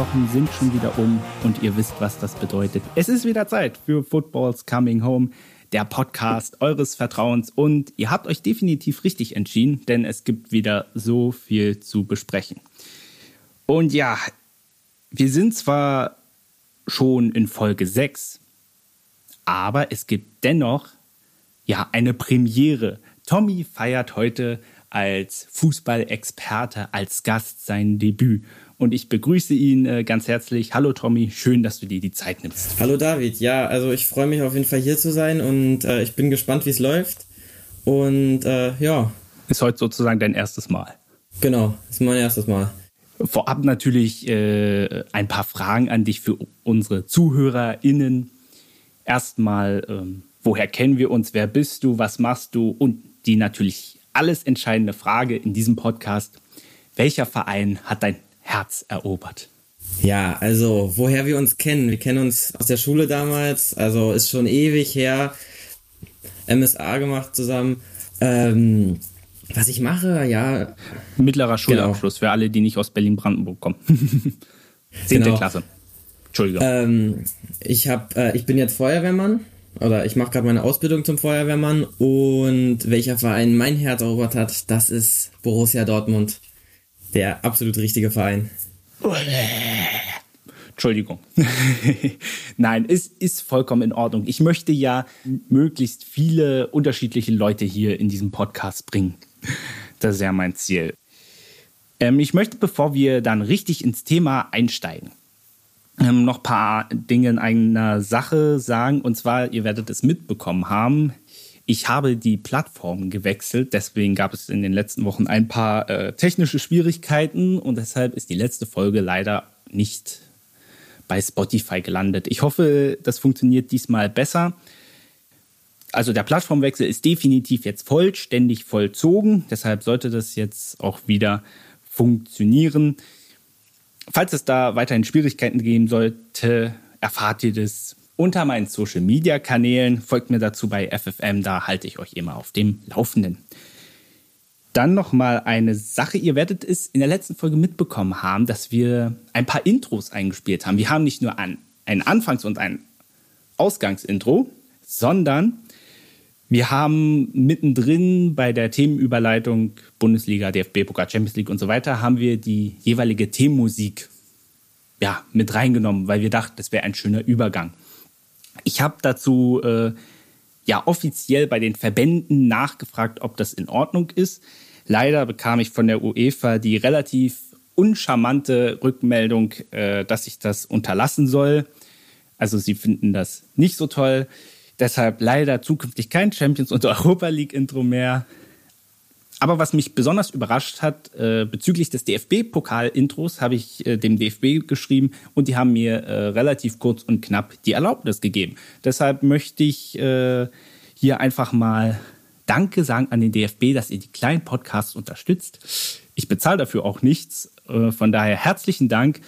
Wochen sind schon wieder um und ihr wisst, was das bedeutet. Es ist wieder Zeit für Football's Coming Home, der Podcast eures Vertrauens. Und ihr habt euch definitiv richtig entschieden, denn es gibt wieder so viel zu besprechen. Und ja, wir sind zwar schon in Folge 6, aber es gibt dennoch ja eine Premiere. Tommy feiert heute als Fußballexperte, als Gast sein Debüt. Und ich begrüße ihn äh, ganz herzlich. Hallo Tommy, schön, dass du dir die Zeit nimmst. Hallo David, ja, also ich freue mich auf jeden Fall hier zu sein und äh, ich bin gespannt, wie es läuft. Und äh, ja. Ist heute sozusagen dein erstes Mal. Genau, ist mein erstes Mal. Vorab natürlich äh, ein paar Fragen an dich für unsere ZuhörerInnen. Erstmal, ähm, woher kennen wir uns? Wer bist du? Was machst du? Und die natürlich alles entscheidende Frage in diesem Podcast. Welcher Verein hat dein Herz erobert? Ja, also woher wir uns kennen. Wir kennen uns aus der Schule damals, also ist schon ewig her. MSA gemacht zusammen. Ähm, was ich mache, ja. Mittlerer Schulabschluss genau. für alle, die nicht aus Berlin-Brandenburg kommen. Zehnte genau. Klasse. Entschuldigung. Ähm, ich, hab, äh, ich bin jetzt Feuerwehrmann oder ich mache gerade meine Ausbildung zum Feuerwehrmann und welcher Verein mein Herz erobert hat, das ist Borussia Dortmund. Der absolut richtige Verein. Entschuldigung. Nein, es ist vollkommen in Ordnung. Ich möchte ja möglichst viele unterschiedliche Leute hier in diesem Podcast bringen. Das ist ja mein Ziel. Ähm, ich möchte, bevor wir dann richtig ins Thema einsteigen, ähm, noch ein paar Dinge in eigener Sache sagen. Und zwar, ihr werdet es mitbekommen haben, ich habe die Plattform gewechselt, deswegen gab es in den letzten Wochen ein paar äh, technische Schwierigkeiten und deshalb ist die letzte Folge leider nicht bei Spotify gelandet. Ich hoffe, das funktioniert diesmal besser. Also der Plattformwechsel ist definitiv jetzt vollständig vollzogen, deshalb sollte das jetzt auch wieder funktionieren. Falls es da weiterhin Schwierigkeiten geben sollte, erfahrt ihr das unter meinen Social Media Kanälen. Folgt mir dazu bei FFM, da halte ich euch immer auf dem Laufenden. Dann noch mal eine Sache. Ihr werdet es in der letzten Folge mitbekommen haben, dass wir ein paar Intros eingespielt haben. Wir haben nicht nur ein, ein Anfangs- und ein Ausgangsintro, sondern wir haben mittendrin bei der Themenüberleitung Bundesliga, DFB, Pokal, Champions League und so weiter, haben wir die jeweilige Themenmusik ja, mit reingenommen, weil wir dachten, das wäre ein schöner Übergang. Ich habe dazu äh, ja offiziell bei den Verbänden nachgefragt, ob das in Ordnung ist. Leider bekam ich von der UEFA die relativ uncharmante Rückmeldung, äh, dass ich das unterlassen soll. Also sie finden das nicht so toll. Deshalb leider zukünftig kein Champions- und Europa League-Intro mehr. Aber was mich besonders überrascht hat, äh, bezüglich des DFB-Pokal-Intros habe ich äh, dem DFB geschrieben und die haben mir äh, relativ kurz und knapp die Erlaubnis gegeben. Deshalb möchte ich äh, hier einfach mal Danke sagen an den DFB, dass ihr die kleinen Podcasts unterstützt. Ich bezahle dafür auch nichts. Äh, von daher herzlichen Dank.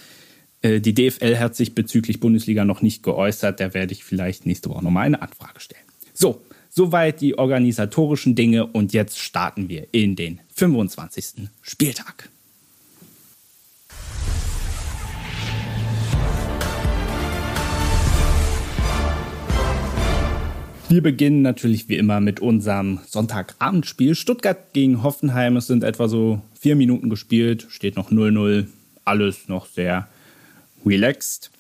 Äh, die DFL hat sich bezüglich Bundesliga noch nicht geäußert. Da werde ich vielleicht nächste Woche nochmal eine Anfrage stellen. So, soweit die organisatorischen Dinge und jetzt starten wir in den 25. Spieltag. Wir beginnen natürlich wie immer mit unserem Sonntagabendspiel. Stuttgart gegen Hoffenheim. Es sind etwa so vier Minuten gespielt, steht noch 0-0. Alles noch sehr relaxed.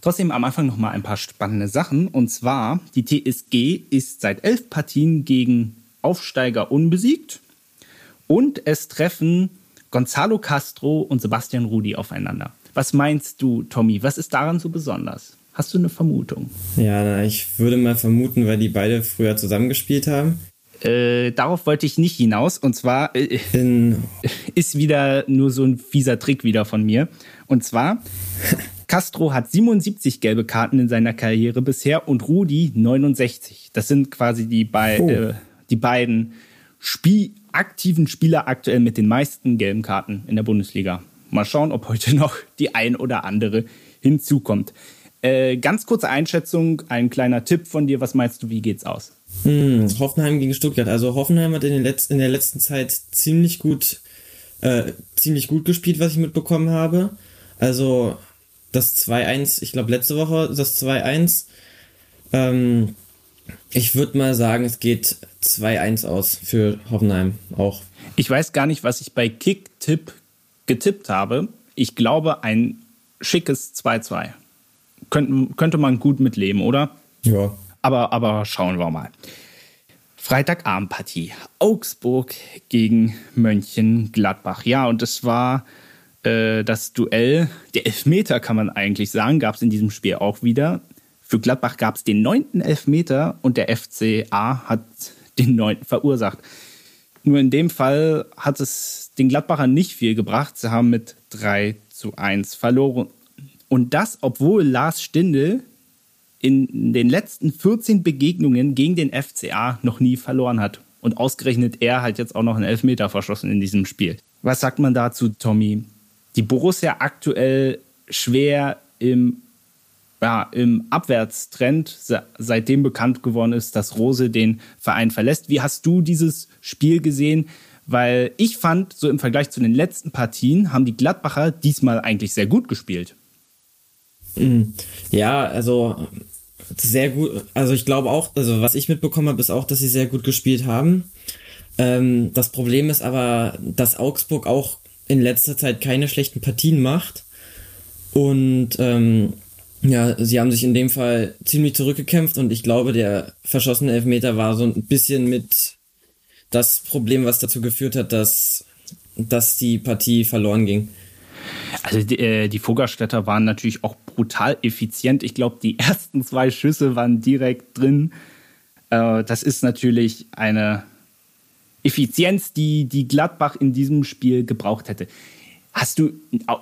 Trotzdem am Anfang noch mal ein paar spannende Sachen. Und zwar, die TSG ist seit elf Partien gegen Aufsteiger unbesiegt. Und es treffen Gonzalo Castro und Sebastian Rudi aufeinander. Was meinst du, Tommy? Was ist daran so besonders? Hast du eine Vermutung? Ja, ich würde mal vermuten, weil die beide früher zusammengespielt haben. Äh, darauf wollte ich nicht hinaus. Und zwar äh, ist wieder nur so ein fieser Trick wieder von mir. Und zwar, Castro hat 77 gelbe Karten in seiner Karriere bisher und Rudi 69. Das sind quasi die, bei, oh. äh, die beiden Spiel aktiven Spieler aktuell mit den meisten gelben Karten in der Bundesliga. Mal schauen, ob heute noch die ein oder andere hinzukommt. Äh, ganz kurze Einschätzung, ein kleiner Tipp von dir. Was meinst du, wie geht's aus? Hm, Hoffenheim gegen Stuttgart. Also Hoffenheim hat in, Letz-, in der letzten Zeit ziemlich gut, äh, ziemlich gut gespielt, was ich mitbekommen habe. Also das 2-1, ich glaube letzte Woche das 2-1. Ähm, ich würde mal sagen, es geht 2-1 aus für Hoffenheim auch. Ich weiß gar nicht, was ich bei Kick-Tipp getippt habe. Ich glaube, ein schickes 2-2. Könnte, könnte man gut mitleben, oder? Ja. Aber, aber schauen wir mal. Freitagabendpartie. Augsburg gegen Mönchengladbach. Ja, und es war äh, das Duell, der Elfmeter kann man eigentlich sagen, gab es in diesem Spiel auch wieder. Für Gladbach gab es den neunten Elfmeter und der FCA hat den neunten verursacht. Nur in dem Fall hat es den Gladbachern nicht viel gebracht. Sie haben mit 3 zu 1 verloren. Und das, obwohl Lars Stindl in den letzten 14 Begegnungen gegen den FCA noch nie verloren hat. Und ausgerechnet er hat jetzt auch noch einen Elfmeter verschossen in diesem Spiel. Was sagt man dazu, Tommy? Die Borussia aktuell schwer im, ja, im Abwärtstrend, seitdem bekannt geworden ist, dass Rose den Verein verlässt. Wie hast du dieses Spiel gesehen? Weil ich fand, so im Vergleich zu den letzten Partien, haben die Gladbacher diesmal eigentlich sehr gut gespielt. Mhm. Ja, also sehr gut. Also ich glaube auch, also was ich mitbekommen habe, ist auch, dass sie sehr gut gespielt haben. Ähm, das Problem ist aber, dass Augsburg auch in letzter Zeit keine schlechten Partien macht. Und ähm, ja, sie haben sich in dem Fall ziemlich zurückgekämpft und ich glaube, der verschossene Elfmeter war so ein bisschen mit das Problem, was dazu geführt hat, dass, dass die Partie verloren ging. Also die, äh, die Vogelstädter waren natürlich auch brutal effizient. Ich glaube, die ersten zwei Schüsse waren direkt drin. Äh, das ist natürlich eine Effizienz, die, die Gladbach in diesem Spiel gebraucht hätte. Hast du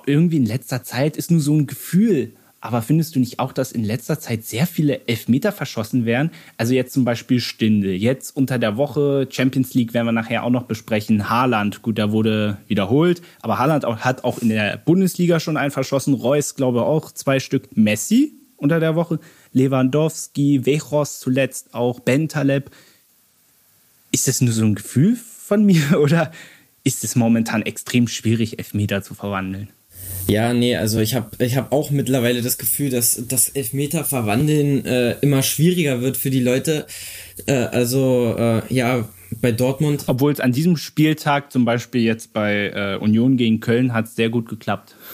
irgendwie in letzter Zeit, ist nur so ein Gefühl, aber findest du nicht auch, dass in letzter Zeit sehr viele Elfmeter verschossen werden? Also jetzt zum Beispiel Stindel. Jetzt unter der Woche Champions League werden wir nachher auch noch besprechen. Haaland, gut, der wurde wiederholt. Aber Haaland hat auch in der Bundesliga schon einen verschossen. Reus, glaube ich, auch zwei Stück. Messi unter der Woche. Lewandowski, Wechos zuletzt auch. Bentaleb. Ist das nur so ein Gefühl von mir oder ist es momentan extrem schwierig, Elfmeter zu verwandeln? Ja, nee, also ich habe ich hab auch mittlerweile das Gefühl, dass das Elfmeter verwandeln äh, immer schwieriger wird für die Leute. Äh, also äh, ja, bei Dortmund. Obwohl es an diesem Spieltag zum Beispiel jetzt bei äh, Union gegen Köln hat sehr gut geklappt.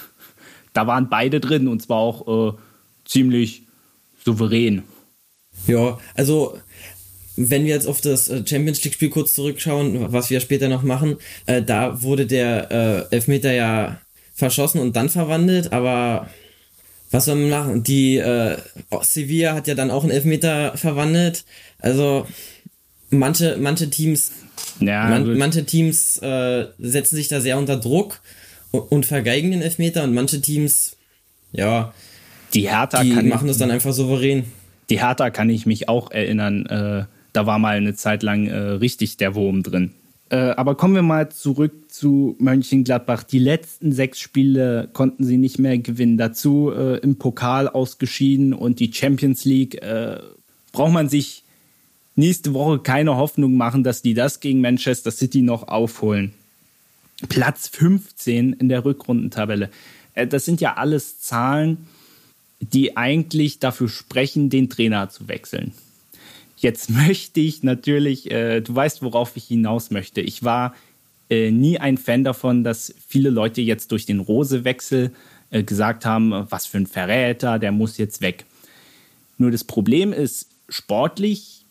Da waren beide drin und zwar auch äh, ziemlich souverän. Ja, also wenn wir jetzt auf das äh, Champions League Spiel kurz zurückschauen, was wir später noch machen, äh, da wurde der äh, Elfmeter ja verschossen und dann verwandelt, aber was soll man machen? Die äh, Sevilla hat ja dann auch einen Elfmeter verwandelt. Also manche, manche Teams, ja, man, manche Teams äh, setzen sich da sehr unter Druck und, und, vergeigen den Elfmeter und manche Teams, ja, die Hertha die machen das dann einfach souverän. Die Hertha kann ich mich auch erinnern. Äh, da war mal eine Zeit lang äh, richtig der Wurm drin. Äh, aber kommen wir mal zurück zu Mönchengladbach. Die letzten sechs Spiele konnten sie nicht mehr gewinnen. Dazu äh, im Pokal ausgeschieden und die Champions League. Äh, braucht man sich nächste Woche keine Hoffnung machen, dass die das gegen Manchester City noch aufholen. Platz 15 in der Rückrundentabelle. Äh, das sind ja alles Zahlen, die eigentlich dafür sprechen, den Trainer zu wechseln. Jetzt möchte ich natürlich, äh, du weißt, worauf ich hinaus möchte. Ich war äh, nie ein Fan davon, dass viele Leute jetzt durch den Rosewechsel äh, gesagt haben, was für ein Verräter, der muss jetzt weg. Nur das Problem ist, sportlich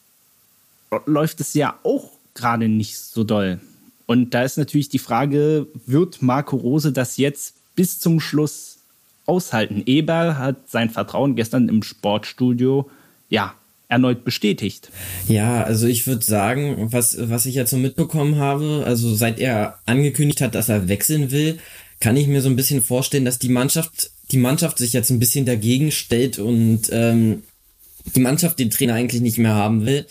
läuft es ja auch gerade nicht so doll. Und da ist natürlich die Frage, wird Marco Rose das jetzt bis zum Schluss aushalten? Eberl hat sein Vertrauen gestern im Sportstudio ja erneut bestätigt. Ja, also ich würde sagen, was, was ich jetzt so mitbekommen habe, also seit er angekündigt hat, dass er wechseln will, kann ich mir so ein bisschen vorstellen, dass die Mannschaft, die Mannschaft sich jetzt ein bisschen dagegen stellt und ähm, die Mannschaft den Trainer eigentlich nicht mehr haben will,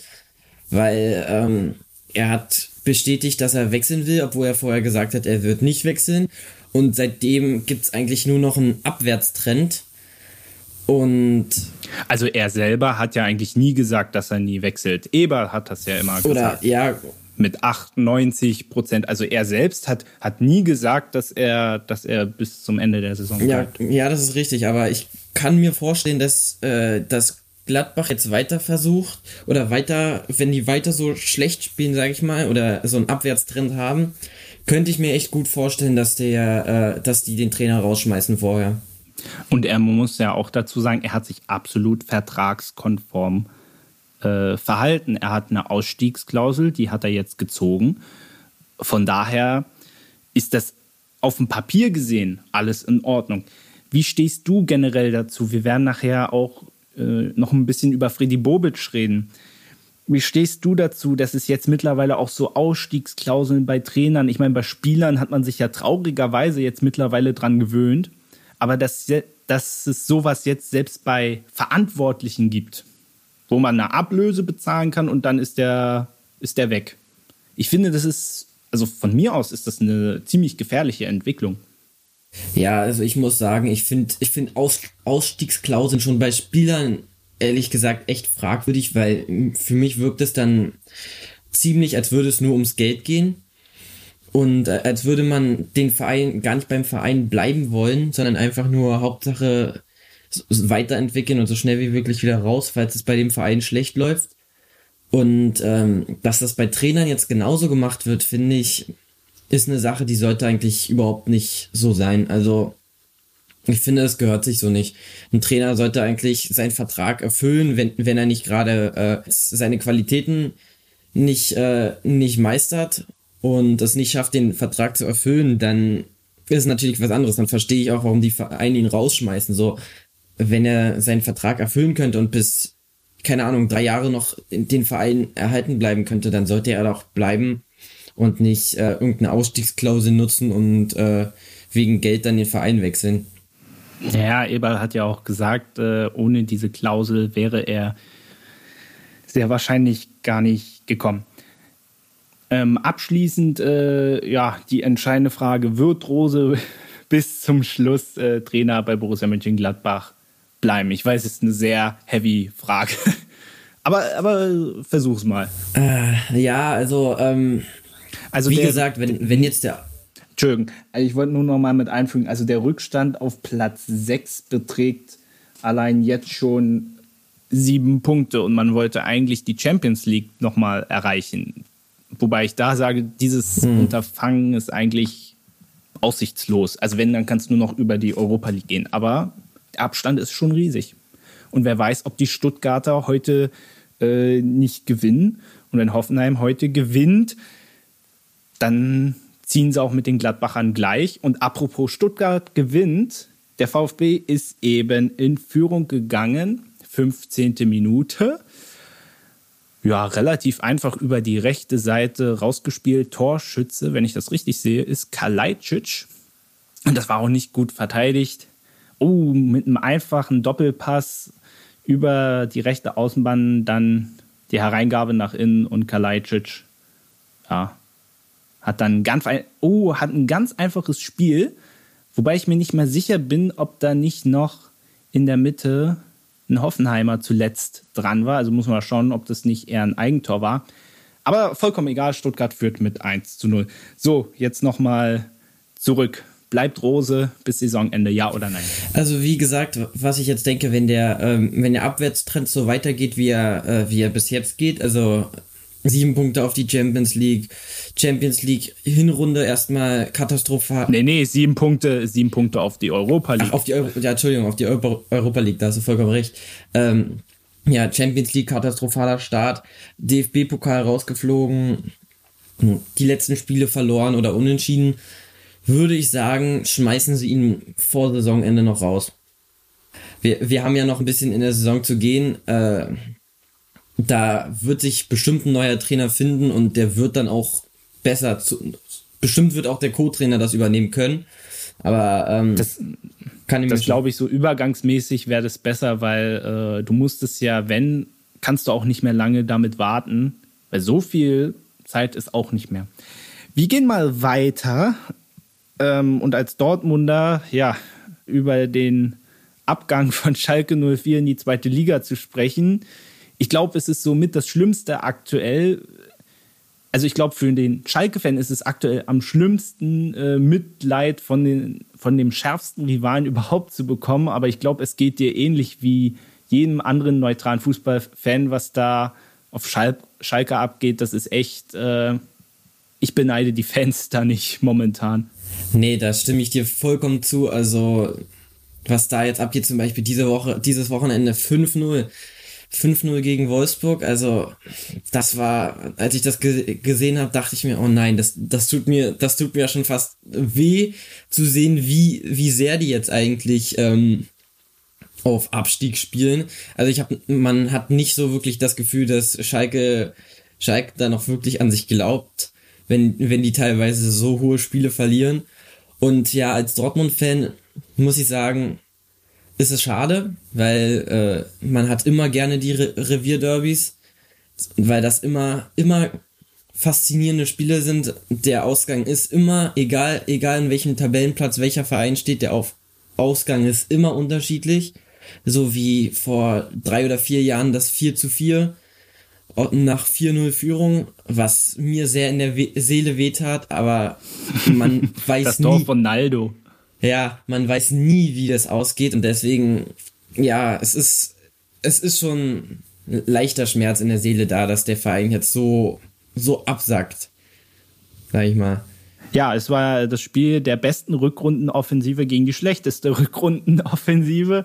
weil ähm, er hat bestätigt, dass er wechseln will, obwohl er vorher gesagt hat, er wird nicht wechseln. Und seitdem gibt's eigentlich nur noch einen Abwärtstrend. Und also er selber hat ja eigentlich nie gesagt, dass er nie wechselt. Eber hat das ja immer gesagt. Oder ja, mit 98 Prozent. Also er selbst hat, hat nie gesagt, dass er, dass er bis zum Ende der Saison bleibt. Ja, ja, das ist richtig. Aber ich kann mir vorstellen, dass, äh, dass Gladbach jetzt weiter versucht oder weiter, wenn die weiter so schlecht spielen, sage ich mal, oder so einen Abwärtstrend haben, könnte ich mir echt gut vorstellen, dass der, äh, dass die den Trainer rausschmeißen vorher. Und er muss ja auch dazu sagen, er hat sich absolut vertragskonform äh, verhalten. Er hat eine Ausstiegsklausel, die hat er jetzt gezogen. Von daher ist das auf dem Papier gesehen alles in Ordnung. Wie stehst du generell dazu? Wir werden nachher auch äh, noch ein bisschen über Freddy Bobic reden. Wie stehst du dazu, dass es jetzt mittlerweile auch so Ausstiegsklauseln bei Trainern, ich meine, bei Spielern hat man sich ja traurigerweise jetzt mittlerweile dran gewöhnt, aber dass, dass es sowas jetzt selbst bei Verantwortlichen gibt, wo man eine Ablöse bezahlen kann und dann ist der, ist der weg. Ich finde, das ist, also von mir aus ist das eine ziemlich gefährliche Entwicklung. Ja, also ich muss sagen, ich finde ich find Aus, Ausstiegsklauseln schon bei Spielern ehrlich gesagt echt fragwürdig, weil für mich wirkt es dann ziemlich, als würde es nur ums Geld gehen. Und äh, als würde man den Verein gar nicht beim Verein bleiben wollen, sondern einfach nur Hauptsache weiterentwickeln und so schnell wie möglich wieder raus, falls es bei dem Verein schlecht läuft. Und ähm, dass das bei Trainern jetzt genauso gemacht wird, finde ich, ist eine Sache, die sollte eigentlich überhaupt nicht so sein. Also ich finde, es gehört sich so nicht. Ein Trainer sollte eigentlich seinen Vertrag erfüllen, wenn, wenn er nicht gerade äh, seine Qualitäten nicht, äh, nicht meistert und es nicht schafft, den Vertrag zu erfüllen, dann ist natürlich was anderes. Dann verstehe ich auch, warum die Vereine ihn rausschmeißen. So, wenn er seinen Vertrag erfüllen könnte und bis, keine Ahnung, drei Jahre noch den Verein erhalten bleiben könnte, dann sollte er doch bleiben und nicht äh, irgendeine Ausstiegsklausel nutzen und äh, wegen Geld dann den Verein wechseln. Ja, Eberl hat ja auch gesagt, äh, ohne diese Klausel wäre er sehr wahrscheinlich gar nicht gekommen. Ähm, abschließend, äh, ja, die entscheidende Frage, wird Rose bis zum Schluss äh, Trainer bei Borussia Mönchengladbach bleiben? Ich weiß, es ist eine sehr heavy Frage. aber, aber versuch's mal. Äh, ja, also, ähm, also wie der, gesagt, wenn, wenn jetzt der Entschuldigung, also ich wollte nur noch mal mit einfügen, also der Rückstand auf Platz 6 beträgt allein jetzt schon sieben Punkte und man wollte eigentlich die Champions League noch mal erreichen. Wobei ich da sage, dieses hm. Unterfangen ist eigentlich aussichtslos. Also wenn, dann kannst du nur noch über die Europa League gehen. Aber der Abstand ist schon riesig. Und wer weiß, ob die Stuttgarter heute äh, nicht gewinnen. Und wenn Hoffenheim heute gewinnt, dann ziehen sie auch mit den Gladbachern gleich. Und apropos Stuttgart gewinnt, der VfB ist eben in Führung gegangen, 15. Minute. Ja, relativ einfach über die rechte Seite rausgespielt. Torschütze, wenn ich das richtig sehe, ist Kalajdzic. Und das war auch nicht gut verteidigt. Oh, mit einem einfachen Doppelpass über die rechte Außenbahn dann die Hereingabe nach innen und Kalajdzic. Ja, hat dann ganz, oh, hat ein ganz einfaches Spiel, wobei ich mir nicht mehr sicher bin, ob da nicht noch in der Mitte ein Hoffenheimer zuletzt dran war. Also muss man schauen, ob das nicht eher ein Eigentor war. Aber vollkommen egal, Stuttgart führt mit 1 zu 0. So, jetzt nochmal zurück. Bleibt Rose bis Saisonende, ja oder nein? Also wie gesagt, was ich jetzt denke, wenn der, ähm, wenn der Abwärtstrend so weitergeht, wie er, äh, wie er bis jetzt geht, also Sieben Punkte auf die Champions League. Champions League Hinrunde erstmal katastrophal. Nee, nee, sieben Punkte, sieben Punkte auf die Europa League. Ach, auf die Euro, ja, Entschuldigung, auf die Euro, Europa League, da hast du vollkommen recht. Ähm, ja, Champions League katastrophaler Start. DFB-Pokal rausgeflogen. Die letzten Spiele verloren oder unentschieden. Würde ich sagen, schmeißen sie ihn vor Saisonende noch raus. Wir, wir haben ja noch ein bisschen in der Saison zu gehen. Äh, da wird sich bestimmt ein neuer Trainer finden und der wird dann auch besser zu, bestimmt wird auch der Co-Trainer das übernehmen können. Aber ähm, das, kann ich das glaube ich so übergangsmäßig wäre das besser, weil äh, du musstest ja, wenn, kannst du auch nicht mehr lange damit warten, weil so viel Zeit ist auch nicht mehr. Wir gehen mal weiter ähm, und als Dortmunder, ja, über den Abgang von Schalke 04 in die zweite Liga zu sprechen ich glaube, es ist somit das Schlimmste aktuell, also ich glaube, für den Schalke-Fan ist es aktuell am schlimmsten, äh, Mitleid von, den, von dem schärfsten Rivalen überhaupt zu bekommen. Aber ich glaube, es geht dir ähnlich wie jedem anderen neutralen Fußballfan, was da auf Schal Schalke abgeht. Das ist echt, äh, ich beneide die Fans da nicht momentan. Nee, da stimme ich dir vollkommen zu. Also, was da jetzt abgeht, zum Beispiel diese Woche, dieses Wochenende 5-0 5-0 gegen Wolfsburg. Also, das war, als ich das ge gesehen habe, dachte ich mir, oh nein, das, das tut mir, das tut mir schon fast weh zu sehen, wie, wie sehr die jetzt eigentlich ähm, auf Abstieg spielen. Also ich habe, man hat nicht so wirklich das Gefühl, dass Schalke, Schalke da noch wirklich an sich glaubt, wenn, wenn die teilweise so hohe Spiele verlieren. Und ja, als Dortmund-Fan muss ich sagen, ist es schade, weil äh, man hat immer gerne die Re Revierderbys, weil das immer, immer faszinierende Spiele sind. Der Ausgang ist immer, egal, egal in welchem Tabellenplatz welcher Verein steht, der auf Ausgang ist immer unterschiedlich. So wie vor drei oder vier Jahren das 4 zu 4 nach 4-0 Führung, was mir sehr in der We Seele wehtat, aber man weiß das nie. Das Tor von Naldo ja, man weiß nie, wie das ausgeht und deswegen, ja, es ist, es ist schon leichter Schmerz in der Seele da, dass der Verein jetzt so, so absackt. Sag ich mal. Ja, es war das Spiel der besten Rückrundenoffensive gegen die schlechteste Rückrundenoffensive.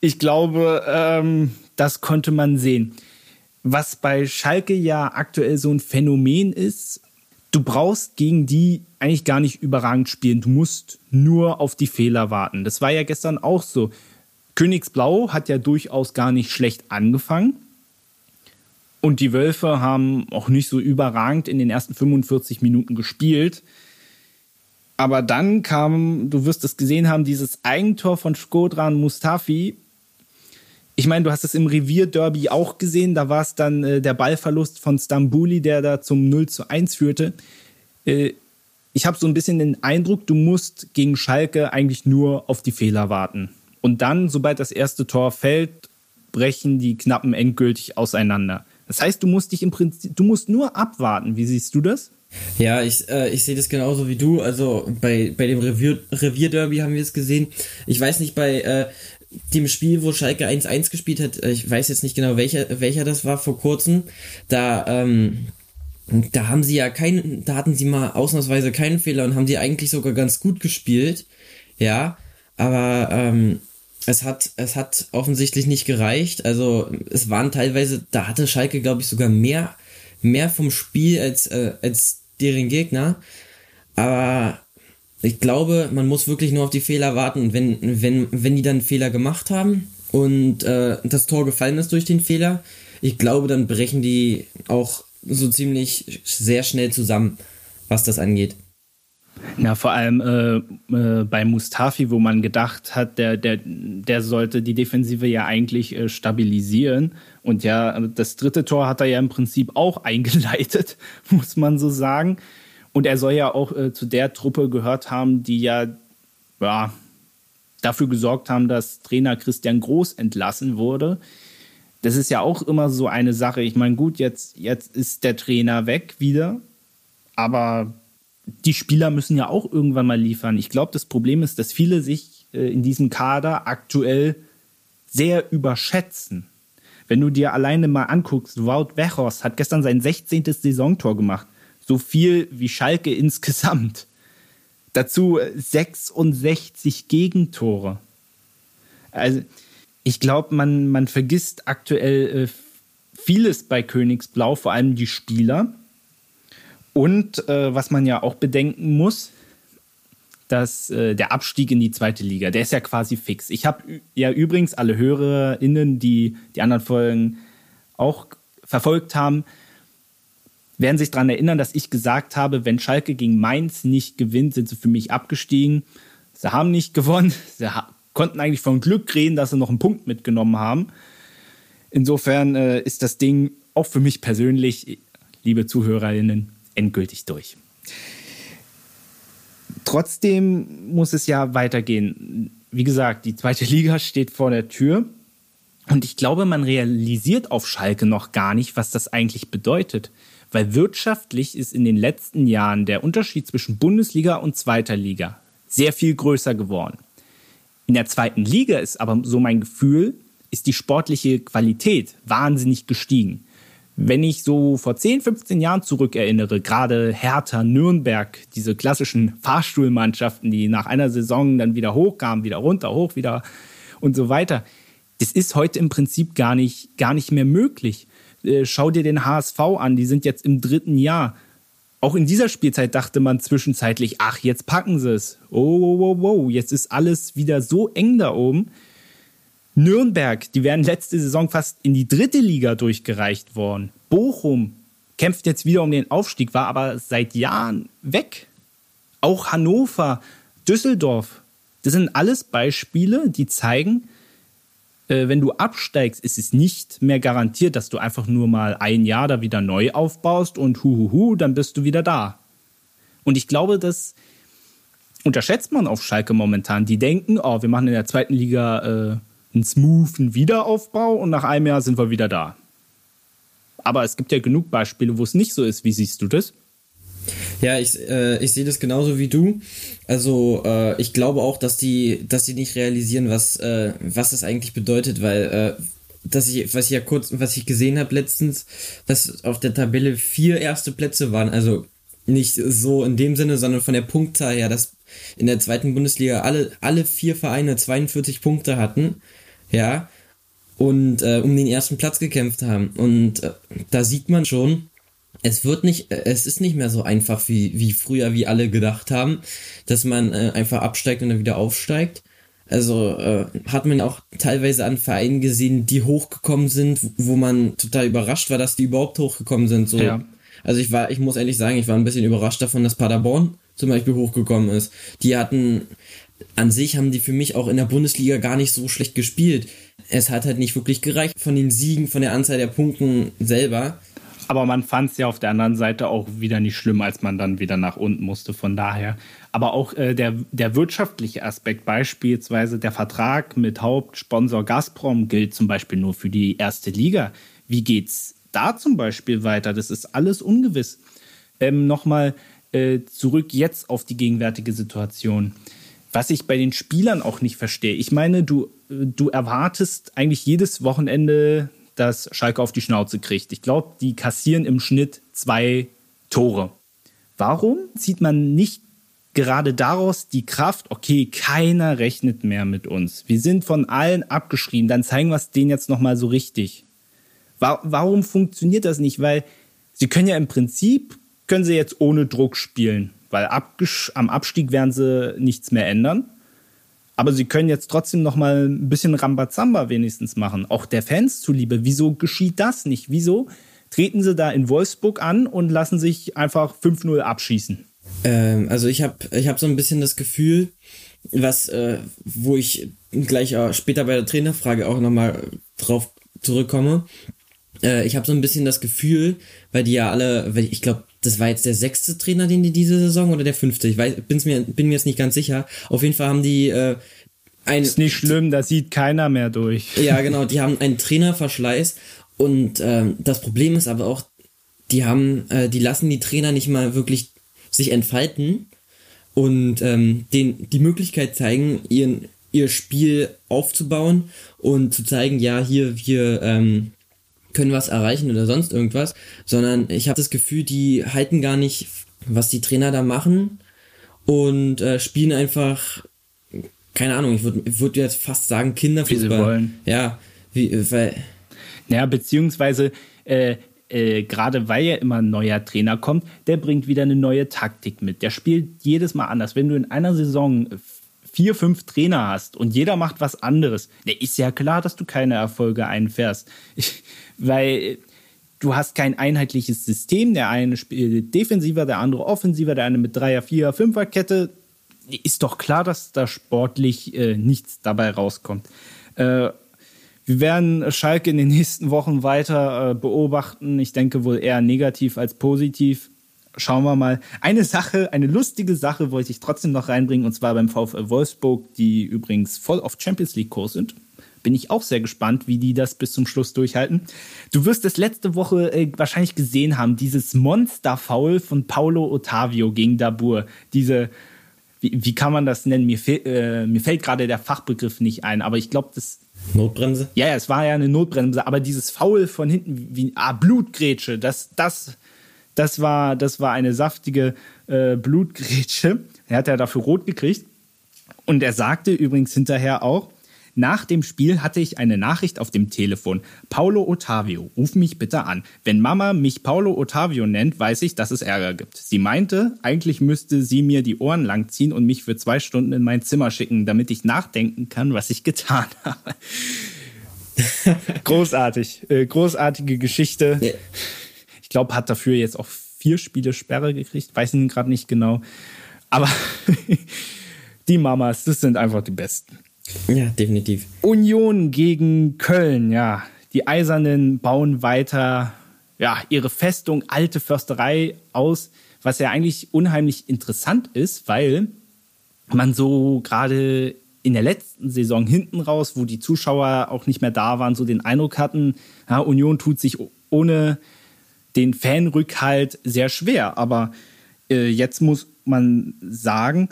Ich glaube, ähm, das konnte man sehen. Was bei Schalke ja aktuell so ein Phänomen ist, du brauchst gegen die eigentlich gar nicht überragend spielen. Du musst nur auf die Fehler warten. Das war ja gestern auch so. Königsblau hat ja durchaus gar nicht schlecht angefangen. Und die Wölfe haben auch nicht so überragend in den ersten 45 Minuten gespielt. Aber dann kam, du wirst es gesehen haben, dieses Eigentor von Skodran Mustafi. Ich meine, du hast es im Revierderby auch gesehen. Da war es dann äh, der Ballverlust von Stambuli, der da zum 0 zu 1 führte. Äh, ich habe so ein bisschen den Eindruck, du musst gegen Schalke eigentlich nur auf die Fehler warten. Und dann, sobald das erste Tor fällt, brechen die Knappen endgültig auseinander. Das heißt, du musst dich im Prinzip, du musst nur abwarten. Wie siehst du das? Ja, ich, äh, ich sehe das genauso wie du. Also bei, bei dem Revier, Revierderby haben wir es gesehen. Ich weiß nicht, bei äh, dem Spiel, wo Schalke 1-1 gespielt hat, äh, ich weiß jetzt nicht genau, welcher, welcher das war vor kurzem, da ähm, da haben sie ja keinen, da hatten sie mal ausnahmsweise keinen Fehler und haben sie eigentlich sogar ganz gut gespielt. Ja, aber ähm, es hat, es hat offensichtlich nicht gereicht. Also es waren teilweise, da hatte Schalke, glaube ich, sogar mehr, mehr vom Spiel als, äh, als deren Gegner. Aber ich glaube, man muss wirklich nur auf die Fehler warten. Und wenn, wenn, wenn die dann Fehler gemacht haben und äh, das Tor gefallen ist durch den Fehler, ich glaube, dann brechen die auch so ziemlich sehr schnell zusammen, was das angeht. Ja, vor allem äh, äh, bei Mustafi, wo man gedacht hat, der, der, der sollte die Defensive ja eigentlich äh, stabilisieren. Und ja, das dritte Tor hat er ja im Prinzip auch eingeleitet, muss man so sagen. Und er soll ja auch äh, zu der Truppe gehört haben, die ja, ja dafür gesorgt haben, dass Trainer Christian Groß entlassen wurde das ist ja auch immer so eine Sache. Ich meine, gut, jetzt, jetzt ist der Trainer weg wieder, aber die Spieler müssen ja auch irgendwann mal liefern. Ich glaube, das Problem ist, dass viele sich äh, in diesem Kader aktuell sehr überschätzen. Wenn du dir alleine mal anguckst, Wout Wechhorst hat gestern sein 16. Saisontor gemacht. So viel wie Schalke insgesamt. Dazu 66 Gegentore. Also, ich glaube, man, man vergisst aktuell äh, vieles bei Königsblau, vor allem die Spieler. Und äh, was man ja auch bedenken muss, dass äh, der Abstieg in die zweite Liga, der ist ja quasi fix. Ich habe ja übrigens alle HörerInnen, die die anderen Folgen auch verfolgt haben, werden sich daran erinnern, dass ich gesagt habe, wenn Schalke gegen Mainz nicht gewinnt, sind sie für mich abgestiegen. Sie haben nicht gewonnen. Sie konnten eigentlich von Glück reden, dass sie noch einen Punkt mitgenommen haben. Insofern äh, ist das Ding auch für mich persönlich, liebe Zuhörerinnen, endgültig durch. Trotzdem muss es ja weitergehen. Wie gesagt, die zweite Liga steht vor der Tür. Und ich glaube, man realisiert auf Schalke noch gar nicht, was das eigentlich bedeutet. Weil wirtschaftlich ist in den letzten Jahren der Unterschied zwischen Bundesliga und zweiter Liga sehr viel größer geworden. In der zweiten Liga ist aber so mein Gefühl, ist die sportliche Qualität wahnsinnig gestiegen. Wenn ich so vor 10, 15 Jahren zurückerinnere, gerade Hertha, Nürnberg, diese klassischen Fahrstuhlmannschaften, die nach einer Saison dann wieder hochkamen, wieder runter, hoch, wieder und so weiter. Das ist heute im Prinzip gar nicht, gar nicht mehr möglich. Äh, schau dir den HSV an, die sind jetzt im dritten Jahr. Auch in dieser Spielzeit dachte man zwischenzeitlich, ach, jetzt packen sie es. Oh, wow, wow, wow, jetzt ist alles wieder so eng da oben. Nürnberg, die wären letzte Saison fast in die dritte Liga durchgereicht worden. Bochum kämpft jetzt wieder um den Aufstieg, war aber seit Jahren weg. Auch Hannover, Düsseldorf, das sind alles Beispiele, die zeigen, äh, wenn du absteigst, ist es nicht mehr garantiert, dass du einfach nur mal ein Jahr da wieder neu aufbaust und huhuhu, dann bist du wieder da. Und ich glaube, das unterschätzt man auf Schalke momentan. Die denken, oh, wir machen in der zweiten Liga äh, einen smoothen Wiederaufbau und nach einem Jahr sind wir wieder da. Aber es gibt ja genug Beispiele, wo es nicht so ist. Wie siehst du das? Ja, ich, äh, ich sehe das genauso wie du. Also äh, ich glaube auch, dass die, dass die nicht realisieren, was, äh, was das eigentlich bedeutet, weil äh, dass ich, was ich ja kurz, was ich gesehen habe letztens, dass auf der Tabelle vier erste Plätze waren. Also nicht so in dem Sinne, sondern von der Punktzahl her, dass in der zweiten Bundesliga alle, alle vier Vereine 42 Punkte hatten ja, und äh, um den ersten Platz gekämpft haben. Und äh, da sieht man schon, es wird nicht, es ist nicht mehr so einfach wie, wie früher, wie alle gedacht haben, dass man äh, einfach absteigt und dann wieder aufsteigt. Also äh, hat man auch teilweise an Vereinen gesehen, die hochgekommen sind, wo man total überrascht war, dass die überhaupt hochgekommen sind. So. Ja. Also ich war, ich muss ehrlich sagen, ich war ein bisschen überrascht davon, dass Paderborn zum Beispiel hochgekommen ist. Die hatten an sich haben die für mich auch in der Bundesliga gar nicht so schlecht gespielt. Es hat halt nicht wirklich gereicht von den Siegen, von der Anzahl der Punkten selber. Aber man fand es ja auf der anderen Seite auch wieder nicht schlimm, als man dann wieder nach unten musste. Von daher. Aber auch äh, der, der wirtschaftliche Aspekt, beispielsweise der Vertrag mit Hauptsponsor Gazprom, gilt zum Beispiel nur für die erste Liga. Wie geht's da zum Beispiel weiter? Das ist alles ungewiss. Ähm, Nochmal äh, zurück jetzt auf die gegenwärtige Situation was ich bei den Spielern auch nicht verstehe. Ich meine, du, du erwartest eigentlich jedes Wochenende, dass Schalke auf die Schnauze kriegt. Ich glaube, die kassieren im Schnitt zwei Tore. Warum zieht man nicht gerade daraus die Kraft, okay, keiner rechnet mehr mit uns. Wir sind von allen abgeschrieben, dann zeigen wir es denen jetzt nochmal so richtig. Warum funktioniert das nicht? Weil sie können ja im Prinzip, können sie jetzt ohne Druck spielen weil am Abstieg werden sie nichts mehr ändern. Aber sie können jetzt trotzdem noch mal ein bisschen Rambazamba wenigstens machen. Auch der Fans zuliebe. Wieso geschieht das nicht? Wieso treten sie da in Wolfsburg an und lassen sich einfach 5-0 abschießen? Ähm, also ich habe ich hab so ein bisschen das Gefühl, was, äh, wo ich gleich äh, später bei der Trainerfrage auch nochmal drauf zurückkomme. Äh, ich habe so ein bisschen das Gefühl, weil die ja alle, ich glaube, das war jetzt der sechste Trainer, den die diese Saison oder der fünfte? Ich weiß, bin's mir, bin mir jetzt nicht ganz sicher. Auf jeden Fall haben die äh, ein. Ist nicht schlimm, da sieht keiner mehr durch. Ja, genau, die haben einen Trainerverschleiß und ähm, das Problem ist aber auch, die haben, äh, die lassen die Trainer nicht mal wirklich sich entfalten und ähm, den die Möglichkeit zeigen, ihren ihr Spiel aufzubauen und zu zeigen, ja, hier, wir ähm, können was erreichen oder sonst irgendwas, sondern ich habe das Gefühl, die halten gar nicht, was die Trainer da machen und äh, spielen einfach, keine Ahnung, ich würde würd jetzt fast sagen Kinderfußball. Wie sie wollen. Ja, wie, weil. Ja, beziehungsweise äh, äh, gerade weil ja immer ein neuer Trainer kommt, der bringt wieder eine neue Taktik mit. Der spielt jedes Mal anders. Wenn du in einer Saison vier, fünf Trainer hast und jeder macht was anderes, der ist ja klar, dass du keine Erfolge einfährst. Ich, weil du hast kein einheitliches System. Der eine spielt defensiver, der andere offensiver, der eine mit Dreier, Vierer, Fünfer Kette. Ist doch klar, dass da sportlich äh, nichts dabei rauskommt. Äh, wir werden Schalke in den nächsten Wochen weiter äh, beobachten. Ich denke wohl eher negativ als positiv schauen wir mal. Eine Sache, eine lustige Sache wollte ich trotzdem noch reinbringen, und zwar beim VfL Wolfsburg, die übrigens voll auf Champions League Kurs sind. Bin ich auch sehr gespannt, wie die das bis zum Schluss durchhalten. Du wirst es letzte Woche äh, wahrscheinlich gesehen haben, dieses Monster-Foul von Paulo Ottavio gegen Dabur. Diese, wie, wie kann man das nennen? Mir, äh, mir fällt gerade der Fachbegriff nicht ein, aber ich glaube, das. Notbremse? Ja, ja, es war ja eine Notbremse, aber dieses Foul von hinten, wie, ah, Blutgrätsche, das, das, das war, das war eine saftige äh, Blutgrätsche. Er hat ja dafür rot gekriegt. Und er sagte übrigens hinterher auch, nach dem Spiel hatte ich eine Nachricht auf dem Telefon. Paulo Ottavio, ruf mich bitte an. Wenn Mama mich Paulo Ottavio nennt, weiß ich, dass es Ärger gibt. Sie meinte, eigentlich müsste sie mir die Ohren langziehen und mich für zwei Stunden in mein Zimmer schicken, damit ich nachdenken kann, was ich getan habe. Großartig. Äh, großartige Geschichte. Ich glaube, hat dafür jetzt auch vier Spiele Sperre gekriegt. Weiß ihn gerade nicht genau. Aber die Mamas, das sind einfach die Besten. Ja, definitiv. Union gegen Köln, ja. Die Eisernen bauen weiter ja, ihre Festung Alte Försterei aus, was ja eigentlich unheimlich interessant ist, weil man so gerade in der letzten Saison hinten raus, wo die Zuschauer auch nicht mehr da waren, so den Eindruck hatten, ja, Union tut sich ohne den Fanrückhalt sehr schwer. Aber äh, jetzt muss man sagen,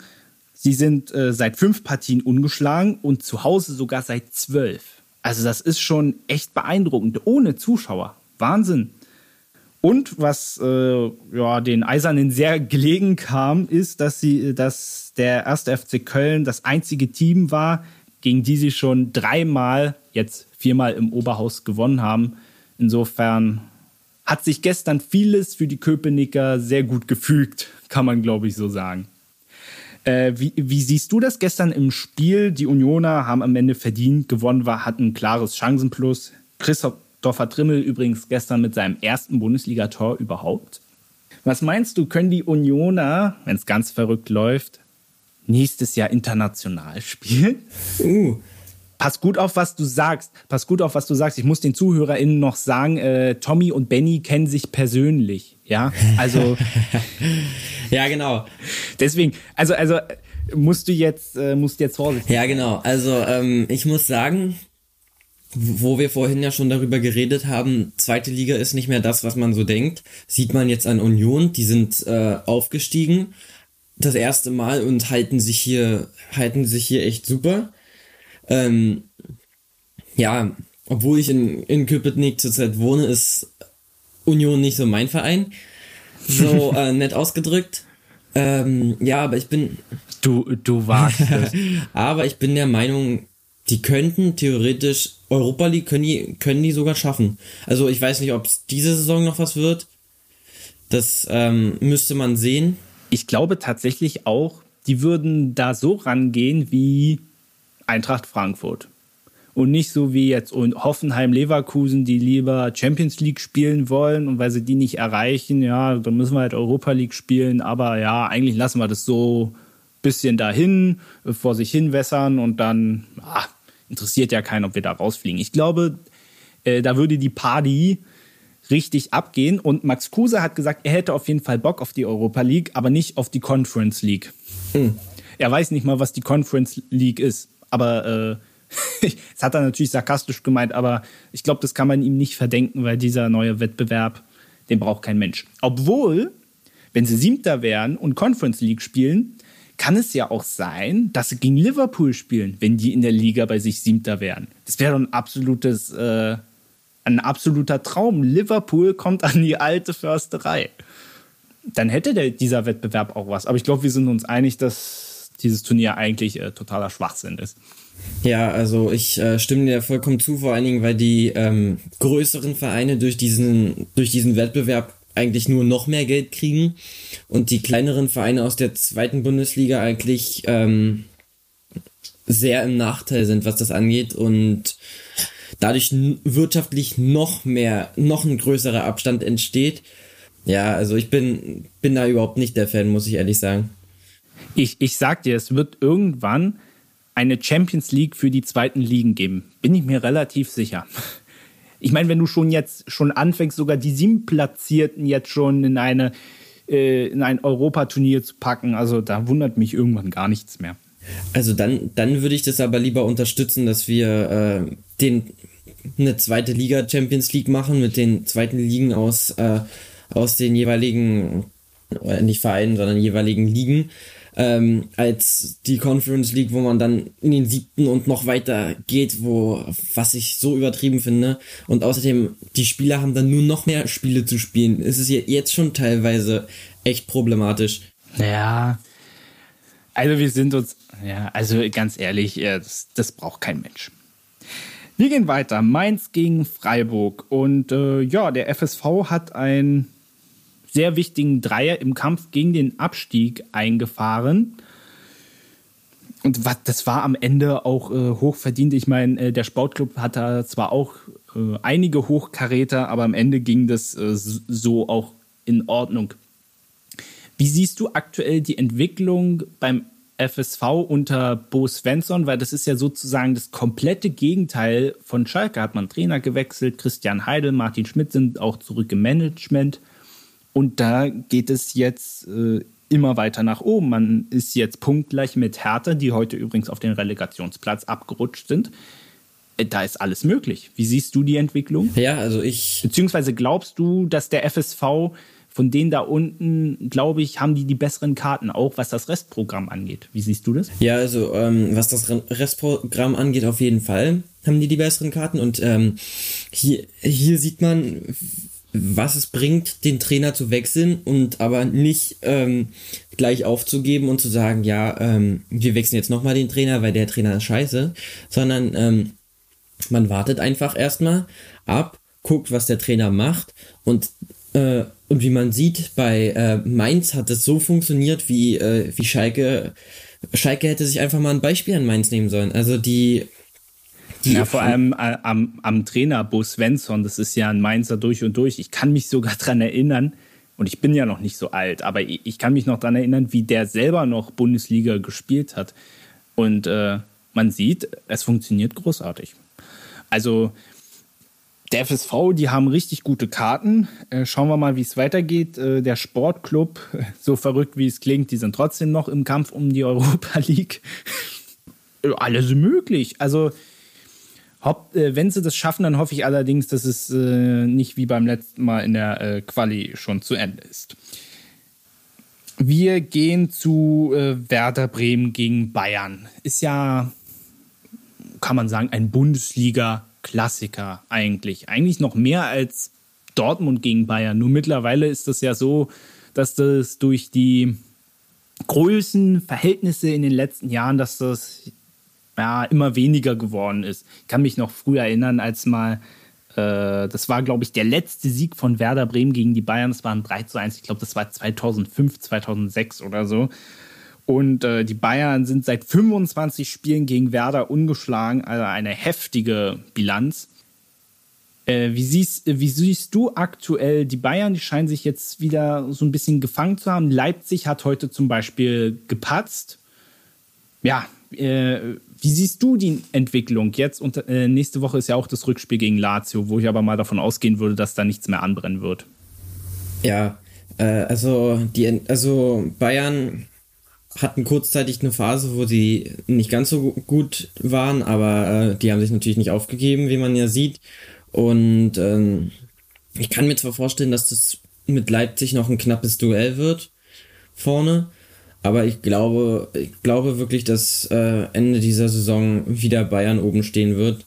Sie sind äh, seit fünf Partien ungeschlagen und zu Hause sogar seit zwölf. Also das ist schon echt beeindruckend, ohne Zuschauer. Wahnsinn. Und was äh, ja, den Eisernen sehr gelegen kam, ist, dass sie, dass der erste FC Köln das einzige Team war, gegen die sie schon dreimal, jetzt viermal im Oberhaus gewonnen haben. Insofern hat sich gestern vieles für die Köpenicker sehr gut gefügt, kann man glaube ich so sagen. Äh, wie, wie, siehst du das gestern im Spiel? Die Unioner haben am Ende verdient gewonnen, war, hatten ein klares Chancenplus. Christopher Trimmel übrigens gestern mit seinem ersten Bundesligator überhaupt. Was meinst du, können die Unioner, wenn es ganz verrückt läuft, nächstes Jahr international spielen? Uh, pass gut auf, was du sagst. Pass gut auf, was du sagst. Ich muss den ZuhörerInnen noch sagen, äh, Tommy und Benny kennen sich persönlich. Ja, also. ja, genau. Deswegen, also, also musst du jetzt, äh, musst jetzt vorsichtig Ja, genau. Also, ähm, ich muss sagen, wo wir vorhin ja schon darüber geredet haben, zweite Liga ist nicht mehr das, was man so denkt. Sieht man jetzt an Union, die sind äh, aufgestiegen das erste Mal und halten sich hier, halten sich hier echt super. Ähm, ja, obwohl ich in, in Köpenick zurzeit wohne, ist Union nicht so mein Verein. So äh, nett ausgedrückt. Ähm, ja, aber ich bin. Du, du wagst es. aber ich bin der Meinung, die könnten theoretisch Europa League können die, können die sogar schaffen. Also ich weiß nicht, ob es diese Saison noch was wird. Das ähm, müsste man sehen. Ich glaube tatsächlich auch, die würden da so rangehen wie Eintracht Frankfurt. Und nicht so wie jetzt Hoffenheim Leverkusen, die lieber Champions League spielen wollen und weil sie die nicht erreichen, ja, dann müssen wir halt Europa League spielen. Aber ja, eigentlich lassen wir das so ein bisschen dahin, vor sich hin wässern und dann ah, interessiert ja keinen, ob wir da rausfliegen. Ich glaube, äh, da würde die Party richtig abgehen. Und Max Kruse hat gesagt, er hätte auf jeden Fall Bock auf die Europa League, aber nicht auf die Conference League. Hm. Er weiß nicht mal, was die Conference League ist. Aber äh, das hat er natürlich sarkastisch gemeint, aber ich glaube, das kann man ihm nicht verdenken, weil dieser neue Wettbewerb, den braucht kein Mensch. Obwohl, wenn sie Siebter wären und Conference League spielen, kann es ja auch sein, dass sie gegen Liverpool spielen, wenn die in der Liga bei sich Siebter wären. Das wäre doch ein absolutes, äh, ein absoluter Traum. Liverpool kommt an die alte Försterei. Dann hätte der, dieser Wettbewerb auch was. Aber ich glaube, wir sind uns einig, dass dieses Turnier eigentlich äh, totaler Schwachsinn ist. Ja, also ich äh, stimme dir vollkommen zu, vor allen Dingen, weil die ähm, größeren Vereine durch diesen, durch diesen Wettbewerb eigentlich nur noch mehr Geld kriegen und die kleineren Vereine aus der zweiten Bundesliga eigentlich ähm, sehr im Nachteil sind, was das angeht und dadurch wirtschaftlich noch mehr, noch ein größerer Abstand entsteht. Ja, also ich bin, bin da überhaupt nicht der Fan, muss ich ehrlich sagen. Ich, ich sag dir, es wird irgendwann eine Champions League für die zweiten Ligen geben. Bin ich mir relativ sicher. Ich meine, wenn du schon jetzt schon anfängst, sogar die sieben Platzierten jetzt schon in eine äh, in ein Europaturnier zu packen, also da wundert mich irgendwann gar nichts mehr. Also dann, dann würde ich das aber lieber unterstützen, dass wir äh, den eine zweite Liga Champions League machen mit den zweiten Ligen aus, äh, aus den jeweiligen, äh, nicht Vereinen, sondern jeweiligen Ligen, ähm, als die Conference League, wo man dann in den siebten und noch weiter geht, wo, was ich so übertrieben finde. Und außerdem, die Spieler haben dann nur noch mehr Spiele zu spielen. Es ist jetzt schon teilweise echt problematisch. Ja, also wir sind uns, ja, also ganz ehrlich, das, das braucht kein Mensch. Wir gehen weiter. Mainz gegen Freiburg. Und äh, ja, der FSV hat einen sehr wichtigen Dreier im Kampf gegen den Abstieg eingefahren. Und was, das war am Ende auch äh, hochverdient. Ich meine, äh, der Sportclub hat da zwar auch äh, einige Hochkaräter, aber am Ende ging das äh, so auch in Ordnung. Wie siehst du aktuell die Entwicklung beim FSV unter Bo Svensson? Weil das ist ja sozusagen das komplette Gegenteil von Schalke. Hat man Trainer gewechselt, Christian Heidel, Martin Schmidt sind auch zurück im Management. Und da geht es jetzt äh, immer weiter nach oben. Man ist jetzt punktgleich mit Hertha, die heute übrigens auf den Relegationsplatz abgerutscht sind. Äh, da ist alles möglich. Wie siehst du die Entwicklung? Ja, also ich. Beziehungsweise glaubst du, dass der FSV von denen da unten, glaube ich, haben die die besseren Karten, auch was das Restprogramm angeht. Wie siehst du das? Ja, also ähm, was das Restprogramm angeht, auf jeden Fall haben die die besseren Karten. Und ähm, hier, hier sieht man, was es bringt, den Trainer zu wechseln und aber nicht ähm, gleich aufzugeben und zu sagen, ja, ähm, wir wechseln jetzt nochmal den Trainer, weil der Trainer ist scheiße, sondern ähm, man wartet einfach erstmal ab, guckt, was der Trainer macht und äh, und wie man sieht, bei äh, Mainz hat es so funktioniert, wie, äh, wie Schalke. Schalke hätte sich einfach mal ein Beispiel an Mainz nehmen sollen. Also die. Ja, vor allem äh, am, am Trainer Bo Svensson, das ist ja ein Mainzer durch und durch. Ich kann mich sogar dran erinnern, und ich bin ja noch nicht so alt, aber ich, ich kann mich noch dran erinnern, wie der selber noch Bundesliga gespielt hat. Und äh, man sieht, es funktioniert großartig. Also der FSV, die haben richtig gute Karten. Äh, schauen wir mal, wie es weitergeht. Äh, der Sportclub, so verrückt wie es klingt, die sind trotzdem noch im Kampf um die Europa League. Äh, alles möglich. Also, äh, wenn sie das schaffen, dann hoffe ich allerdings, dass es äh, nicht wie beim letzten Mal in der äh, Quali schon zu Ende ist. Wir gehen zu Werder Bremen gegen Bayern. Ist ja, kann man sagen, ein Bundesliga- Klassiker eigentlich. Eigentlich noch mehr als Dortmund gegen Bayern. Nur mittlerweile ist das ja so, dass das durch die Größenverhältnisse in den letzten Jahren, dass das ja, immer weniger geworden ist. Ich kann mich noch früher erinnern, als mal, äh, das war, glaube ich, der letzte Sieg von Werder Bremen gegen die Bayern. Das war ein 3 zu 1. Ich glaube, das war 2005, 2006 oder so. Und äh, die Bayern sind seit 25 Spielen gegen Werder ungeschlagen, also eine heftige Bilanz. Äh, wie, siehst, wie siehst du aktuell die Bayern? Die scheinen sich jetzt wieder so ein bisschen gefangen zu haben. Leipzig hat heute zum Beispiel gepatzt. Ja, äh, wie siehst du die Entwicklung jetzt? Und äh, nächste Woche ist ja auch das Rückspiel gegen Lazio, wo ich aber mal davon ausgehen würde, dass da nichts mehr anbrennen wird. Ja, äh, also die, also Bayern hatten kurzzeitig eine Phase, wo sie nicht ganz so gut waren, aber äh, die haben sich natürlich nicht aufgegeben, wie man ja sieht. Und ähm, ich kann mir zwar vorstellen, dass das mit Leipzig noch ein knappes Duell wird vorne, aber ich glaube, ich glaube wirklich, dass äh, Ende dieser Saison wieder Bayern oben stehen wird.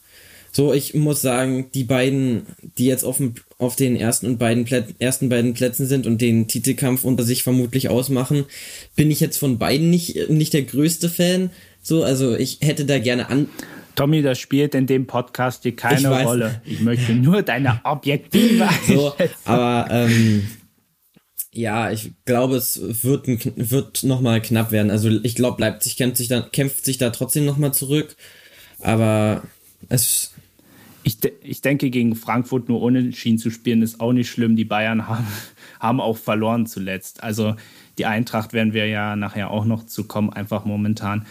So, ich muss sagen, die beiden, die jetzt auf, dem, auf den ersten und beiden Plä ersten beiden Plätzen sind und den Titelkampf unter sich vermutlich ausmachen, bin ich jetzt von beiden nicht, nicht der größte Fan. So, also ich hätte da gerne an. Tommy, das spielt in dem Podcast hier keine ich Rolle. Ich möchte nur deine objektive So, aber ähm, ja, ich glaube, es wird, wird nochmal knapp werden. Also ich glaube, Leipzig kämpft sich, da, kämpft sich da trotzdem nochmal zurück. Aber es ich, de ich denke, gegen Frankfurt nur unentschieden zu spielen, ist auch nicht schlimm. Die Bayern haben, haben auch verloren zuletzt. Also die Eintracht werden wir ja nachher auch noch zu kommen, einfach momentan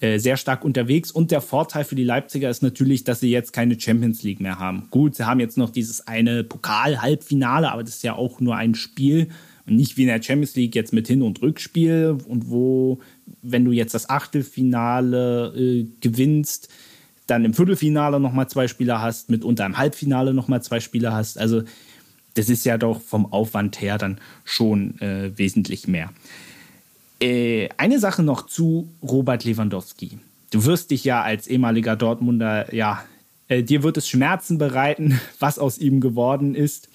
äh, sehr stark unterwegs. Und der Vorteil für die Leipziger ist natürlich, dass sie jetzt keine Champions League mehr haben. Gut, sie haben jetzt noch dieses eine Pokal-Halbfinale, aber das ist ja auch nur ein Spiel, Nicht wie in der Champions League jetzt mit Hin- und Rückspiel und wo, wenn du jetzt das Achtelfinale äh, gewinnst, dann im Viertelfinale nochmal zwei Spieler hast, mitunter im Halbfinale nochmal zwei Spieler hast. Also das ist ja doch vom Aufwand her dann schon äh, wesentlich mehr. Äh, eine Sache noch zu Robert Lewandowski. Du wirst dich ja als ehemaliger Dortmunder, ja, äh, dir wird es Schmerzen bereiten, was aus ihm geworden ist.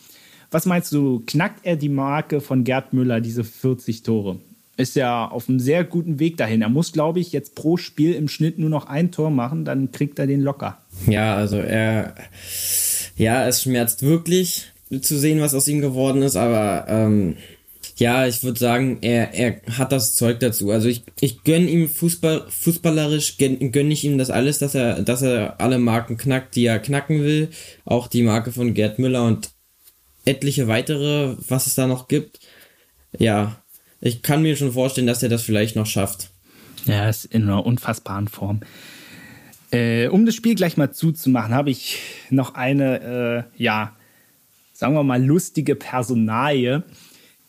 Was meinst du, knackt er die Marke von Gerd Müller, diese 40 Tore? Ist ja auf einem sehr guten Weg dahin. Er muss, glaube ich, jetzt pro Spiel im Schnitt nur noch ein Tor machen, dann kriegt er den locker. Ja, also er, ja, es schmerzt wirklich zu sehen, was aus ihm geworden ist, aber ähm, ja, ich würde sagen, er, er hat das Zeug dazu. Also ich, ich gönne ihm Fußball, fußballerisch, gönne gönn ich ihm das alles, dass er, dass er alle Marken knackt, die er knacken will. Auch die Marke von Gerd Müller und etliche weitere, was es da noch gibt. Ja, ich kann mir schon vorstellen, dass er das vielleicht noch schafft. Ja, ist in einer unfassbaren Form. Äh, um das Spiel gleich mal zuzumachen, habe ich noch eine, äh, ja, sagen wir mal, lustige Personalie.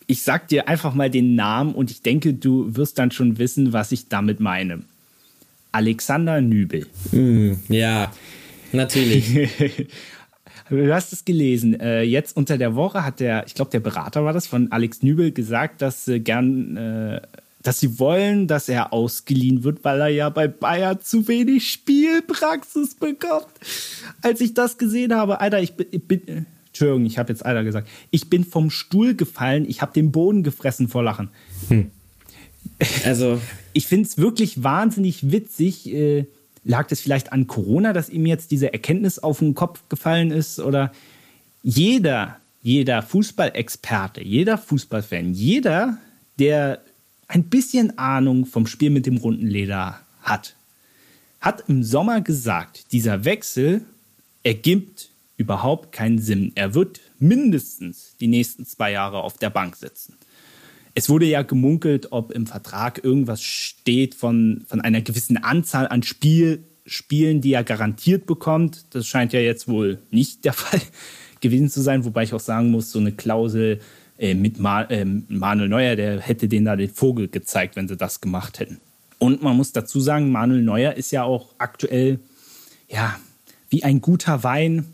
Ich sag dir einfach mal den Namen und ich denke, du wirst dann schon wissen, was ich damit meine. Alexander Nübel. Mm, ja, natürlich. Du hast es gelesen. Äh, jetzt unter der Woche hat der, ich glaube, der Berater war das von Alex Nübel gesagt, dass sie gern, äh, dass sie wollen, dass er ausgeliehen wird, weil er ja bei Bayern zu wenig Spielpraxis bekommt. Als ich das gesehen habe, Alter, ich bin, ich bin Entschuldigung, ich habe jetzt Alter gesagt. Ich bin vom Stuhl gefallen, ich habe den Boden gefressen vor Lachen. Hm. Also, ich finde es wirklich wahnsinnig witzig. Lag das vielleicht an Corona, dass ihm jetzt diese Erkenntnis auf den Kopf gefallen ist? Oder jeder, jeder Fußballexperte, jeder Fußballfan, jeder, der ein bisschen Ahnung vom Spiel mit dem runden Leder hat, hat im Sommer gesagt, dieser Wechsel ergibt überhaupt keinen Sinn. Er wird mindestens die nächsten zwei Jahre auf der Bank sitzen. Es wurde ja gemunkelt, ob im Vertrag irgendwas steht von, von einer gewissen Anzahl an Spiel, Spielen, die er garantiert bekommt. Das scheint ja jetzt wohl nicht der Fall gewesen zu sein, wobei ich auch sagen muss, so eine Klausel äh, mit Ma äh, Manuel Neuer, der hätte denen da den Vogel gezeigt, wenn sie das gemacht hätten. Und man muss dazu sagen, Manuel Neuer ist ja auch aktuell, ja, wie ein guter Wein.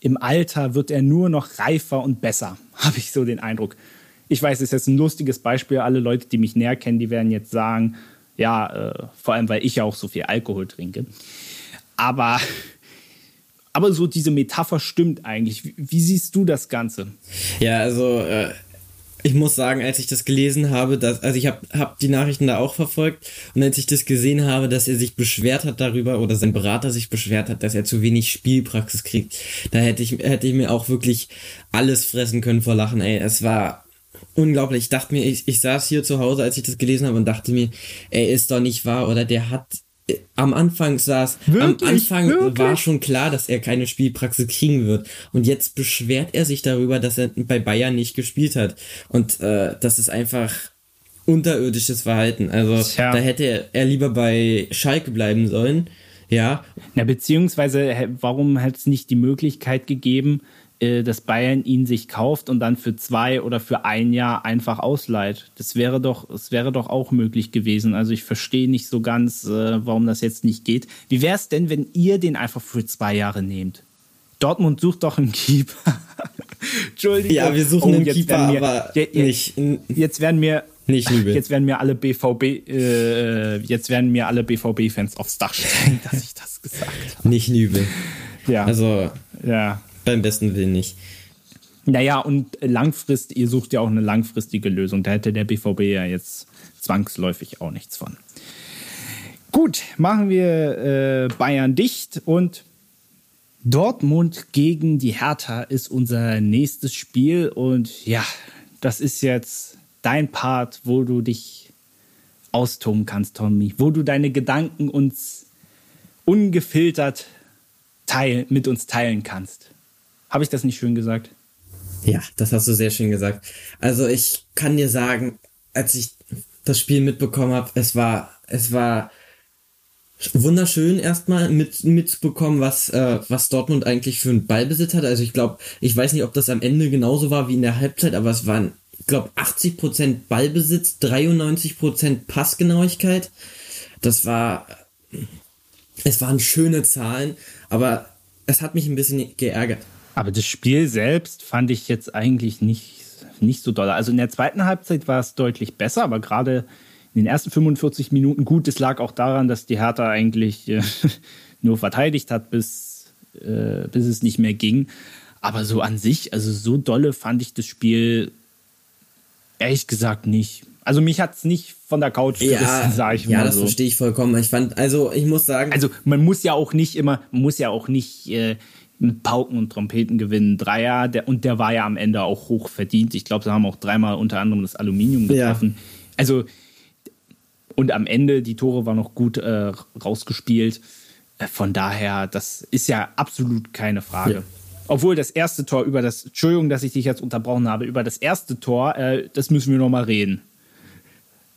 Im Alter wird er nur noch reifer und besser, habe ich so den Eindruck ich weiß, es ist jetzt ein lustiges Beispiel. Alle Leute, die mich näher kennen, die werden jetzt sagen, ja, äh, vor allem, weil ich ja auch so viel Alkohol trinke. Aber, aber so diese Metapher stimmt eigentlich. Wie, wie siehst du das Ganze? Ja, also äh, ich muss sagen, als ich das gelesen habe, dass, also ich habe hab die Nachrichten da auch verfolgt und als ich das gesehen habe, dass er sich beschwert hat darüber oder sein Berater sich beschwert hat, dass er zu wenig Spielpraxis kriegt, da hätte ich, hätte ich mir auch wirklich alles fressen können vor Lachen. Ey, es war unglaublich. Ich dachte mir, ich, ich saß hier zu Hause, als ich das gelesen habe und dachte mir, ey, ist doch nicht wahr oder der hat äh, am Anfang saß, wirklich, am Anfang wirklich? war schon klar, dass er keine Spielpraxis kriegen wird. Und jetzt beschwert er sich darüber, dass er bei Bayern nicht gespielt hat. Und äh, das ist einfach unterirdisches Verhalten. Also Tja. da hätte er, er lieber bei Schalke bleiben sollen. Ja. Na, beziehungsweise, warum hat es nicht die Möglichkeit gegeben, dass Bayern ihn sich kauft und dann für zwei oder für ein Jahr einfach ausleiht. Das wäre doch, das wäre doch auch möglich gewesen. Also ich verstehe nicht so ganz, äh, warum das jetzt nicht geht. Wie wäre es denn, wenn ihr den einfach für zwei Jahre nehmt? Dortmund sucht doch einen Keeper. Entschuldigung. Ja, wir suchen oh, einen Keeper, mir, aber jetzt, nicht. Jetzt werden mir nicht. Jetzt werden mir alle BVB, äh, jetzt werden mir alle BVB-Fans aufs Dach stellen, dass ich das gesagt habe. Nicht Nübel. Ja. Also. Ja. Beim besten Willen nicht. Naja, und langfristig, ihr sucht ja auch eine langfristige Lösung. Da hätte der BVB ja jetzt zwangsläufig auch nichts von. Gut, machen wir äh, Bayern dicht und Dortmund gegen die Hertha ist unser nächstes Spiel. Und ja, das ist jetzt dein Part, wo du dich austoben kannst, Tommy. Wo du deine Gedanken uns ungefiltert teil, mit uns teilen kannst. Habe ich das nicht schön gesagt? Ja, das hast du sehr schön gesagt. Also ich kann dir sagen, als ich das Spiel mitbekommen habe, es war, es war wunderschön erstmal mit mitzubekommen, was äh, was Dortmund eigentlich für einen Ballbesitz hat. Also ich glaube, ich weiß nicht, ob das am Ende genauso war wie in der Halbzeit, aber es war ein glaube 80% Ballbesitz, 93% Passgenauigkeit. Das war, es waren schöne Zahlen, aber es hat mich ein bisschen geärgert. Aber das Spiel selbst fand ich jetzt eigentlich nicht, nicht so doll. Also in der zweiten Halbzeit war es deutlich besser, aber gerade in den ersten 45 Minuten gut. Es lag auch daran, dass die Hertha eigentlich äh, nur verteidigt hat, bis, äh, bis es nicht mehr ging. Aber so an sich, also so dolle fand ich das Spiel ehrlich gesagt nicht. Also mich hat es nicht von der Couch ja, sage ich ja, mal. Ja, das so. verstehe ich vollkommen. Ich fand, also ich muss sagen. Also man muss ja auch nicht immer, man muss ja auch nicht äh, mit Pauken und Trompeten gewinnen. Dreier, der, und der war ja am Ende auch hoch verdient. Ich glaube, sie haben auch dreimal unter anderem das Aluminium getroffen. Ja. Also, und am Ende, die Tore waren noch gut äh, rausgespielt. Äh, von daher, das ist ja absolut keine Frage. Ja. Obwohl das erste Tor über das, Entschuldigung, dass ich dich jetzt unterbrochen habe, über das erste Tor, äh, das müssen wir nochmal reden.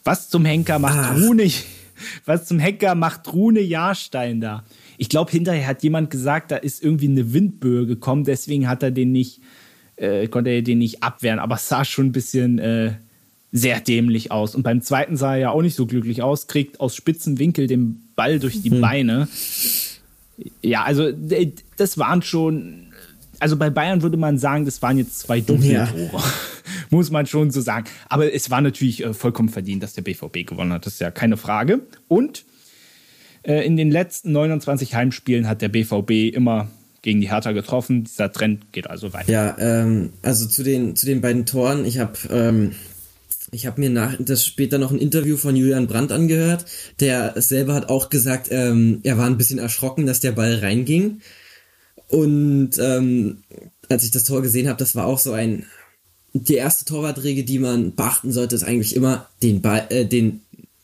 Was zum Henker macht Ach. Rune, was zum Henker macht Rune Jahrstein da? Ich glaube, hinterher hat jemand gesagt, da ist irgendwie eine Windböe gekommen, deswegen hat er den nicht, äh, konnte er den nicht abwehren, aber es sah schon ein bisschen äh, sehr dämlich aus. Und beim zweiten sah er ja auch nicht so glücklich aus, kriegt aus spitzen Winkel den Ball durch die mhm. Beine. Ja, also das waren schon also bei Bayern würde man sagen, das waren jetzt zwei Doppeltore. Ja. Muss man schon so sagen. Aber es war natürlich äh, vollkommen verdient, dass der BVB gewonnen hat. Das ist ja keine Frage. Und äh, in den letzten 29 Heimspielen hat der BVB immer gegen die Hertha getroffen. Dieser Trend geht also weiter. Ja, ähm, also zu den, zu den beiden Toren. Ich habe ähm, ich habe mir nach das später noch ein Interview von Julian Brandt angehört. Der selber hat auch gesagt, ähm, er war ein bisschen erschrocken, dass der Ball reinging. Und ähm, als ich das Tor gesehen habe, das war auch so ein. Die erste Torwartregel, die man beachten sollte, ist eigentlich immer den Ball, äh, den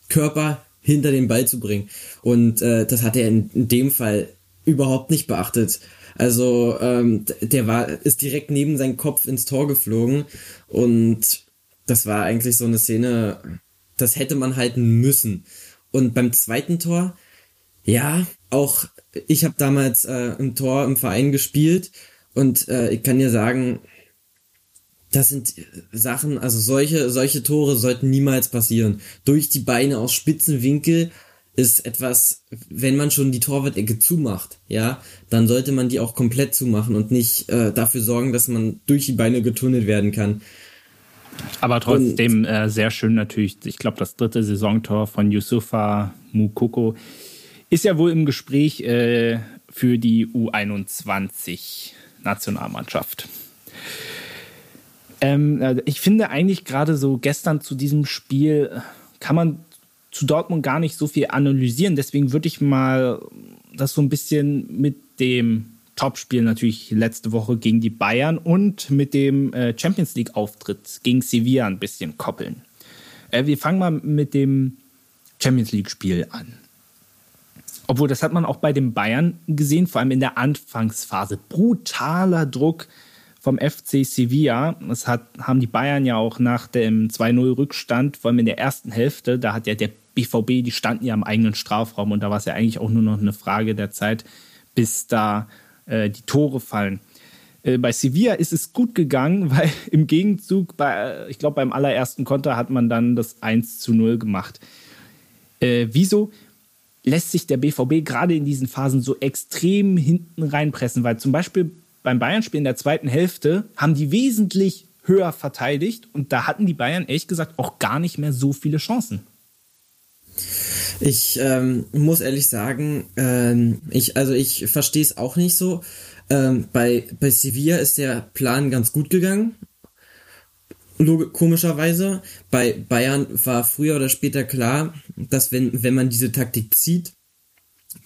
Körper hinter den Ball zu bringen. Und äh, das hat er in, in dem Fall überhaupt nicht beachtet. Also ähm, der war ist direkt neben seinen Kopf ins Tor geflogen und das war eigentlich so eine Szene, das hätte man halten müssen. Und beim zweiten Tor, ja, auch ich habe damals äh, im Tor im Verein gespielt und äh, ich kann dir sagen, das sind Sachen, also solche, solche Tore sollten niemals passieren. Durch die Beine aus spitzen Winkel ist etwas, wenn man schon die Torwart-Ecke zumacht, ja, dann sollte man die auch komplett zumachen und nicht äh, dafür sorgen, dass man durch die Beine getunnelt werden kann. Aber trotzdem äh, sehr schön natürlich, ich glaube, das dritte Saisontor von Yusufa Mukoko ist ja wohl im Gespräch äh, für die U21-Nationalmannschaft. Ähm, äh, ich finde eigentlich gerade so gestern zu diesem Spiel äh, kann man zu Dortmund gar nicht so viel analysieren. Deswegen würde ich mal das so ein bisschen mit dem Topspiel natürlich letzte Woche gegen die Bayern und mit dem äh, Champions League-Auftritt gegen Sevilla ein bisschen koppeln. wir fangen mal mit dem Champions League-Spiel an. Obwohl, das hat man auch bei den Bayern gesehen, vor allem in der Anfangsphase. Brutaler Druck vom FC Sevilla. Das hat, haben die Bayern ja auch nach dem 2-0-Rückstand, vor allem in der ersten Hälfte, da hat ja der BVB, die standen ja im eigenen Strafraum und da war es ja eigentlich auch nur noch eine Frage der Zeit, bis da äh, die Tore fallen. Äh, bei Sevilla ist es gut gegangen, weil im Gegenzug, bei, äh, ich glaube, beim allerersten Konter hat man dann das 1 zu 0 gemacht. Äh, wieso? lässt sich der BVB gerade in diesen Phasen so extrem hinten reinpressen, weil zum Beispiel beim Bayern-Spiel in der zweiten Hälfte haben die wesentlich höher verteidigt und da hatten die Bayern ehrlich gesagt auch gar nicht mehr so viele Chancen. Ich ähm, muss ehrlich sagen, ähm, ich, also ich verstehe es auch nicht so. Ähm, bei, bei Sevilla ist der Plan ganz gut gegangen komischerweise. Bei Bayern war früher oder später klar, dass wenn, wenn man diese Taktik zieht,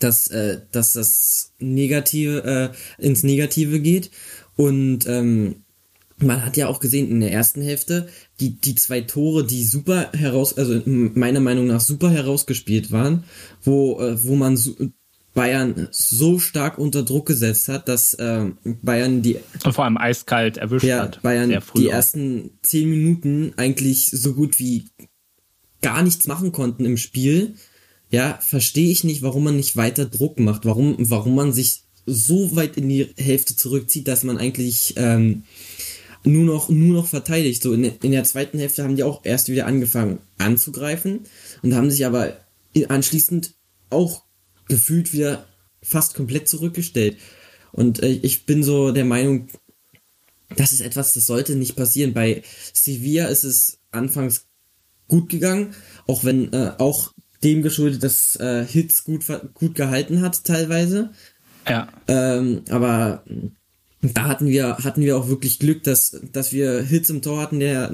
dass, äh, dass das Negative äh, ins Negative geht. Und ähm, man hat ja auch gesehen in der ersten Hälfte, die, die zwei Tore, die super heraus, also meiner Meinung nach super herausgespielt waren, wo, äh, wo man so, Bayern so stark unter Druck gesetzt hat, dass äh, Bayern die und vor allem eiskalt erwischt ja, hat. Bayern die ersten zehn Minuten eigentlich so gut wie gar nichts machen konnten im Spiel. Ja, verstehe ich nicht, warum man nicht weiter Druck macht, warum, warum man sich so weit in die Hälfte zurückzieht, dass man eigentlich ähm, nur noch, nur noch verteidigt. So in, in der zweiten Hälfte haben die auch erst wieder angefangen anzugreifen und haben sich aber anschließend auch gefühlt wieder fast komplett zurückgestellt. Und äh, ich bin so der Meinung, das ist etwas, das sollte nicht passieren. Bei Sevilla ist es anfangs gut gegangen, auch wenn äh, auch dem geschuldet, dass äh, Hits gut gut gehalten hat teilweise. Ja. Ähm, aber da hatten wir hatten wir auch wirklich Glück, dass dass wir Hits im Tor hatten, der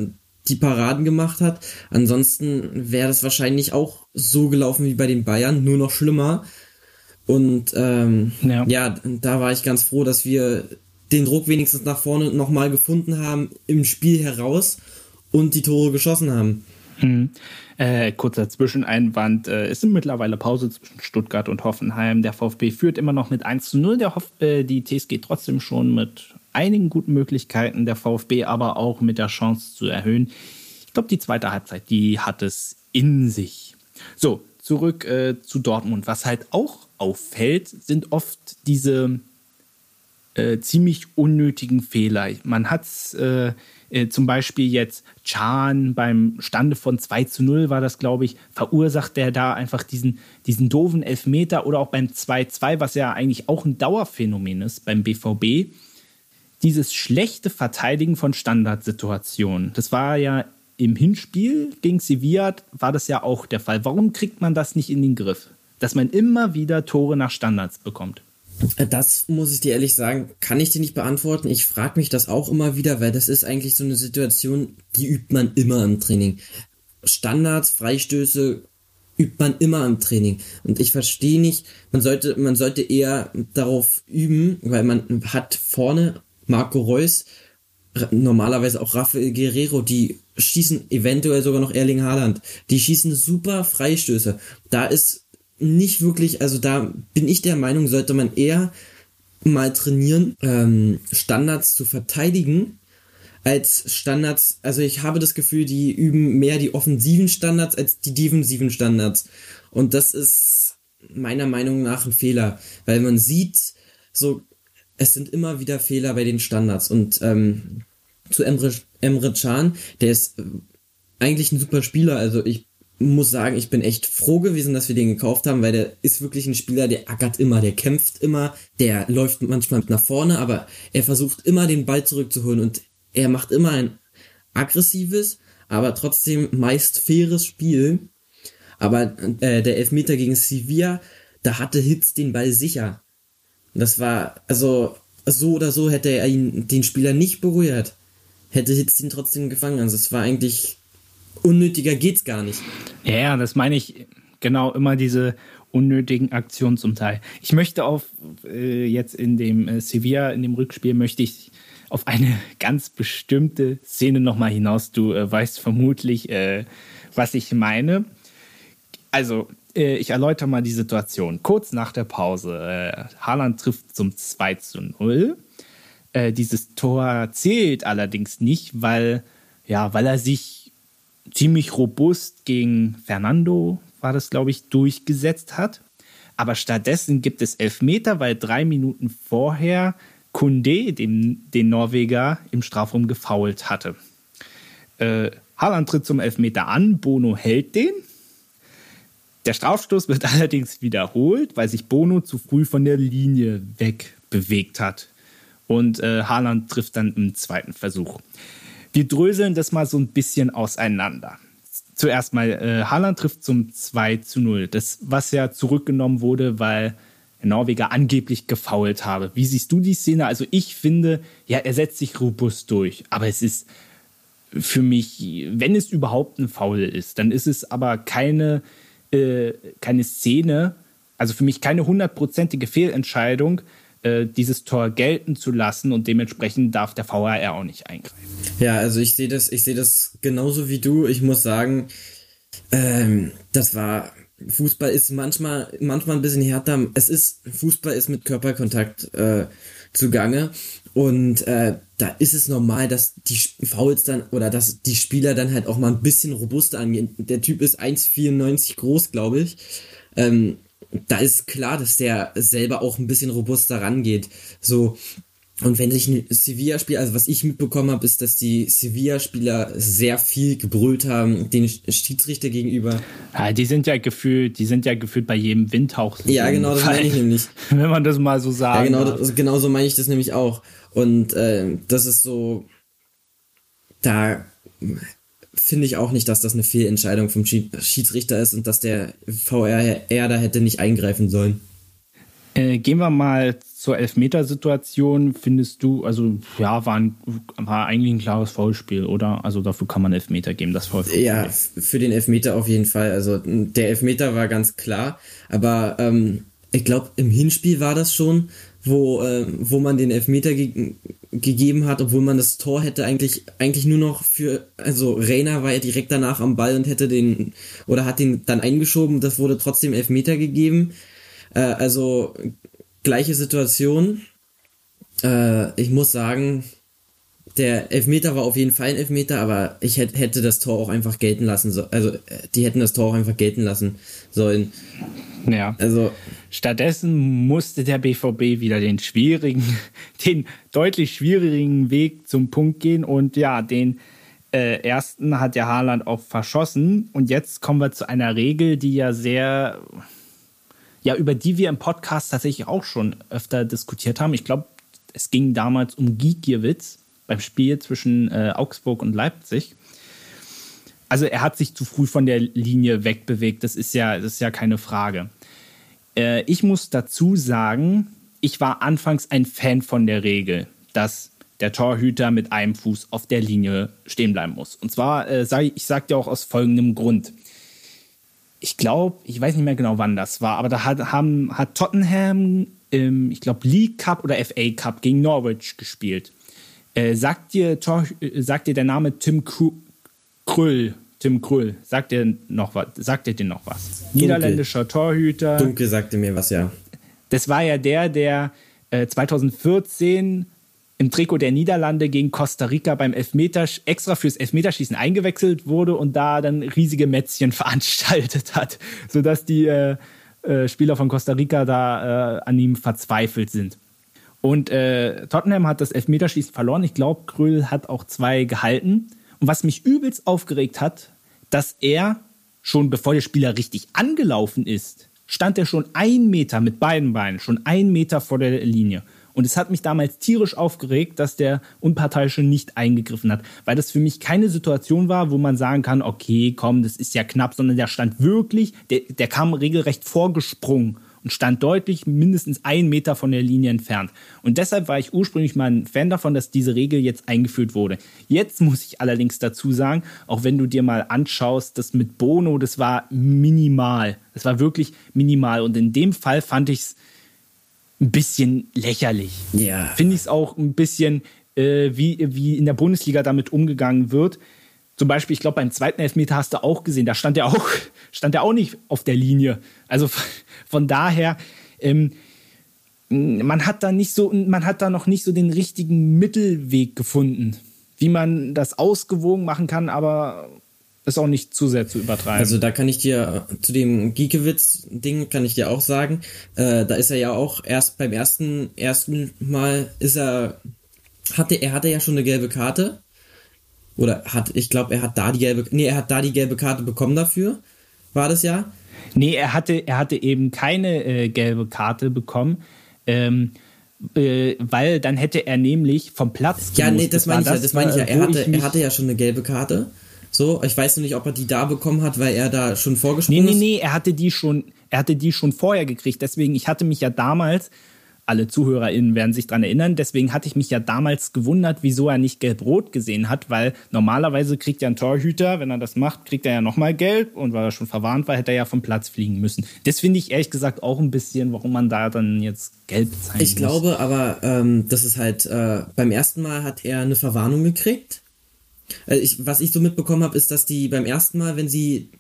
die Paraden gemacht hat. Ansonsten wäre das wahrscheinlich auch so gelaufen wie bei den Bayern, nur noch schlimmer. Und ähm, ja. ja, da war ich ganz froh, dass wir den Druck wenigstens nach vorne nochmal gefunden haben im Spiel heraus und die Tore geschossen haben. Hm. Äh, kurzer Zwischeneinwand. Äh, es sind mittlerweile Pause zwischen Stuttgart und Hoffenheim. Der VfB führt immer noch mit 1 zu 0. Der Hoff äh, die TSG trotzdem schon mit einigen guten Möglichkeiten. Der VfB aber auch mit der Chance zu erhöhen. Ich glaube, die zweite Halbzeit, die hat es in sich. So, zurück äh, zu Dortmund. Was halt auch auffällt, sind oft diese äh, ziemlich unnötigen Fehler. Man hat äh, äh, zum Beispiel jetzt Chan beim Stande von 2 zu 0 war das, glaube ich, verursacht der da einfach diesen, diesen doofen Elfmeter oder auch beim 2-2, was ja eigentlich auch ein Dauerphänomen ist beim BVB. Dieses schlechte Verteidigen von Standardsituationen. Das war ja im Hinspiel gegen Sevilla, war das ja auch der Fall. Warum kriegt man das nicht in den Griff? Dass man immer wieder Tore nach Standards bekommt. Das muss ich dir ehrlich sagen, kann ich dir nicht beantworten. Ich frage mich das auch immer wieder, weil das ist eigentlich so eine Situation, die übt man immer im Training. Standards, Freistöße übt man immer im Training. Und ich verstehe nicht, man sollte, man sollte eher darauf üben, weil man hat vorne Marco Reus, normalerweise auch Rafael Guerrero, die schießen eventuell sogar noch Erling Haaland. Die schießen super Freistöße. Da ist nicht wirklich, also da bin ich der Meinung, sollte man eher mal trainieren, ähm, Standards zu verteidigen, als Standards, also ich habe das Gefühl, die üben mehr die offensiven Standards als die defensiven Standards. Und das ist meiner Meinung nach ein Fehler, weil man sieht, so, es sind immer wieder Fehler bei den Standards. Und ähm, zu Emre, Emre Can, der ist äh, eigentlich ein super Spieler, also ich muss sagen, ich bin echt froh gewesen, dass wir den gekauft haben, weil der ist wirklich ein Spieler, der ackert immer, der kämpft immer, der läuft manchmal nach vorne, aber er versucht immer den Ball zurückzuholen und er macht immer ein aggressives, aber trotzdem meist faires Spiel. Aber äh, der Elfmeter gegen Sevilla, da hatte Hitz den Ball sicher. Das war, also so oder so hätte er ihn, den Spieler nicht berührt, hätte Hitz ihn trotzdem gefangen. Also es war eigentlich unnötiger geht's gar nicht. Ja, das meine ich genau immer diese unnötigen Aktionen zum Teil. Ich möchte auf äh, jetzt in dem äh, Sevilla, in dem Rückspiel, möchte ich auf eine ganz bestimmte Szene nochmal hinaus. Du äh, weißt vermutlich, äh, was ich meine. Also, äh, ich erläutere mal die Situation. Kurz nach der Pause, äh, Haaland trifft zum 2 zu 0. Äh, dieses Tor zählt allerdings nicht, weil, ja, weil er sich ziemlich robust gegen Fernando, war das, glaube ich, durchgesetzt hat. Aber stattdessen gibt es Elfmeter, weil drei Minuten vorher Kunde, den, den Norweger, im Strafraum gefault hatte. Äh, Haaland tritt zum Elfmeter an, Bono hält den. Der Strafstoß wird allerdings wiederholt, weil sich Bono zu früh von der Linie wegbewegt hat. Und äh, Haaland trifft dann im zweiten Versuch. Wir dröseln das mal so ein bisschen auseinander. Zuerst mal, äh, Haaland trifft zum 2 zu 0. Das, was ja zurückgenommen wurde, weil Norweger angeblich gefault habe. Wie siehst du die Szene? Also ich finde, ja, er setzt sich robust durch, aber es ist für mich, wenn es überhaupt ein Foul ist, dann ist es aber keine, äh, keine Szene, also für mich keine hundertprozentige Fehlentscheidung, äh, dieses Tor gelten zu lassen und dementsprechend darf der VAR auch nicht eingreifen. Ja, also ich sehe das, ich sehe das genauso wie du. Ich muss sagen, ähm, das war Fußball ist manchmal manchmal ein bisschen härter. Es ist Fußball ist mit Körperkontakt äh, zugange und äh, da ist es normal, dass die Fouls dann oder dass die Spieler dann halt auch mal ein bisschen robuster angehen. Der Typ ist 1,94 groß, glaube ich. Ähm, da ist klar, dass der selber auch ein bisschen robuster rangeht. So. Und wenn sich ein Sevilla-Spieler, also was ich mitbekommen habe, ist, dass die Sevilla-Spieler sehr viel gebrüllt haben, den Schiedsrichter gegenüber. Ja, die sind ja gefühlt, die sind ja gefühlt bei jedem Windhauch. Ja, genau, das meine ich nämlich. Wenn man das mal so sagt. Ja, genau, das, genau so meine ich das nämlich auch. Und äh, das ist so, da finde ich auch nicht, dass das eine Fehlentscheidung vom Schiedsrichter ist und dass der VR da hätte nicht eingreifen sollen. Äh, gehen wir mal zur Elfmetersituation. Findest du, also ja, war, ein, war eigentlich ein klares Foulspiel, oder? Also dafür kann man Elfmeter geben, das Foul. Ja, für den Elfmeter auf jeden Fall. Also der Elfmeter war ganz klar, aber ähm, ich glaube, im Hinspiel war das schon, wo, äh, wo man den Elfmeter ge gegeben hat, obwohl man das Tor hätte eigentlich, eigentlich nur noch für, also Reiner war ja direkt danach am Ball und hätte den, oder hat den dann eingeschoben, das wurde trotzdem Elfmeter gegeben. Äh, also gleiche Situation. Äh, ich muss sagen, der Elfmeter war auf jeden Fall ein Elfmeter, aber ich hätte, das Tor auch einfach gelten lassen sollen. Also, äh, die hätten das Tor auch einfach gelten lassen sollen. Ja. Also. Stattdessen musste der BVB wieder den schwierigen, den deutlich schwierigen Weg zum Punkt gehen und ja, den äh, ersten hat ja Haaland auch verschossen. Und jetzt kommen wir zu einer Regel, die ja sehr ja, über die wir im Podcast tatsächlich auch schon öfter diskutiert haben. Ich glaube, es ging damals um Gigiewicz beim Spiel zwischen äh, Augsburg und Leipzig. Also er hat sich zu früh von der Linie wegbewegt, das ist ja, das ist ja keine Frage. Äh, ich muss dazu sagen, ich war anfangs ein Fan von der Regel, dass der Torhüter mit einem Fuß auf der Linie stehen bleiben muss. Und zwar, äh, sag ich, ich sage dir auch aus folgendem Grund ich glaube, ich weiß nicht mehr genau, wann das war, aber da hat, haben, hat Tottenham im, ich glaube, League Cup oder FA Cup gegen Norwich gespielt. Äh, sagt, dir, äh, sagt dir der Name Tim Krüll, Tim Krüll, sagt dir noch was? Sagt dir noch was? Dunkel. Niederländischer Torhüter. Dunkel sagte mir was, ja. Das war ja der, der äh, 2014 im Trikot der Niederlande gegen Costa Rica beim Elfmeter extra fürs Elfmeterschießen eingewechselt wurde und da dann riesige Mätzchen veranstaltet hat, sodass die äh, äh, Spieler von Costa Rica da äh, an ihm verzweifelt sind. Und äh, Tottenham hat das Elfmeterschießen verloren. Ich glaube, Kröll hat auch zwei gehalten. Und was mich übelst aufgeregt hat, dass er schon bevor der Spieler richtig angelaufen ist, stand er schon ein Meter mit beiden Beinen, schon ein Meter vor der Linie. Und es hat mich damals tierisch aufgeregt, dass der Unparteiische nicht eingegriffen hat, weil das für mich keine Situation war, wo man sagen kann, okay, komm, das ist ja knapp, sondern der stand wirklich, der, der kam regelrecht vorgesprungen und stand deutlich mindestens einen Meter von der Linie entfernt. Und deshalb war ich ursprünglich mal ein Fan davon, dass diese Regel jetzt eingeführt wurde. Jetzt muss ich allerdings dazu sagen, auch wenn du dir mal anschaust, das mit Bono, das war minimal. Das war wirklich minimal. Und in dem Fall fand ich es ein bisschen lächerlich. Ja. Finde ich es auch ein bisschen, äh, wie, wie in der Bundesliga damit umgegangen wird. Zum Beispiel, ich glaube, beim zweiten Elfmeter hast du auch gesehen, da stand er auch, stand er auch nicht auf der Linie. Also von daher, ähm, man hat da nicht so, man hat da noch nicht so den richtigen Mittelweg gefunden, wie man das ausgewogen machen kann, aber ist auch nicht zu sehr zu übertreiben. Also da kann ich dir zu dem Giekewitz-Ding kann ich dir auch sagen, äh, da ist er ja auch erst beim ersten ersten Mal ist er hatte er hatte ja schon eine gelbe Karte oder hat ich glaube er hat da die gelbe nee er hat da die gelbe Karte bekommen dafür war das ja? Nee er hatte er hatte eben keine äh, gelbe Karte bekommen. Ähm, äh, weil dann hätte er nämlich vom Platz. Ja, nee, das, meine ich ja, das meine ich ja. Er hatte, er hatte ja schon eine gelbe Karte so, ich weiß noch nicht, ob er die da bekommen hat, weil er da schon vorgesprungen ist. Nee, nee, nee, er hatte die schon, er hatte die schon vorher gekriegt. Deswegen, ich hatte mich ja damals, alle ZuhörerInnen werden sich daran erinnern, deswegen hatte ich mich ja damals gewundert, wieso er nicht gelb-rot gesehen hat, weil normalerweise kriegt ja ein Torhüter, wenn er das macht, kriegt er ja nochmal gelb und weil er schon verwarnt war, hätte er ja vom Platz fliegen müssen. Das finde ich ehrlich gesagt auch ein bisschen, warum man da dann jetzt gelb zeigen Ich muss. glaube aber, ähm, das ist halt, äh, beim ersten Mal hat er eine Verwarnung gekriegt äh, ich, was ich so mitbekommen habe, ist, dass die beim ersten Mal, wenn sie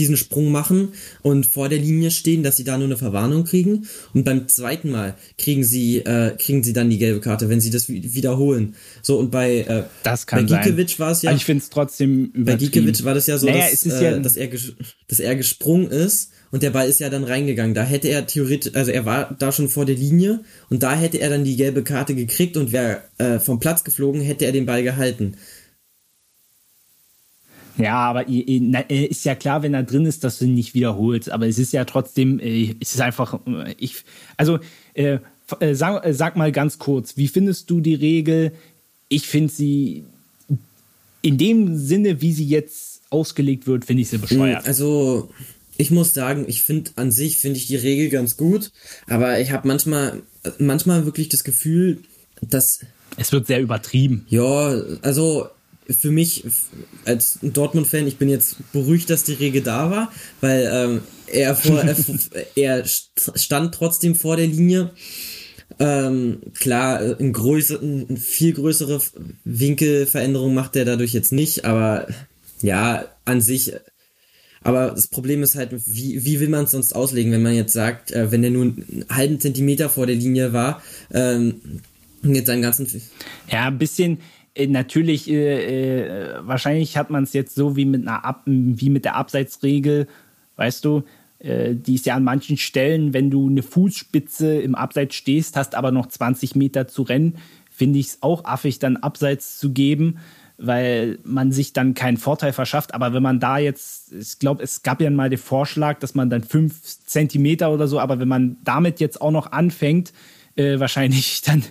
diesen Sprung machen und vor der Linie stehen, dass sie da nur eine Verwarnung kriegen und beim zweiten Mal kriegen sie äh, kriegen sie dann die gelbe Karte, wenn sie das wiederholen. So und bei äh, das kann bei Gikiewicz war es ja. Aber ich finde es trotzdem Bei Gikiewicz war das ja so, naja, dass, ja äh, dass er dass er gesprungen ist und der Ball ist ja dann reingegangen. Da hätte er theoretisch, also er war da schon vor der Linie und da hätte er dann die gelbe Karte gekriegt und wäre äh, vom Platz geflogen, hätte er den Ball gehalten. Ja, aber äh, ist ja klar, wenn er drin ist, dass du ihn nicht wiederholst. Aber es ist ja trotzdem, äh, es ist einfach, äh, ich, also äh, sag, sag mal ganz kurz, wie findest du die Regel? Ich finde sie in dem Sinne, wie sie jetzt ausgelegt wird, finde ich sie bescheuert. Also ich muss sagen, ich finde an sich finde ich die Regel ganz gut, aber ich habe manchmal manchmal wirklich das Gefühl, dass es wird sehr übertrieben. Ja, also für mich als Dortmund-Fan, ich bin jetzt beruhigt, dass die Regel da war, weil ähm, er, vor, er, stand trotzdem vor der Linie. Ähm, klar, ein, größer, ein viel größere Winkelveränderung macht er dadurch jetzt nicht, aber ja, an sich. Aber das Problem ist halt, wie, wie will man es sonst auslegen, wenn man jetzt sagt, äh, wenn er nur einen halben Zentimeter vor der Linie war, ähm, jetzt seinen ganzen. Ja, ein bisschen, äh, natürlich, äh, äh, wahrscheinlich hat man es jetzt so wie mit einer Ab wie mit der Abseitsregel, weißt du, äh, die ist ja an manchen Stellen, wenn du eine Fußspitze im Abseits stehst, hast aber noch 20 Meter zu rennen, finde ich es auch affig, dann Abseits zu geben, weil man sich dann keinen Vorteil verschafft. Aber wenn man da jetzt, ich glaube, es gab ja mal den Vorschlag, dass man dann fünf Zentimeter oder so, aber wenn man damit jetzt auch noch anfängt, äh, wahrscheinlich dann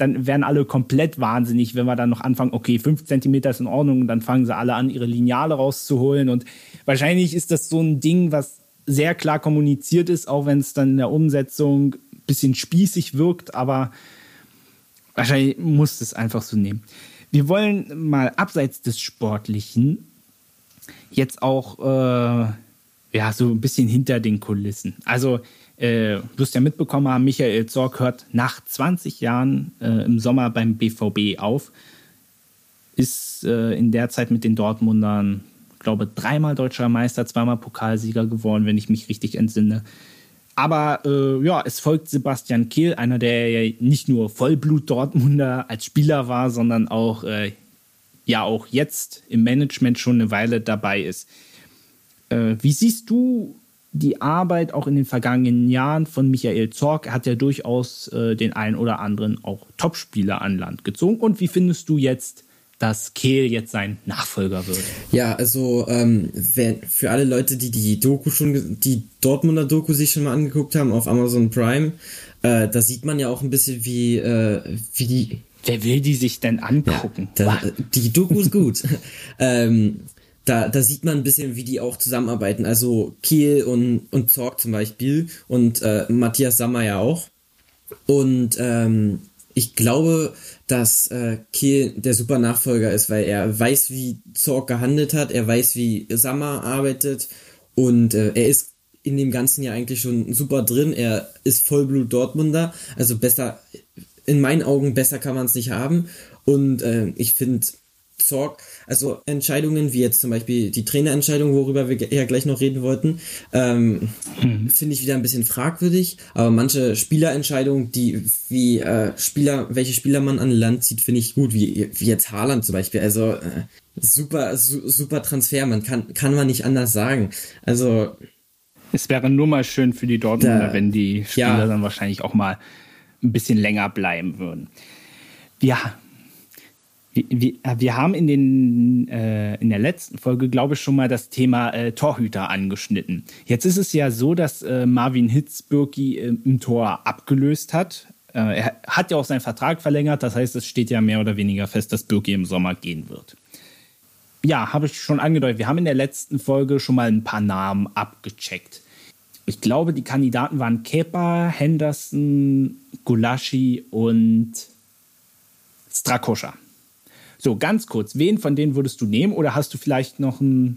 dann werden alle komplett wahnsinnig, wenn wir dann noch anfangen, okay, fünf Zentimeter ist in Ordnung, und dann fangen sie alle an, ihre Lineale rauszuholen. Und wahrscheinlich ist das so ein Ding, was sehr klar kommuniziert ist, auch wenn es dann in der Umsetzung ein bisschen spießig wirkt, aber wahrscheinlich muss es einfach so nehmen. Wir wollen mal abseits des Sportlichen jetzt auch äh, ja so ein bisschen hinter den Kulissen. Also äh, du hast ja mitbekommen haben, Michael Zorc hört nach 20 Jahren äh, im Sommer beim BVB auf. Ist äh, in der Zeit mit den Dortmundern, glaube dreimal deutscher Meister, zweimal Pokalsieger geworden, wenn ich mich richtig entsinne. Aber äh, ja, es folgt Sebastian Kehl, einer, der ja nicht nur Vollblut-Dortmunder als Spieler war, sondern auch, äh, ja, auch jetzt im Management schon eine Weile dabei ist. Äh, wie siehst du die Arbeit auch in den vergangenen Jahren von Michael Zorc hat ja durchaus äh, den einen oder anderen auch Topspieler an Land gezogen. Und wie findest du jetzt, dass Kehl jetzt sein Nachfolger wird? Ja, also ähm, für alle Leute, die die Doku schon, die Dortmunder Doku sich schon mal angeguckt haben auf Amazon Prime, äh, da sieht man ja auch ein bisschen wie äh, wie die Wer will die sich denn angucken? Ja, da, die Doku ist gut. ähm, da, da sieht man ein bisschen, wie die auch zusammenarbeiten. Also Kiel und, und Zorg zum Beispiel und äh, Matthias Sammer ja auch. Und ähm, ich glaube, dass äh, Kiel der super Nachfolger ist, weil er weiß, wie Zorg gehandelt hat, er weiß, wie Sammer arbeitet und äh, er ist in dem Ganzen ja eigentlich schon super drin. Er ist Vollblut Dortmunder, also besser, in meinen Augen besser kann man es nicht haben. Und äh, ich finde, Zorg, also Entscheidungen wie jetzt zum Beispiel die Trainerentscheidung, worüber wir ja gleich noch reden wollten, ähm, mhm. finde ich wieder ein bisschen fragwürdig. Aber manche Spielerentscheidungen, die wie äh, Spieler, welche Spieler man an Land zieht, finde ich gut, wie, wie jetzt Haaland zum Beispiel. Also äh, super, su super Transfer, man kann, kann man nicht anders sagen. Also es wäre nur mal schön für die Dortmunder, da, wenn die Spieler ja. dann wahrscheinlich auch mal ein bisschen länger bleiben würden. Ja, wir, äh, wir haben in, den, äh, in der letzten Folge, glaube ich, schon mal das Thema äh, Torhüter angeschnitten. Jetzt ist es ja so, dass äh, Marvin Hitzbürki äh, im Tor abgelöst hat. Äh, er hat ja auch seinen Vertrag verlängert, das heißt, es steht ja mehr oder weniger fest, dass Birki im Sommer gehen wird. Ja, habe ich schon angedeutet. Wir haben in der letzten Folge schon mal ein paar Namen abgecheckt. Ich glaube, die Kandidaten waren Kepa, Henderson, Gulaschi und Strakoscha. So, ganz kurz, wen von denen würdest du nehmen oder hast du vielleicht noch, ein,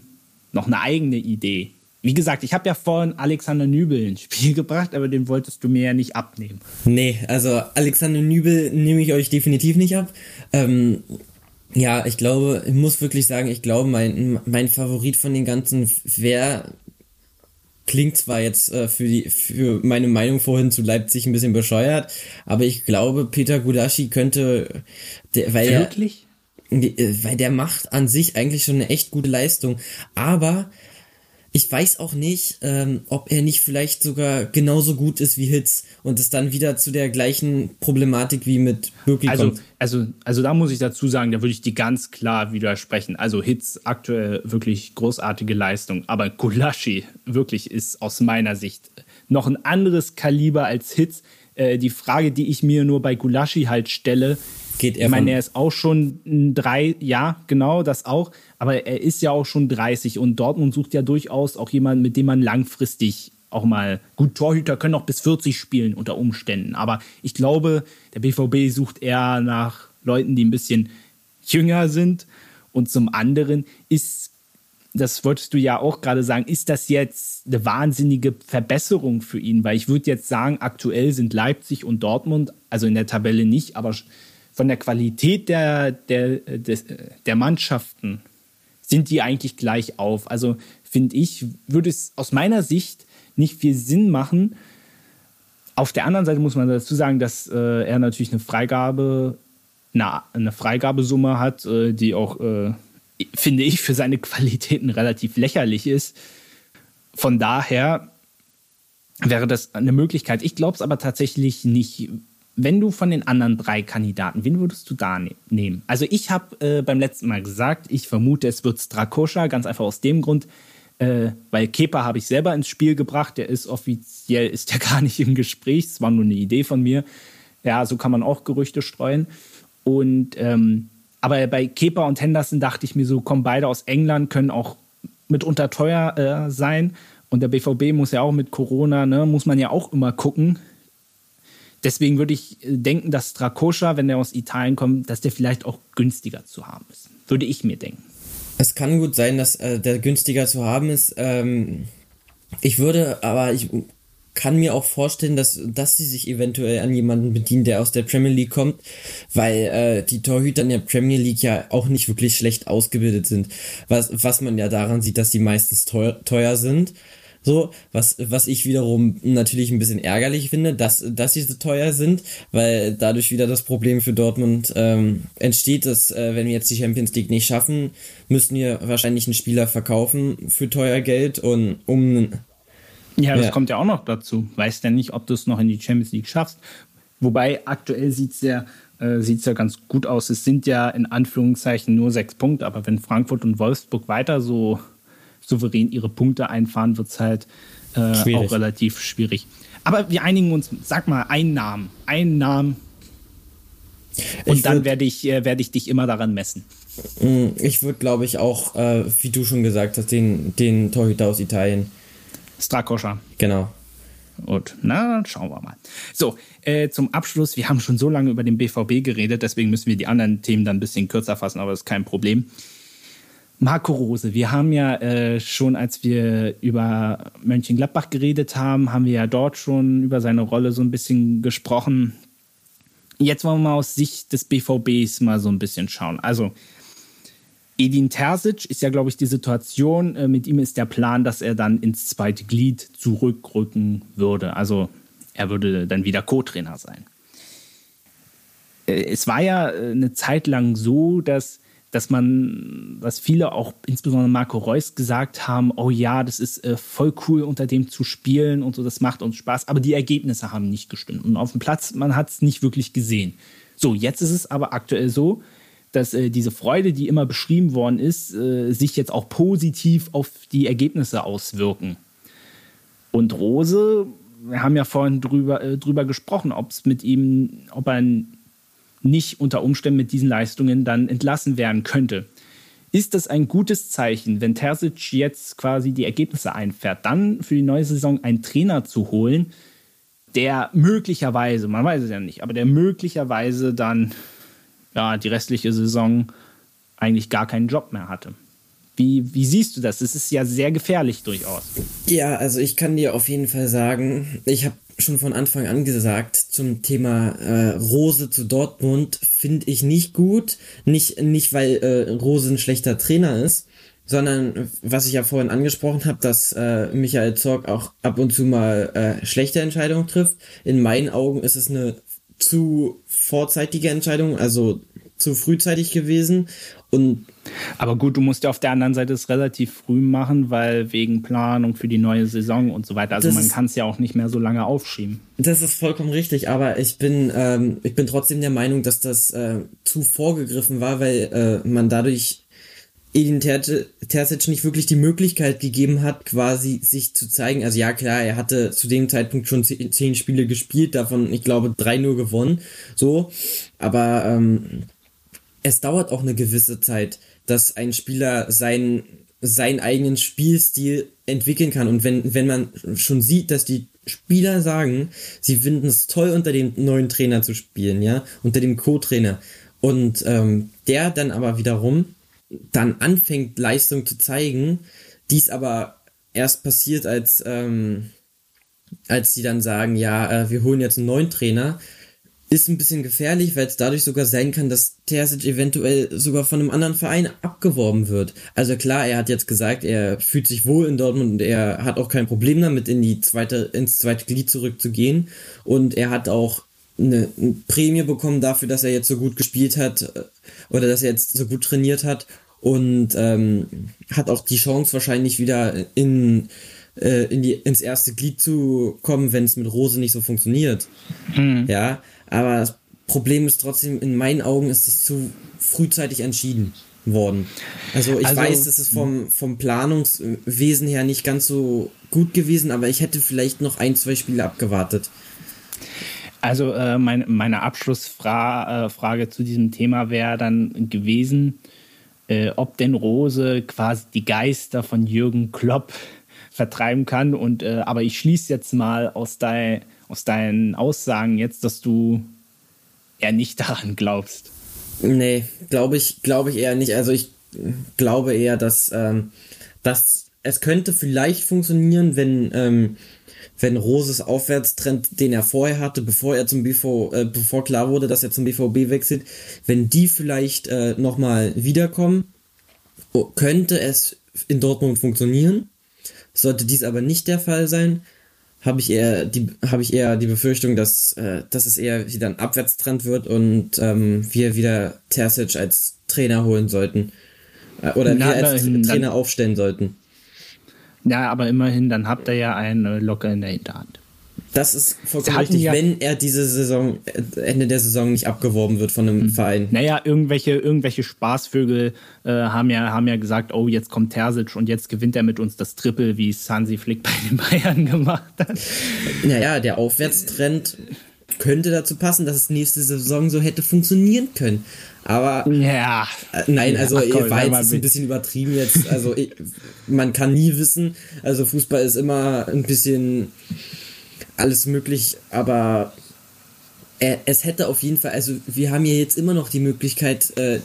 noch eine eigene Idee? Wie gesagt, ich habe ja vorhin Alexander Nübel ins Spiel gebracht, aber den wolltest du mir ja nicht abnehmen. Nee, also Alexander Nübel nehme ich euch definitiv nicht ab. Ähm, ja, ich glaube, ich muss wirklich sagen, ich glaube, mein, mein Favorit von den ganzen wäre klingt zwar jetzt äh, für die für meine Meinung vorhin zu Leipzig ein bisschen bescheuert, aber ich glaube, Peter Gulaschi könnte der, weil Wirklich? Äh, weil der macht an sich eigentlich schon eine echt gute Leistung. Aber ich weiß auch nicht, ähm, ob er nicht vielleicht sogar genauso gut ist wie Hitz und es dann wieder zu der gleichen Problematik wie mit Birki also, kommt. Also, also da muss ich dazu sagen, da würde ich die ganz klar widersprechen. Also Hitz aktuell wirklich großartige Leistung, aber Gulaschi wirklich ist aus meiner Sicht noch ein anderes Kaliber als Hitz. Äh, die Frage, die ich mir nur bei Gulaschi halt stelle, Geht er ich meine, er ist auch schon ein drei, ja, genau, das auch. Aber er ist ja auch schon 30 und Dortmund sucht ja durchaus auch jemanden, mit dem man langfristig auch mal gut Torhüter können auch bis 40 spielen unter Umständen. Aber ich glaube, der BVB sucht eher nach Leuten, die ein bisschen jünger sind. Und zum anderen ist, das wolltest du ja auch gerade sagen, ist das jetzt eine wahnsinnige Verbesserung für ihn? Weil ich würde jetzt sagen, aktuell sind Leipzig und Dortmund, also in der Tabelle nicht, aber von der Qualität der, der, des, der Mannschaften sind die eigentlich gleich auf. Also finde ich, würde es aus meiner Sicht nicht viel Sinn machen. Auf der anderen Seite muss man dazu sagen, dass äh, er natürlich eine Freigabe, eine, eine Freigabesumme hat, äh, die auch, äh, finde ich, für seine Qualitäten relativ lächerlich ist. Von daher wäre das eine Möglichkeit. Ich glaube es aber tatsächlich nicht. Wenn du von den anderen drei Kandidaten, wen würdest du da ne nehmen? Also ich habe äh, beim letzten Mal gesagt, ich vermute, es wird Strakoscha, ganz einfach aus dem Grund, äh, weil Kepa habe ich selber ins Spiel gebracht, der ist offiziell, ist der gar nicht im Gespräch, es war nur eine Idee von mir. Ja, so kann man auch Gerüchte streuen. Und ähm, aber bei Kepa und Henderson dachte ich mir so, kommen beide aus England, können auch mitunter teuer äh, sein. Und der BVB muss ja auch mit Corona, ne, muss man ja auch immer gucken. Deswegen würde ich äh, denken, dass Strakoscha, wenn der aus Italien kommt, dass der vielleicht auch günstiger zu haben ist. Würde ich mir denken. Es kann gut sein, dass äh, der günstiger zu haben ist. Ähm, ich würde, aber ich kann mir auch vorstellen, dass, dass sie sich eventuell an jemanden bedienen, der aus der Premier League kommt, weil äh, die Torhüter in der Premier League ja auch nicht wirklich schlecht ausgebildet sind. Was, was man ja daran sieht, dass die meistens teuer, teuer sind. So, was, was ich wiederum natürlich ein bisschen ärgerlich finde, dass, dass sie so teuer sind, weil dadurch wieder das Problem für Dortmund ähm, entsteht, dass äh, wenn wir jetzt die Champions League nicht schaffen, müssten wir wahrscheinlich einen Spieler verkaufen für teuer Geld und um Ja, das Ja. kommt ja auch noch dazu. Weißt ja nicht, ob du es noch in die Champions League schaffst. Wobei aktuell sieht es ja, äh, sieht's ja ganz gut aus. Es sind ja in Anführungszeichen nur sechs Punkte, aber wenn Frankfurt und Wolfsburg weiter so souverän ihre Punkte einfahren, wird es halt äh, auch relativ schwierig. Aber wir einigen uns, sag mal, einen Namen. Einen Namen. Und Ich dann würd- werde ich, äh, werde ich dich immer daran messen. Mm, Ich würde, glaube ich, auch, äh, wie du schon gesagt hast, den, den Torhüter aus Italien. Strakoscha. Genau. Gut, na, dann schauen wir mal. So, äh, zum Abschluss, wir haben schon so lange über den BVB geredet, deswegen müssen wir die anderen Themen dann ein bisschen kürzer fassen, aber das ist kein Problem. Marco Rose, wir haben ja äh, schon, als wir über Mönchengladbach geredet haben, haben wir ja dort schon über seine Rolle so ein bisschen gesprochen. Jetzt wollen wir mal aus Sicht des BVBs mal so ein bisschen schauen. Also, Edin Terzic ist ja, glaube ich, die Situation. Äh, mit ihm ist der Plan, dass er dann ins zweite Glied zurückrücken würde. Also er würde dann wieder Co-Trainer sein. Äh, es war ja äh, eine Zeit lang so, dass, dass man, dass viele auch, insbesondere Marco Reus, gesagt haben, oh ja, das ist äh, voll cool, unter dem zu spielen und so, das macht uns Spaß. Aber die Ergebnisse haben nicht gestimmt. Und auf dem Platz, man hat es nicht wirklich gesehen. So, jetzt ist es aber aktuell so, dass äh, diese Freude, die immer beschrieben worden ist, äh, sich jetzt auch positiv auf die Ergebnisse auswirken. Und Rose, wir haben ja vorhin drüber, äh, drüber gesprochen, ob es mit ihm, ob er nicht unter Umständen mit diesen Leistungen dann entlassen werden könnte. Ist das ein gutes Zeichen, wenn Terzic jetzt quasi die Ergebnisse einfährt, dann für die neue Saison einen Trainer zu holen, der möglicherweise, man weiß es ja nicht, aber der möglicherweise dann ja, die restliche Saison eigentlich gar keinen Job mehr hatte. Wie, wie siehst du das? Es ist ja sehr gefährlich durchaus. Ja, also ich kann dir auf jeden Fall sagen, ich habe schon von Anfang an gesagt, zum Thema äh, Rose zu Dortmund finde ich nicht gut. Nicht, nicht weil äh, Rose ein schlechter Trainer ist, sondern was ich ja vorhin angesprochen habe, dass äh, Michael Zorg auch ab und zu mal äh, schlechte Entscheidungen trifft. In meinen Augen ist es eine zu vorzeitige Entscheidung. Also zu frühzeitig gewesen. Und aber gut, du musst ja auf der anderen Seite es relativ früh machen, weil wegen Planung für die neue Saison und so weiter. Also man kann es ja auch nicht mehr so lange aufschieben. Das ist vollkommen richtig, aber ich bin, ähm, ich bin trotzdem der Meinung, dass das äh, zu vorgegriffen war, weil äh, man dadurch Edin Terzic nicht wirklich die Möglichkeit gegeben hat, quasi sich zu zeigen. Also ja, klar, er hatte zu dem Zeitpunkt schon zehn Spiele gespielt, davon, ich glaube, drei nur gewonnen. So. Aber ähm, es dauert auch eine gewisse Zeit, dass ein Spieler seinen, seinen eigenen Spielstil entwickeln kann. Und wenn, wenn man schon sieht, dass die Spieler sagen, sie finden es toll, unter dem neuen Trainer zu spielen, ja, unter dem Co-Trainer. Und ähm, der dann aber wiederum dann anfängt, Leistung zu zeigen, dies aber erst passiert, als, ähm, als sie dann sagen, ja, äh, wir holen jetzt einen neuen Trainer, ist ein bisschen gefährlich, weil es dadurch sogar sein kann, dass Terzic eventuell sogar von einem anderen Verein abgeworben wird. Also klar, er hat jetzt gesagt, er fühlt sich wohl in Dortmund und er hat auch kein Problem damit, in die zweite, ins zweite Glied zurückzugehen. Und er hat auch eine, eine Prämie bekommen dafür, dass er jetzt so gut gespielt hat äh, oder dass er jetzt so gut trainiert hat und ähm, hat auch die Chance wahrscheinlich wieder in, äh, in die, ins erste Glied zu kommen, wenn es mit Rose nicht so funktioniert. Mhm. Ja, aber das Problem ist trotzdem, in meinen Augen ist es zu frühzeitig entschieden worden. Also ich also, weiß, es ist vom, vom Planungswesen her nicht ganz so gut gewesen, aber ich hätte vielleicht noch ein, zwei Spiele abgewartet. Also äh, mein, meine Abschlussfrage äh, zu diesem Thema wäre dann gewesen, äh, ob denn Rose quasi die Geister von Jürgen Klopp vertreiben kann. Und äh, aber ich schließe jetzt mal aus, dein, aus deinen Aussagen jetzt, dass du eher nicht daran glaubst. Nee, glaube ich, glaube ich eher nicht. Also ich glaube eher, dass, ähm, dass es könnte vielleicht funktionieren, wenn ähm, wenn Roses Aufwärtstrend, den er vorher hatte, bevor er zum BV, äh, bevor klar wurde, dass er zum BVB wechselt, wenn die vielleicht äh, nochmal wiederkommen, oh, könnte es in Dortmund funktionieren. Sollte dies aber nicht der Fall sein, habe ich eher die habe ich eher die Befürchtung, dass äh, dass es eher wieder ein Abwärtstrend wird und ähm, wir wieder Terzic als Trainer holen sollten äh, oder Na, wir als Trainer aufstellen sollten. Ja, aber immerhin, dann habt ihr ja einen Locker in der Hinterhand. Das ist vollkommen richtig, ja wenn er diese Saison, Ende der Saison nicht abgeworben wird von einem mhm. Verein. Naja, irgendwelche, irgendwelche Spaßvögel äh, haben, ja, haben ja gesagt, oh, jetzt kommt Terzic und jetzt gewinnt er mit uns das Triple, wie es Hansi Flick bei den Bayern gemacht hat. Naja, der Aufwärtstrend könnte dazu passen, dass es nächste Saison so hätte funktionieren können. Aber ja. Äh, nein, also Ach, komm, war jetzt ein bisschen übertrieben jetzt. Also ich, man kann nie wissen. Also Fußball ist immer ein bisschen alles möglich, aber es hätte auf jeden Fall, also wir haben ja jetzt immer noch die Möglichkeit, äh,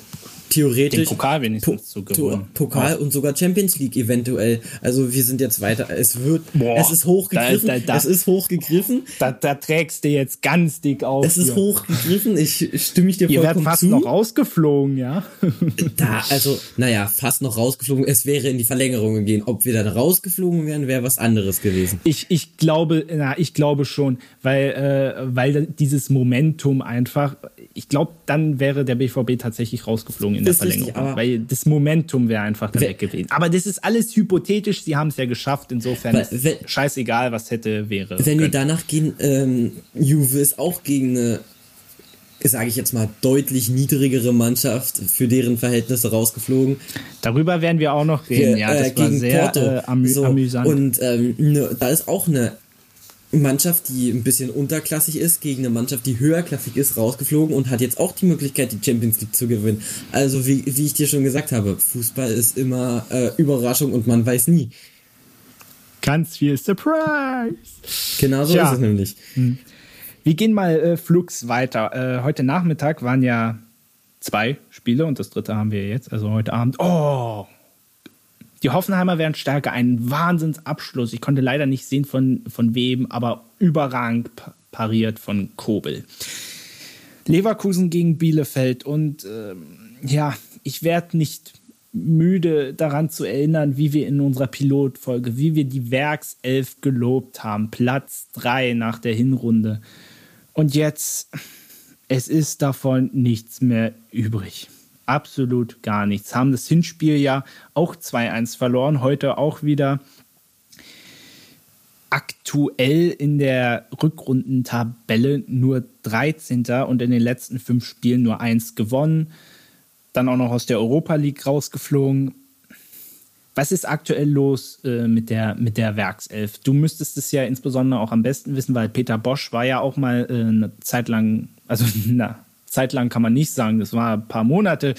theoretisch. Den Pokal wenigstens po zu gewinnen. Pokal und sogar Champions League eventuell. Also wir sind jetzt weiter. Es wird, Boah, es ist hochgegriffen. Da, da, da, es ist hochgegriffen. Da, da trägst du jetzt ganz dick auf. Es ist hier. hochgegriffen. Ich stimme ich dir Ihr vollkommen fast zu. noch rausgeflogen, ja. da, also, naja, fast noch rausgeflogen. Es wäre in die Verlängerung gegangen. Ob wir dann rausgeflogen wären, wäre was anderes gewesen. Ich, ich glaube, na, ich glaube schon, weil, äh, weil dieses Momentum einfach, ich glaube, dann wäre der BVB tatsächlich rausgeflogen in der Verlängerung. Richtig, weil das Momentum wäre einfach da weg gewesen. Aber das ist alles hypothetisch, sie haben es ja geschafft, insofern weil, ist wenn, scheißegal, was hätte, wäre. Wenn können. wir danach gehen, ähm, Juve ist auch gegen eine, sage ich jetzt mal, deutlich niedrigere Mannschaft für deren Verhältnisse rausgeflogen. Darüber werden wir auch noch reden, ja, das äh, war sehr. Äh, amü so, amüsant. Und ähm, ne, da ist auch eine Mannschaft, die ein bisschen unterklassig ist, gegen eine Mannschaft, die höherklassig ist, rausgeflogen und hat jetzt auch die Möglichkeit, die Champions League zu gewinnen. Also wie, wie ich dir schon gesagt habe, Fußball ist immer äh, Überraschung und man weiß nie. Ganz viel Surprise. Genau so ja. ist es nämlich. Hm. Wir gehen mal äh, flugs weiter. Äh, heute Nachmittag waren ja zwei Spiele und das dritte haben wir jetzt, also heute Abend. Oh, die Hoffenheimer werden stärker. Ein Wahnsinnsabschluss. Ich konnte leider nicht sehen von, von wem, aber überragend pariert von Kobel. Leverkusen gegen Bielefeld. Und äh, ja, ich werde nicht müde daran zu erinnern, wie wir in unserer Pilotfolge, wie wir die Werkself gelobt haben. Platz 3 nach der Hinrunde. Und jetzt es ist davon nichts mehr übrig. Absolut gar nichts. Haben das Hinspiel ja auch 2-1 verloren, heute auch wieder aktuell in der Rückrundentabelle nur 13. und in den letzten fünf Spielen nur eins gewonnen. Dann auch noch aus der Europa League rausgeflogen. Was ist aktuell los äh, mit, der, mit der Werkself? Du müsstest es ja insbesondere auch am besten wissen, weil Peter Bosch war ja auch mal äh, eine Zeit lang, also na, Zeit lang kann man nicht sagen, das war ein paar Monate.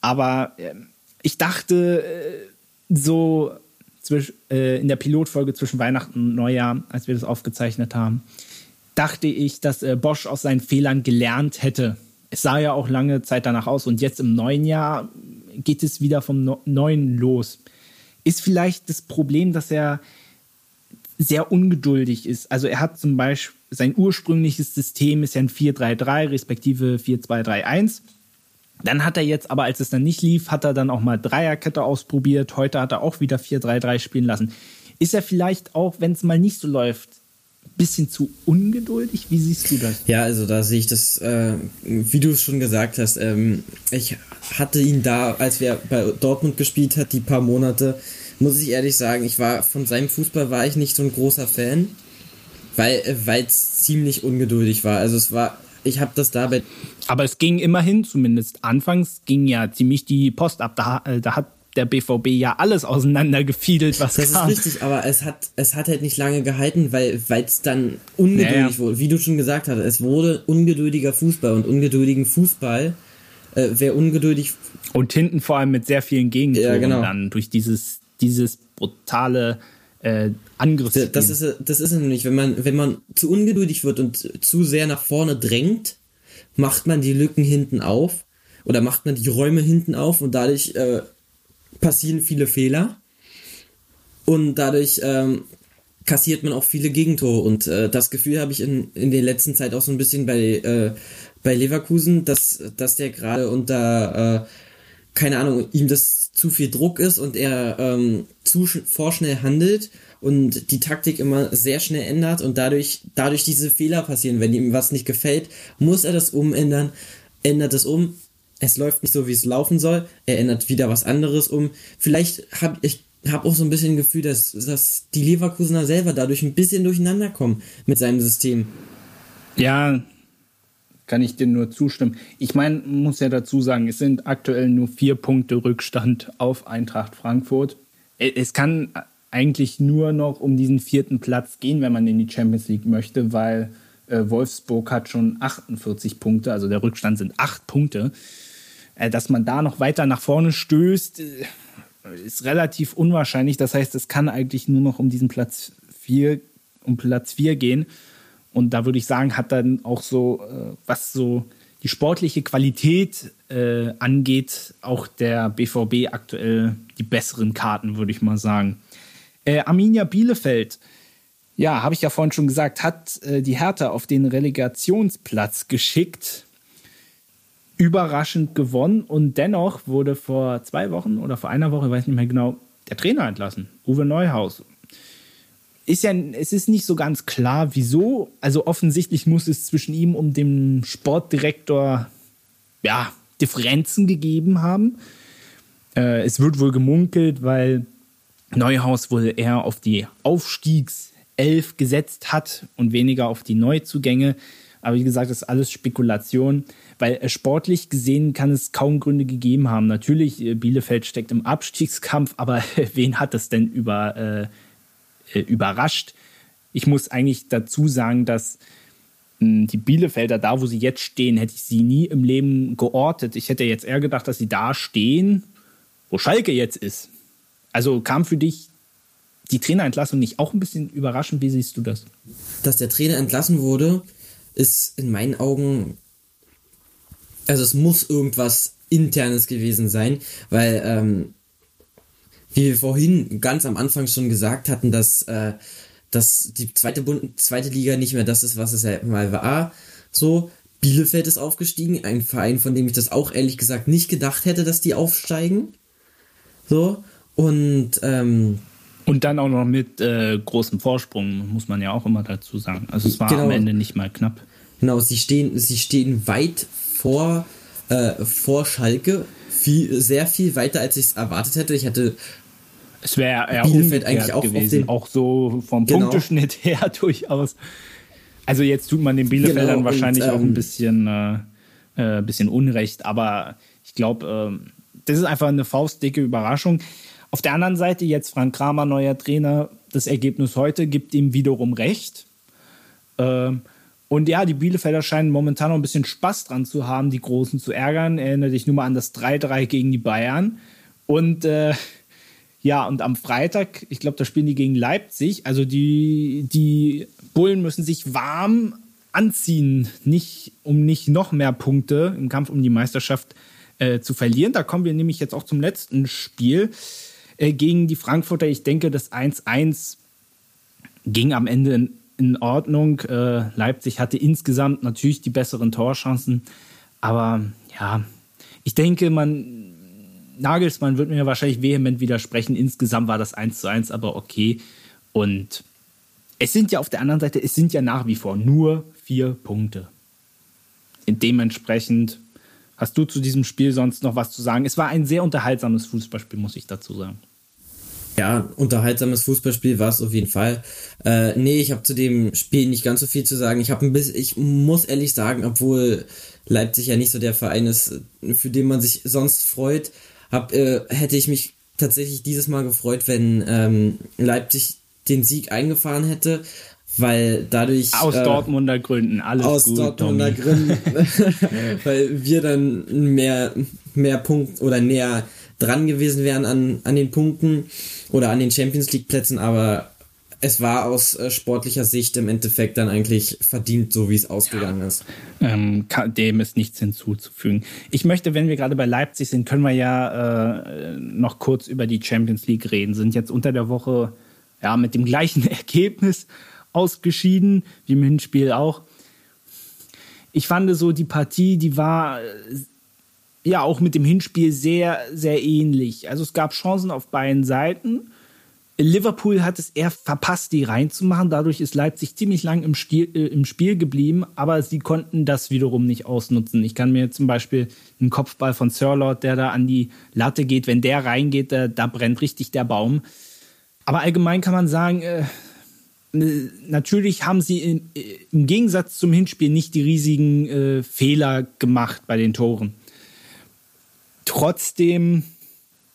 Aber äh, ich dachte, äh, so zwisch, äh, in der Pilotfolge zwischen Weihnachten und Neujahr, als wir das aufgezeichnet haben, dachte ich, dass äh, Bosch aus seinen Fehlern gelernt hätte. Es sah ja auch lange Zeit danach aus und jetzt im neuen Jahr geht es wieder vom no Neuen los. Ist vielleicht das Problem, dass er sehr ungeduldig ist. Also er hat zum Beispiel sein ursprüngliches System ist ja ein 4-3-3 respektive 4-2-3-1 dann hat er jetzt, aber als es dann nicht lief, hat er dann auch mal Dreierkette ausprobiert. Heute hat er auch wieder 4-3-3 spielen lassen. Ist er vielleicht auch, wenn es mal nicht so läuft, ein bisschen zu ungeduldig? Wie siehst du das? Ja, also da sehe ich das, äh, wie du es schon gesagt hast. Ähm, ich hatte ihn da, als wir bei Dortmund gespielt hat, die paar Monate, muss ich ehrlich sagen, ich war von seinem Fußball war ich nicht so ein großer Fan, weil es ziemlich ungeduldig war. Also es war ich habe das dabei. Aber es ging immerhin, zumindest anfangs, ging ja ziemlich die Post ab. Da, äh, da hat der BVB ja alles auseinandergefiedelt, was das kam. Das ist richtig, aber es hat, es hat halt nicht lange gehalten, weil es dann ungeduldig naja. wurde. Wie du schon gesagt hast, es wurde ungeduldiger Fußball und ungeduldigen Fußball, äh, wer ungeduldig. Und hinten vor allem mit sehr vielen Gegentoren ja, genau. dann durch dieses, dieses brutale äh, Angriff. Das ist, das ist es nämlich, wenn man, wenn man zu ungeduldig wird und zu sehr nach vorne drängt, macht man die Lücken hinten auf oder macht man die Räume hinten auf und dadurch äh, passieren viele Fehler. Und dadurch ähm, kassiert man auch viele Gegentore. Und äh, das Gefühl habe ich in, in der letzten Zeit auch so ein bisschen bei, äh, bei Leverkusen, dass, dass der gerade unter, äh, keine Ahnung, ihm das zu viel Druck ist und er ähm, zu vorschnell handelt und die Taktik immer sehr schnell ändert und dadurch, dadurch diese Fehler passieren. Wenn ihm was nicht gefällt, muss er das umändern, ändert es um. Es läuft nicht so, wie es laufen soll. Er ändert wieder was anderes um. Vielleicht habe ich hab auch so ein bisschen Gefühl, dass, dass die Leverkusener selber dadurch ein bisschen durcheinander kommen mit seinem System. Ja, kann ich dir nur zustimmen. Ich meine, muss ja dazu sagen, es sind aktuell nur vier Punkte Rückstand auf Eintracht Frankfurt. Äh, es kann eigentlich nur noch um diesen vierten Platz gehen, wenn man in die Champions League möchte, weil äh, Wolfsburg hat schon 48 Punkte, also der Rückstand sind acht Punkte. Äh, dass man da noch weiter nach vorne stößt, äh, ist relativ unwahrscheinlich. Das heißt, es kann eigentlich nur noch um diesen Platz 4 um Platz 4 gehen. Und da würde ich sagen, hat dann auch so, äh, was so die sportliche Qualität äh, angeht, auch der BVB aktuell die besseren Karten, würde ich mal sagen. Äh, Arminia Bielefeld, ja, habe ich ja vorhin schon gesagt, hat äh, die Hertha auf den Relegationsplatz geschickt. Überraschend gewonnen und dennoch wurde vor zwei Wochen oder vor einer Woche, weiß nicht mehr genau, der Trainer entlassen, Uwe Neuhaus ist ja, es ist nicht so ganz klar, wieso. Also offensichtlich muss es zwischen ihm und dem Sportdirektor ja, Differenzen gegeben haben. Äh, es wird wohl gemunkelt, weil Neuhaus wohl eher auf die Aufstiegself gesetzt hat und weniger auf die Neuzugänge. Aber wie gesagt, das ist alles Spekulation, weil äh, sportlich gesehen kann es kaum Gründe gegeben haben. Natürlich, äh, Bielefeld steckt im Abstiegskampf, aber wen hat es denn über äh, überrascht. Ich muss eigentlich dazu sagen, dass mh, hm, die Bielefelder, da wo sie jetzt stehen, hätte ich sie nie im Leben geortet. Ich hätte jetzt eher gedacht, dass sie da stehen, wo Schalke jetzt ist. Also kam für dich die Trainerentlassung nicht auch ein bisschen überraschend? Wie siehst du das? Dass der Trainer entlassen wurde, ist in meinen Augen, also es muss irgendwas internes gewesen sein, weil ähm, wie wir vorhin ganz am Anfang schon gesagt hatten, dass, äh, dass die zweite, Bund zweite Liga nicht mehr das ist, was es ja mal war. So, Bielefeld ist aufgestiegen, ein Verein, von dem ich das auch ehrlich gesagt nicht gedacht hätte, dass die aufsteigen. So, und ähm, und dann auch noch mit äh, großem Vorsprung, muss man ja auch immer dazu sagen. Also es war genau. am Ende nicht mal knapp. Genau, sie stehen, sie stehen weit vor, äh, vor Schalke, viel, sehr viel weiter, als ich es erwartet hätte. Ich hätte es wäre eher Bielefeld eigentlich auch gewesen, auch so vom genau. Punkteschnitt her durchaus. Also jetzt tut man den Bielefeldern genau, wahrscheinlich und, ähm, auch ein ähm, bisschen, äh, äh, bisschen Unrecht, aber ich glaube, äh, das ist einfach eine faustdicke Überraschung. Auf der anderen Seite jetzt Frank Kramer, neuer Trainer, das Ergebnis heute gibt ihm wiederum recht. Ähm, und ja, die Bielefelder scheinen momentan noch ein bisschen Spaß dran zu haben, die Großen zu ärgern. Erinnere dich nur mal an das 3-3 gegen die Bayern. Und äh, ja, und am Freitag, ich glaube, da spielen die gegen Leipzig. Also die, die Bullen müssen sich warm anziehen, nicht, um nicht noch mehr Punkte im Kampf um die Meisterschaft äh, zu verlieren. Da kommen wir nämlich jetzt auch zum letzten Spiel äh, gegen die Frankfurter. Ich denke, das 1-1 ging am Ende in, in Ordnung. Äh, Leipzig hatte insgesamt natürlich die besseren Torchancen. Aber ja, ich denke, man. Nagelsmann wird mir wahrscheinlich vehement widersprechen. Insgesamt war das 1 zu 1 aber okay. Und es sind ja auf der anderen Seite, es sind ja nach wie vor nur vier Punkte. Dementsprechend Hast du zu diesem Spiel sonst noch was zu sagen? Es war ein sehr unterhaltsames Fußballspiel, muss ich dazu sagen. Ja, unterhaltsames Fußballspiel war es auf jeden Fall. Äh, nee, ich habe zu dem Spiel nicht ganz so viel zu sagen. Ich habe ein bisschen, ich muss ehrlich sagen, obwohl Leipzig ja nicht so der Verein ist, für den man sich sonst freut, hab, äh, hätte ich mich tatsächlich dieses Mal gefreut, wenn ähm, Leipzig den Sieg eingefahren hätte weil dadurch aus äh, Dortmunder Gründen alles aus gut, Dortmunder Tommy. Gründen weil wir dann mehr mehr Punkt oder näher dran gewesen wären an an den Punkten oder an den Champions League Plätzen aber es war aus äh, sportlicher Sicht im Endeffekt dann eigentlich verdient, so wie es ausgegangen ja. ist. Ähm, dem ist nichts hinzuzufügen. Ich möchte, wenn wir gerade bei Leipzig sind, können wir ja äh, noch kurz über die Champions League reden. Sind jetzt unter der Woche ja mit dem gleichen Ergebnis ausgeschieden, wie im Hinspiel auch. Ich fand so, die Partie, die war äh, ja auch mit dem Hinspiel sehr, sehr ähnlich. Also es gab Chancen auf beiden Seiten. Liverpool hat es eher verpasst, die reinzumachen. Dadurch ist Leipzig ziemlich lang im, Stil, äh, im Spiel geblieben, aber sie konnten das wiederum nicht ausnutzen. Ich kann mir zum Beispiel einen Kopfball von Sirlot, der da an die Latte geht, wenn der reingeht, da, da brennt richtig der Baum. Aber allgemein kann man sagen, äh, natürlich haben sie im, im, Gegensatz zum Hinspiel nicht die riesigen äh, Fehler gemacht bei den Toren. Trotzdem,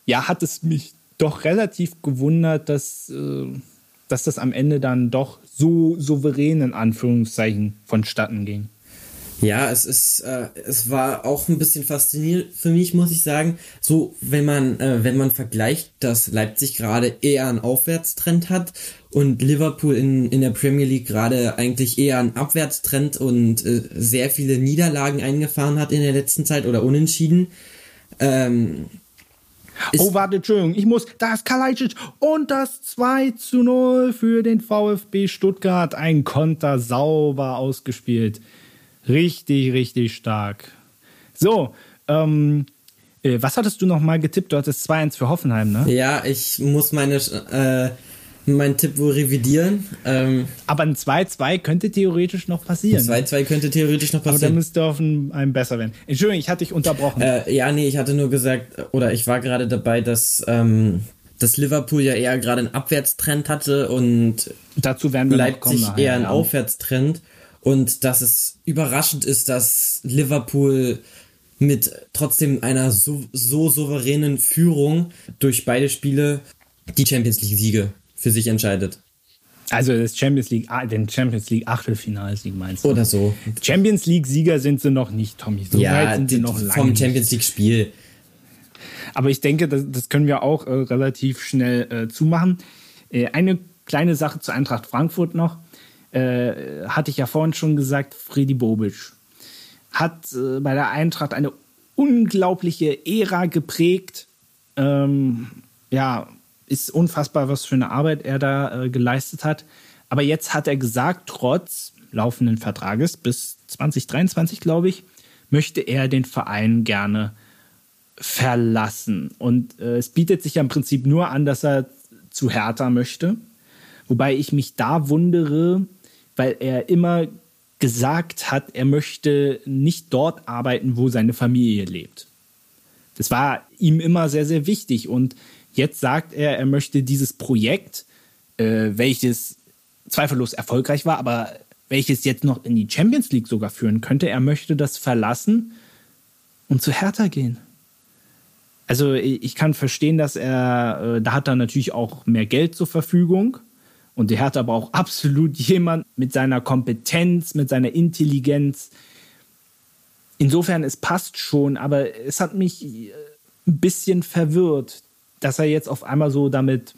ja, hat es mich doch relativ gewundert, dass, äh, dass das am Ende dann doch so souverän in Anführungszeichen vonstatten ging. Ja, es ist, äh, es war auch ein bisschen faszinierend für mich, muss ich sagen. So, wenn man, äh, wenn man vergleicht, dass Leipzig gerade eher einen Aufwärtstrend hat und Liverpool in, in der Premier League gerade eigentlich eher einen Abwärtstrend und äh, sehr viele Niederlagen eingefahren hat in der letzten Zeit oder unentschieden. Ähm, oh, warte, Entschuldigung, ich muss, da ist Kalajdzic und das 2 zu 0 für den VfB Stuttgart. Ein Konter sauber ausgespielt. Richtig, richtig stark. So, ähm, äh, was hattest du noch mal getippt? Du hattest 2-1 für Hoffenheim, ne? Ja, ich muss meine, äh, meinen Tipp wohl revidieren. Ähm, Aber ein 2-2 könnte theoretisch noch passieren. Ein 2-2 könnte theoretisch noch passieren. Aber da müsste auf einem besser werden. Entschuldigung, ich hatte dich unterbrochen. Äh, ja, nee, ich hatte nur gesagt, oder ich war gerade dabei, dass, ähm, dass Liverpool ja eher gerade einen Abwärtstrend hatte und dazu werden wir Leipzig nachher, eher einen ja. Aufwärtstrend. Und dass es überraschend ist, dass Liverpool mit trotzdem einer so, so souveränen Führung durch beide Spiele die Champions League Siege für sich entscheidet. Also das Champions League, ah, den Champions League Achtelfinalsieg meinst du? Oder so. Champions League Sieger sind sie noch nicht, Tommy. So ja, weit sind sie noch lange vom Champions League Spiel. Aber ich denke, das, das können wir auch äh, relativ schnell äh, zumachen. Äh, eine kleine Sache zu Eintracht Frankfurt noch äh, hatte ich ja vorhin schon gesagt, Freddy Bobic hat äh, bei der Eintracht eine unglaubliche Ära geprägt. Ähm, ja, ist unfassbar, was für eine Arbeit er da äh, geleistet hat. Aber jetzt hat er gesagt, trotz laufenden Vertrages bis 2023, glaube ich, möchte er den Verein gerne verlassen. Und äh, es bietet sich ja im Prinzip nur an, dass er zu Hertha möchte. Wobei ich mich da wundere, weil er immer gesagt hat, er möchte nicht dort arbeiten, wo seine Familie lebt. Das war ihm immer sehr, sehr wichtig. Und jetzt sagt er, er möchte dieses Projekt, äh, welches zweifellos erfolgreich war, aber welches jetzt noch in die Champions League sogar führen könnte, er möchte das verlassen und zu Hertha gehen. Also ich kann verstehen, dass er, äh, da hat er natürlich auch mehr Geld zur Verfügung. Und der Hertha braucht absolut jemand mit seiner Kompetenz, mit seiner Intelligenz. Insofern, es passt schon, aber es hat mich äh, ein bisschen verwirrt, dass er jetzt auf einmal so damit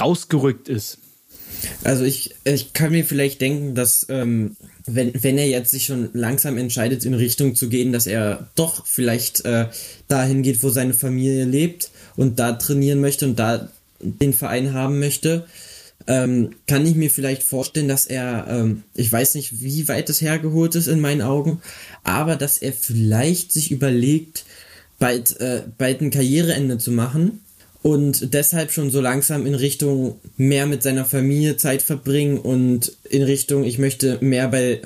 rausgerückt ist. Also ich, ich kann mir vielleicht denken, dass ähm, wenn, wenn er jetzt sich schon langsam entscheidet, in Richtung zu gehen, dass er doch vielleicht äh, dahin geht, wo seine Familie lebt und da trainieren möchte und da den Verein haben möchte, ähm, kann ich mir vielleicht vorstellen, dass er, ähm, ich weiß nicht, wie weit es hergeholt ist in meinen Augen, aber dass er vielleicht sich überlegt, bald, äh, bald ein Karriereende zu machen und deshalb schon so langsam in Richtung mehr mit seiner Familie Zeit verbringen und in Richtung, ich möchte mehr bei,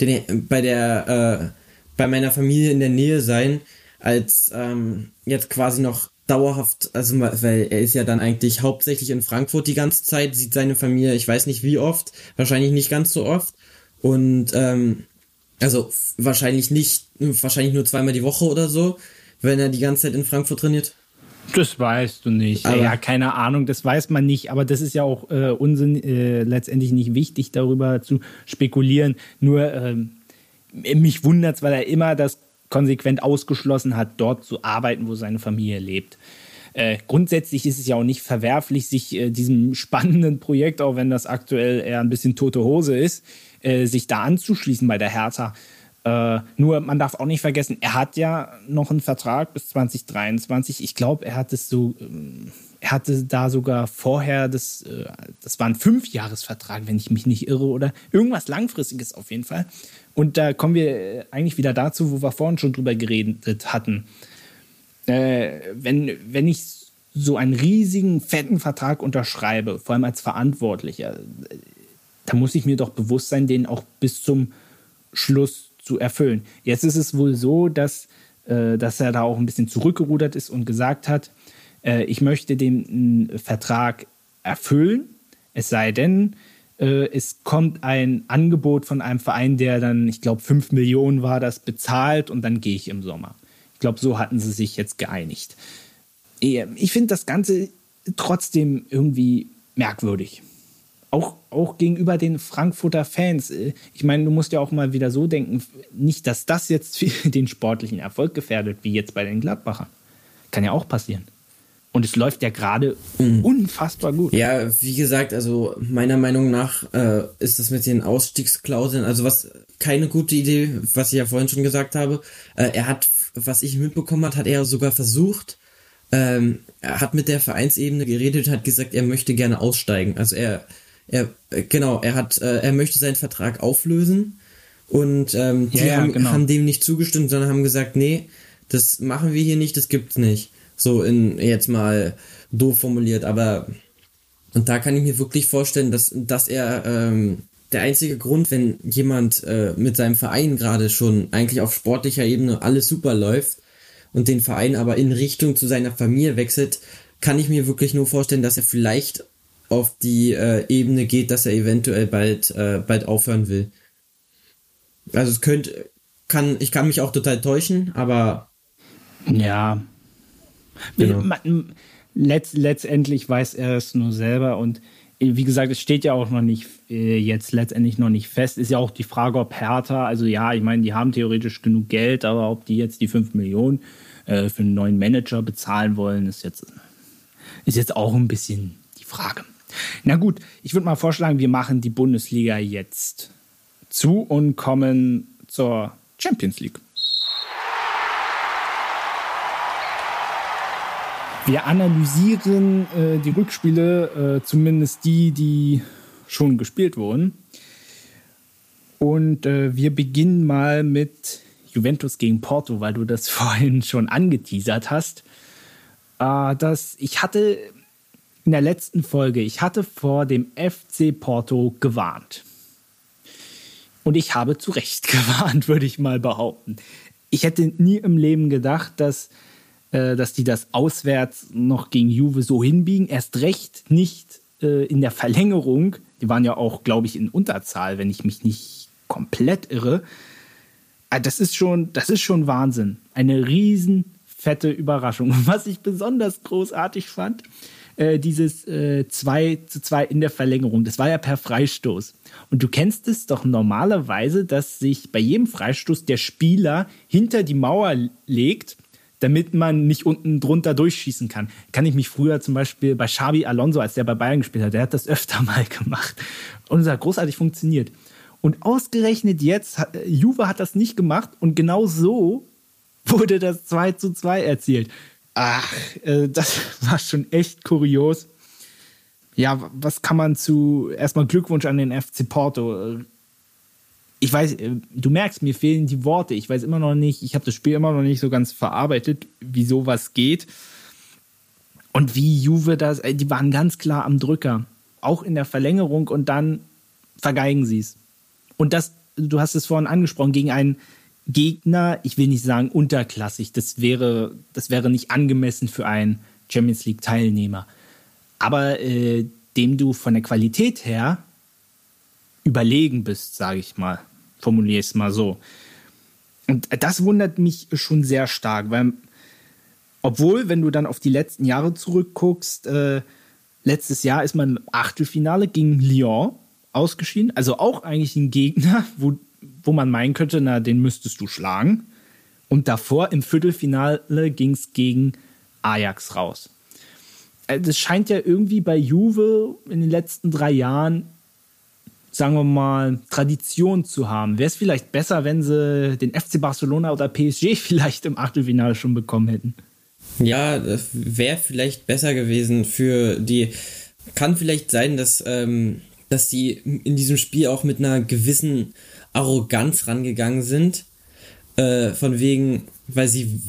den, bei der, äh, bei meiner Familie in der Nähe sein, als ähm, jetzt quasi noch dauerhaft, also weil er ist ja dann eigentlich hauptsächlich in Frankfurt die ganze Zeit, sieht seine Familie, ich weiß nicht wie oft, wahrscheinlich nicht ganz so oft und ähm, also wahrscheinlich nicht, wahrscheinlich nur zweimal die Woche oder so, wenn er die ganze Zeit in Frankfurt trainiert. Das weißt du nicht. Aber ja, keine Ahnung, das weiß man nicht. Aber das ist ja auch äh, Unsinn, äh, letztendlich nicht wichtig, darüber zu spekulieren. Nur ähm, mich wundert es, weil er immer das konsequent ausgeschlossen hat, dort zu arbeiten, wo seine Familie lebt. Äh, grundsätzlich ist es ja auch nicht verwerflich, sich äh, diesem spannenden Projekt, auch wenn das aktuell eher ein bisschen tote Hose ist, äh, sich da anzuschließen bei der Hertha. Äh, nur man darf auch nicht vergessen, er hat ja noch einen Vertrag bis 2023. Ich glaube, er hat es so, ähm, er hatte da sogar vorher das, äh, das war ein Fünfjahresvertrag, wenn ich mich nicht irre, oder irgendwas langfristiges auf jeden Fall. Und da kommen wir äh, eigentlich wieder dazu, wo wir vorhin schon drüber geredet hatten. Äh, wenn, wenn ich so einen riesigen, fetten Vertrag unterschreibe, vor allem als Verantwortlicher, da muss ich mir doch bewusst sein, den auch bis zum Schluss zu erfüllen. Jetzt ist es wohl so, dass, äh, dass er da auch ein bisschen zurückgerudert ist und gesagt hat, äh, ich möchte den äh, Vertrag erfüllen, es sei denn, äh, es kommt ein Angebot von einem Verein, der dann, ich glaube, 5 Millionen war das, bezahlt und dann gehe ich im Sommer. Ich glaube, so hatten sie sich jetzt geeinigt. Ich finde das Ganze trotzdem irgendwie merkwürdig auch, auch gegenüber den Frankfurter Fans. Äh, ich meine, du musst ja auch mal wieder so denken, nicht, dass das jetzt den sportlichen Erfolg gefährdet, wie jetzt bei den Gladbachern. Kann ja auch passieren. Und es läuft ja gerade mhm. unfassbar gut. Ja, wie gesagt, also meiner Meinung nach äh, ist das mit den Ausstiegsklauseln, also was keine gute Idee, was ich ja vorhin schon gesagt habe. Äh, er hat, was ich mitbekommen hat, hat er sogar versucht, ähm, er hat mit der Vereinsebene geredet, hat gesagt, er möchte gerne aussteigen. Also er er, äh, genau, er hat, äh, er möchte seinen Vertrag auflösen und ähm, die ja, haben, genau. haben dem nicht zugestimmt, sondern haben gesagt, nee, das machen wir hier nicht, das gibt's nicht. So in jetzt mal doof formuliert, aber und da kann ich mir wirklich vorstellen, dass, dass er ähm, der einzige Grund, wenn jemand äh, mit seinem Verein gerade schon eigentlich auf sportlicher Ebene alles super läuft und den Verein aber in Richtung zu seiner Familie wechselt, kann ich mir wirklich nur vorstellen, dass er vielleicht auf die äh, Ebene geht, dass er eventuell bald, äh, bald aufhören will. Also es könnte, kann, ich kann mich auch total täuschen, aber. Ja. Genau. Letzt, letztendlich weiß er es nur selber und wie gesagt, es steht ja auch noch nicht äh, jetzt letztendlich noch nicht fest. Ist ja auch die Frage, ob Hertha, also ja, ich meine, die haben theoretisch genug Geld, aber ob die jetzt die 5 Millionen äh, für einen neuen Manager bezahlen wollen, ist jetzt, ist jetzt auch ein bisschen die Frage. Na gut, ich würde mal vorschlagen, wir machen die Bundesliga jetzt zu und kommen zur Champions League. Wir analysieren äh, die Rückspiele, äh, zumindest die, die schon gespielt wurden. Und äh, wir beginnen mal mit Juventus gegen Porto, weil du das vorhin schon angeteasert hast. Äh, das, ich hatte in der letzten Folge, ich hatte vor dem FC Porto gewarnt. Und ich habe zu Recht gewarnt, würde ich mal behaupten. Ich hätte nie im Leben gedacht, dass, äh, dass die das auswärts noch gegen Juve so hinbiegen. Erst recht nicht äh, in der Verlängerung. Die waren ja auch, glaube ich, in Unterzahl, wenn ich mich nicht komplett irre. Ah, das ist schon, das ist schon Wahnsinn. Eine riesen fette Überraschung. was ich besonders großartig fand, äh, dieses äh, 2 zu 2 in der Verlängerung. Das war ja per Freistoß. Und du kennst es doch normalerweise, dass sich bei jedem Freistoß der Spieler hinter die Mauer legt, damit man nicht unten drunter durchschießen kann. Kann ich mich früher zum Beispiel bei Xabi Alonso, als der bei Bayern gespielt hat, der hat das öfter mal gemacht. Und es hat großartig funktioniert. Und ausgerechnet jetzt, Juve hat das nicht gemacht und genau so wurde das 2 zu 2 erzielt. Ach, äh, das war schon echt kurios. Ja, was kann man zu. Erstmal Glückwunsch an den FC Porto. Ich weiß, äh, du merkst, mir fehlen die Worte. Ich weiß immer noch nicht, ich habe das Spiel immer noch nicht so ganz verarbeitet, wie sowas geht. Und wie Juve das, äh, die waren ganz klar am Drücker. Auch in der Verlängerung und dann vergeigen sie es. Und das, du hast es vorhin angesprochen, gegen einen Gegner, ich will nicht sagen unterklassig, das wäre, das wäre nicht angemessen für einen Champions League-Teilnehmer. Aber äh, dem du von der Qualität her überlegen bist, sage ich mal. Formuliere es mal so. Und das wundert mich schon sehr stark, weil, obwohl, wenn du dann auf die letzten Jahre zurückguckst, äh, letztes Jahr ist man im Achtelfinale gegen Lyon ausgeschieden, also auch eigentlich ein Gegner, wo wo man meinen könnte, na, den müsstest du schlagen. Und davor im Viertelfinale ging es gegen Ajax raus. Äh, das scheint ja irgendwie bei Juve in den letzten drei Jahren, sagen wir mal, Tradition zu haben. Wäre es vielleicht besser, wenn sie den FC Barcelona oder PSG vielleicht im Achtelfinale schon bekommen hätten? Ja, wäre vielleicht besser gewesen für die. Kann vielleicht sein, dass, ähm, dass die in diesem Spiel auch mit einer gewissen Arroganz rangegangen sind. Äh, von wegen, weil sie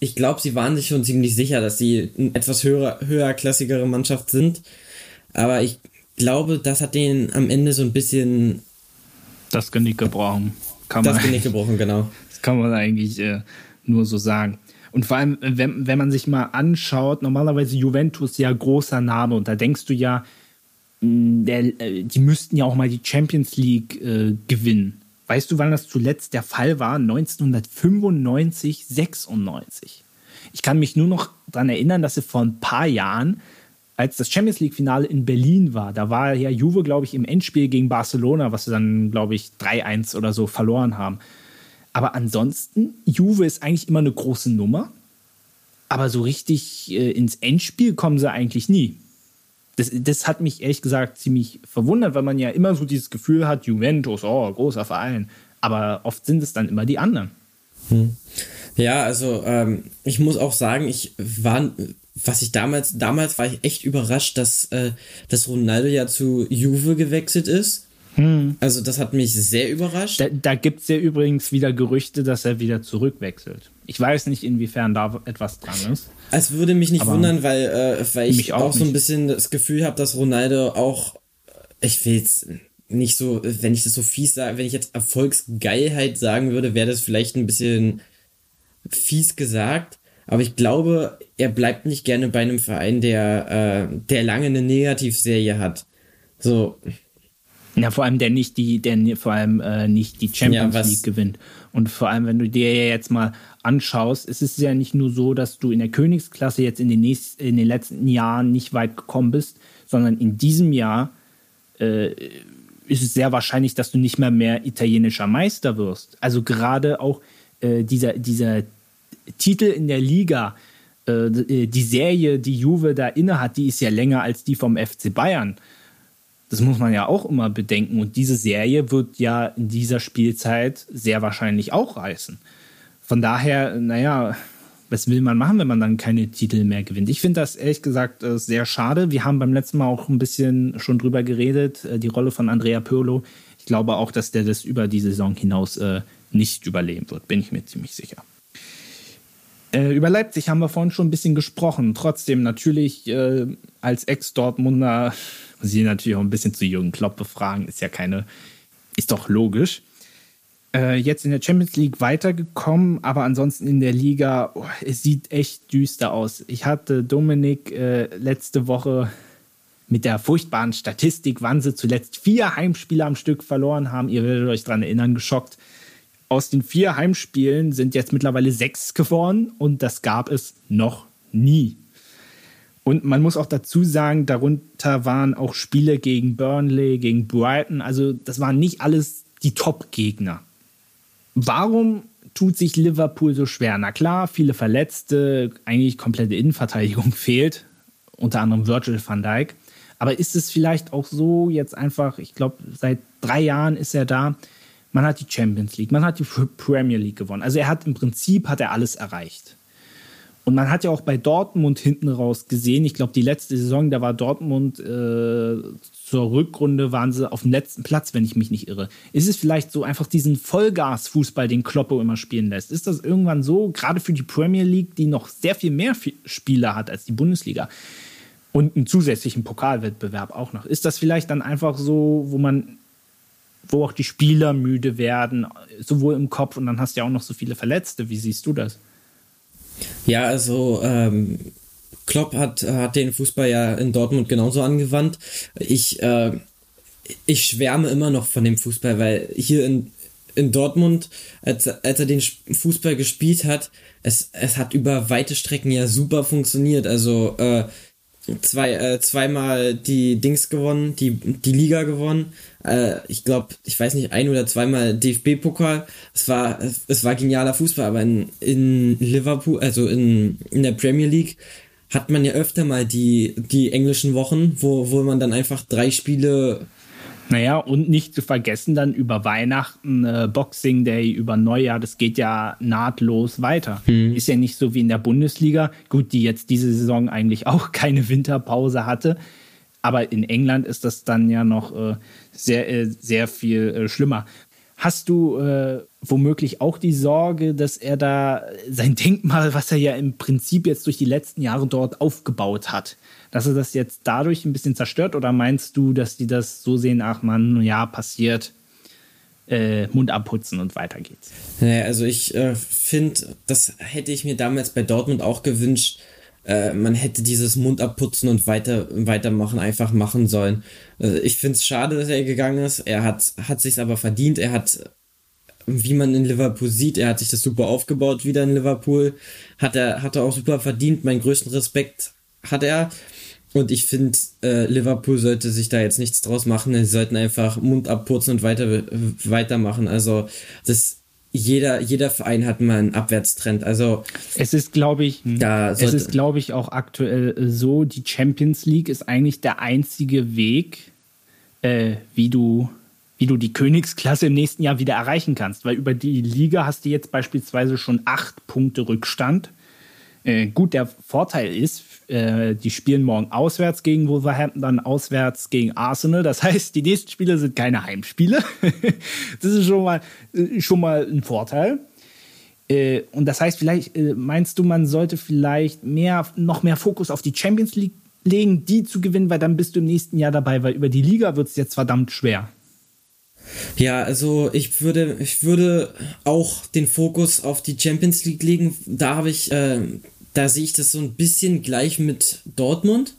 ich glaube, sie waren sich schon ziemlich sicher, dass sie eine etwas höher, höherklassigere Mannschaft sind. Aber ich glaube, das hat denen am Ende so ein bisschen das Genick gebrochen. Kann das Genick gebrochen, genau. Das kann man eigentlich äh, nur so sagen. Und vor allem, wenn, wenn man sich mal anschaut, normalerweise Juventus ja großer Name und da denkst du ja, der, äh, die müssten ja auch mal die Champions League äh, gewinnen. Weißt du, wann das zuletzt der Fall war? 1995, 96. Ich kann mich nur noch daran erinnern, dass sie vor ein paar Jahren, als das Champions League-Finale in Berlin war, da war ja Juve, glaube ich, im Endspiel gegen Barcelona, was sie dann, glaube ich, 3-1 oder so verloren haben. Aber ansonsten, Juve ist eigentlich immer eine große Nummer. Aber so richtig äh, ins Endspiel kommen sie eigentlich nie das, das hat mich ehrlich gesagt ziemlich verwundert, weil man ja immer so dieses Gefühl hat, Juventus, oh, großer Verein. Aber oft sind es dann immer die anderen. Hm. Ja, also ähm, ich muss auch sagen, ich war, was ich damals, damals war ich echt überrascht, dass, äh, dass Ronaldo ja zu Juve gewechselt ist. Hm. Also das hat mich sehr überrascht. Da, da gibt es ja übrigens wieder Gerüchte, dass er wieder zurückwechselt. Ich weiß nicht, inwiefern da etwas dran ist. Es würde mich nicht Aber wundern, weil, äh, weil ich auch, auch so ein bisschen das Gefühl habe, dass Ronaldo auch, ich will jetzt nicht so, wenn ich das so fies sage, wenn ich jetzt Erfolgsgeilheit sagen würde, wäre das vielleicht ein bisschen fies gesagt. Aber ich glaube, er bleibt nicht gerne bei einem Verein, der, äh, der lange eine Negativserie hat. So. Ja, vor allem der nicht die, der vor allem äh, nicht die Champions ja, League gewinnt. Und vor allem, wenn du dir jetzt mal anschaust, ist es ja nicht nur so, dass du in der Königsklasse jetzt in den, nächsten, in den letzten Jahren nicht weit gekommen bist, sondern in diesem Jahr äh, ist es sehr wahrscheinlich, dass du nicht mehr mehr italienischer Meister wirst. Also gerade auch äh, dieser, dieser Titel in der Liga, äh, die Serie, die Juve da innehat, die ist ja länger als die vom FC Bayern. Das muss man ja auch immer bedenken. Und diese Serie wird ja in dieser Spielzeit sehr wahrscheinlich auch reißen. Von daher, naja, was will man machen, wenn man dann keine Titel mehr gewinnt? Ich finde das ehrlich gesagt äh, sehr schade. Wir haben beim letzten Mal auch ein bisschen schon drüber geredet, äh, die Rolle von Andrea Pirlo. Ich glaube auch, dass der das über die Saison hinaus äh, nicht überleben wird, bin ich mir ziemlich sicher. Über Leipzig haben wir vorhin schon ein bisschen gesprochen. Trotzdem natürlich als Ex-Dortmunder muss ich natürlich auch ein bisschen zu Jürgen Klopp befragen. Ist ja keine, ist doch logisch. Äh, jetzt in der Champions League weitergekommen, aber ansonsten in der Liga, oh, es sieht echt düster aus. Ich hatte Dominik äh, letzte Woche mit der furchtbaren Statistik, wann sie zuletzt vier Heimspiele am Stück verloren haben. Ihr werdet euch daran erinnern, geschockt. Aus den vier Heimspielen sind jetzt mittlerweile sechs geworden und das gab es noch nie. Und man muss auch dazu sagen, darunter waren auch Spiele gegen Burnley, gegen Brighton. Also das waren nicht alles die Top-Gegner. Warum tut sich Liverpool so schwer? Na klar, viele Verletzte, eigentlich komplette Innenverteidigung fehlt, unter anderem Virgil van Dijk. Aber ist es vielleicht auch so jetzt einfach, ich glaube, seit drei Jahren ist er da, man hat die Champions League, man hat die Premier League gewonnen. Also er hat im Prinzip hat er alles erreicht. Und man hat ja auch bei Dortmund hinten raus gesehen, ich glaube, die letzte Saison, da war Dortmund äh, zur Rückrunde, waren sie auf dem letzten Platz, wenn ich mich nicht irre. Ist es vielleicht so einfach diesen Vollgas-Fußball, den Kloppo immer spielen lässt? Ist das irgendwann so, gerade für die Premier League, die noch sehr viel mehr Spieler hat als die Bundesliga? und einen zusätzlichen Pokalwettbewerb auch noch. Ist das vielleicht dann einfach so, wo man, wo auch die Spieler müde werden, sowohl im Kopf und dann hast du ja auch noch so viele Verletzte. Wie siehst du das? Ja, also ähm, Klopp hat, hat den Fußball ja in Dortmund genauso angewandt. Ich, äh, ich schwärme immer noch von dem Fußball, weil hier in, in Dortmund, als, als er den Fußball gespielt hat, es, es hat über weite Strecken ja super funktioniert. Also äh, zwei, äh, zweimal die Dings gewonnen, die, die Liga gewonnen. Äh, ich glaube, ich weiß nicht, ein oder zweimal DFB-Pokal. Es war, es war genialer Fußball, aber in, in Liverpool, also in, in der Premier League, hat man ja öfter mal die, die englischen Wochen, wo, wo man dann einfach drei Spiele naja, und nicht zu vergessen dann über Weihnachten, äh, Boxing Day, über Neujahr, das geht ja nahtlos weiter. Mhm. Ist ja nicht so wie in der Bundesliga, gut, die jetzt diese Saison eigentlich auch keine Winterpause hatte. Aber in England ist das dann ja noch äh, sehr, äh, sehr viel äh, schlimmer. Hast du äh, womöglich auch die Sorge, dass er da sein Denkmal, was er ja im Prinzip jetzt durch die letzten Jahre dort aufgebaut hat, dass er das jetzt dadurch ein bisschen zerstört? Oder meinst du, dass die das so sehen, ach man, ja, passiert, äh, Mund abputzen und weiter geht's? Naja, also ich äh, finde, das hätte ich mir damals bei Dortmund auch gewünscht, äh, man hätte dieses Mund abputzen und weiter, weitermachen einfach machen sollen. Also ich finde es schade, dass er gegangen ist. Er hat, hat sich aber verdient. Er hat, wie man in Liverpool sieht, er hat sich das super aufgebaut wieder in Liverpool. Hat er, hat er auch super verdient. Meinen größten Respekt hat er. Und ich finde, äh, Liverpool sollte sich da jetzt nichts draus machen. Sie sollten einfach Mund abputzen und weiter, weitermachen. Also, das, jeder, jeder Verein hat mal einen Abwärtstrend. Also es ist, glaube ich, da es ist, glaube ich, auch aktuell so, die Champions League ist eigentlich der einzige Weg, äh, wie du wie du die Königsklasse im nächsten Jahr wieder erreichen kannst. Weil über die Liga hast du jetzt beispielsweise schon acht Punkte Rückstand. Äh, gut, der Vorteil ist, äh, die spielen morgen auswärts gegen Wolverhampton, dann auswärts gegen Arsenal. Das heißt, die nächsten Spiele sind keine Heimspiele. das ist schon mal, äh, schon mal ein Vorteil. Äh, und das heißt, vielleicht meinst du, man sollte vielleicht mehr, noch mehr Fokus auf die Champions League legen, die zu gewinnen, weil dann bist du im nächsten Jahr dabei, weil über die Liga wird es jetzt verdammt schwer. Ja, also ich würde, ich würde auch den Fokus auf die Champions League legen. Da habe ich äh, da sehe ich das so ein bisschen gleich mit Dortmund,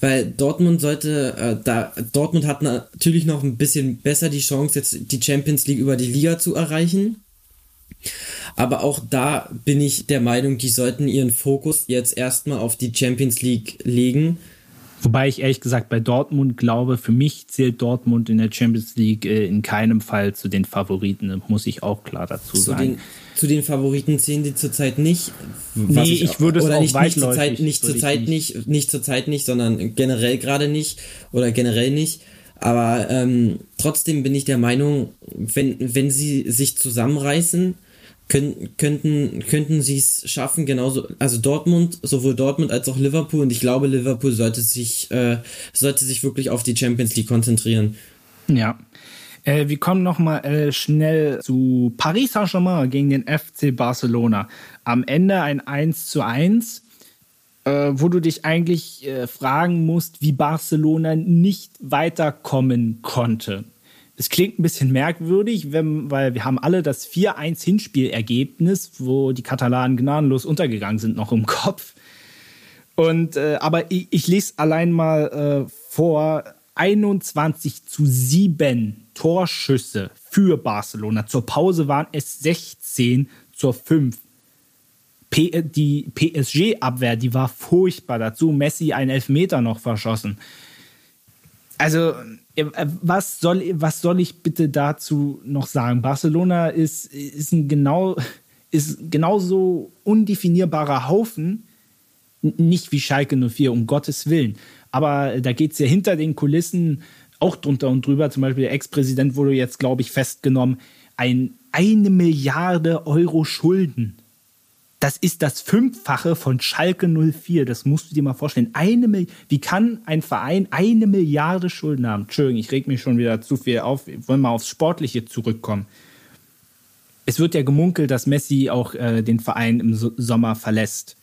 weil Dortmund sollte, äh, da Dortmund hat natürlich noch ein bisschen besser die Chance, jetzt die Champions League über die Liga zu erreichen. Aber auch da bin ich der Meinung, die sollten ihren Fokus jetzt erstmal auf die Champions League legen Wobei ich ehrlich gesagt bei Dortmund glaube, für mich zählt Dortmund in der Champions League äh, in keinem Fall zu den Favoriten, muss ich auch klar dazu zu sagen. Den, zu den Favoriten zählen die zurzeit nicht. Nee, ich, ich, würde es oder auch nicht, nicht zurzeit nicht, zurzeit nicht, nicht, nicht zurzeit nicht, sondern generell gerade nicht oder generell nicht. Aber ähm, trotzdem bin ich der Meinung, wenn, wenn sie sich zusammenreißen, können, könnten, könnten sie es schaffen, genauso, also Dortmund, sowohl Dortmund als auch Liverpool, und ich glaube, Liverpool sollte sich, äh, sollte sich wirklich auf die Champions League konzentrieren. Ja. Äh, wir kommen nochmal äh, schnell zu Paris Saint-Germain gegen den FC Barcelona. Am Ende ein 1 zu 1, äh, wo du dich eigentlich äh, fragen musst, wie Barcelona nicht weiterkommen konnte es klingt ein bisschen merkwürdig, wenn, weil wir haben alle das 4-1 Hinspielergebnis, wo die Katalanen gnadenlos untergegangen sind, noch im Kopf. Und äh, aber ich, ich lese allein mal äh, vor 21 zu 7 Torschüsse für Barcelona. Zur Pause waren es 16 zur 5. P die PSG-Abwehr, die war furchtbar. Dazu Messi einen Elfmeter noch verschossen. Also, äh, was soll, was soll ich bitte dazu noch sagen? Barcelona ist, ist ein genau, ist genauso undefinierbarer Haufen, nicht wie Schalke 04, um Gottes Willen. Aber da geht es ja hinter den Kulissen auch drunter und drüber. Zum Beispiel der Ex-Präsident wurde jetzt, glaube ich, festgenommen. Ein, eine Milliarde Euro Schulden. Das ist das Fünffache von Schalke 04. Das musst du dir mal vorstellen. Eine Wie kann ein Verein eine Milliarde Schulden haben? Entschuldigung, ich reg mich schon wieder zu viel auf. Wir wollen mal aufs Sportliche zurückkommen. Es wird ja gemunkelt, dass Messi auch äh, den Verein im so Sommer verlässt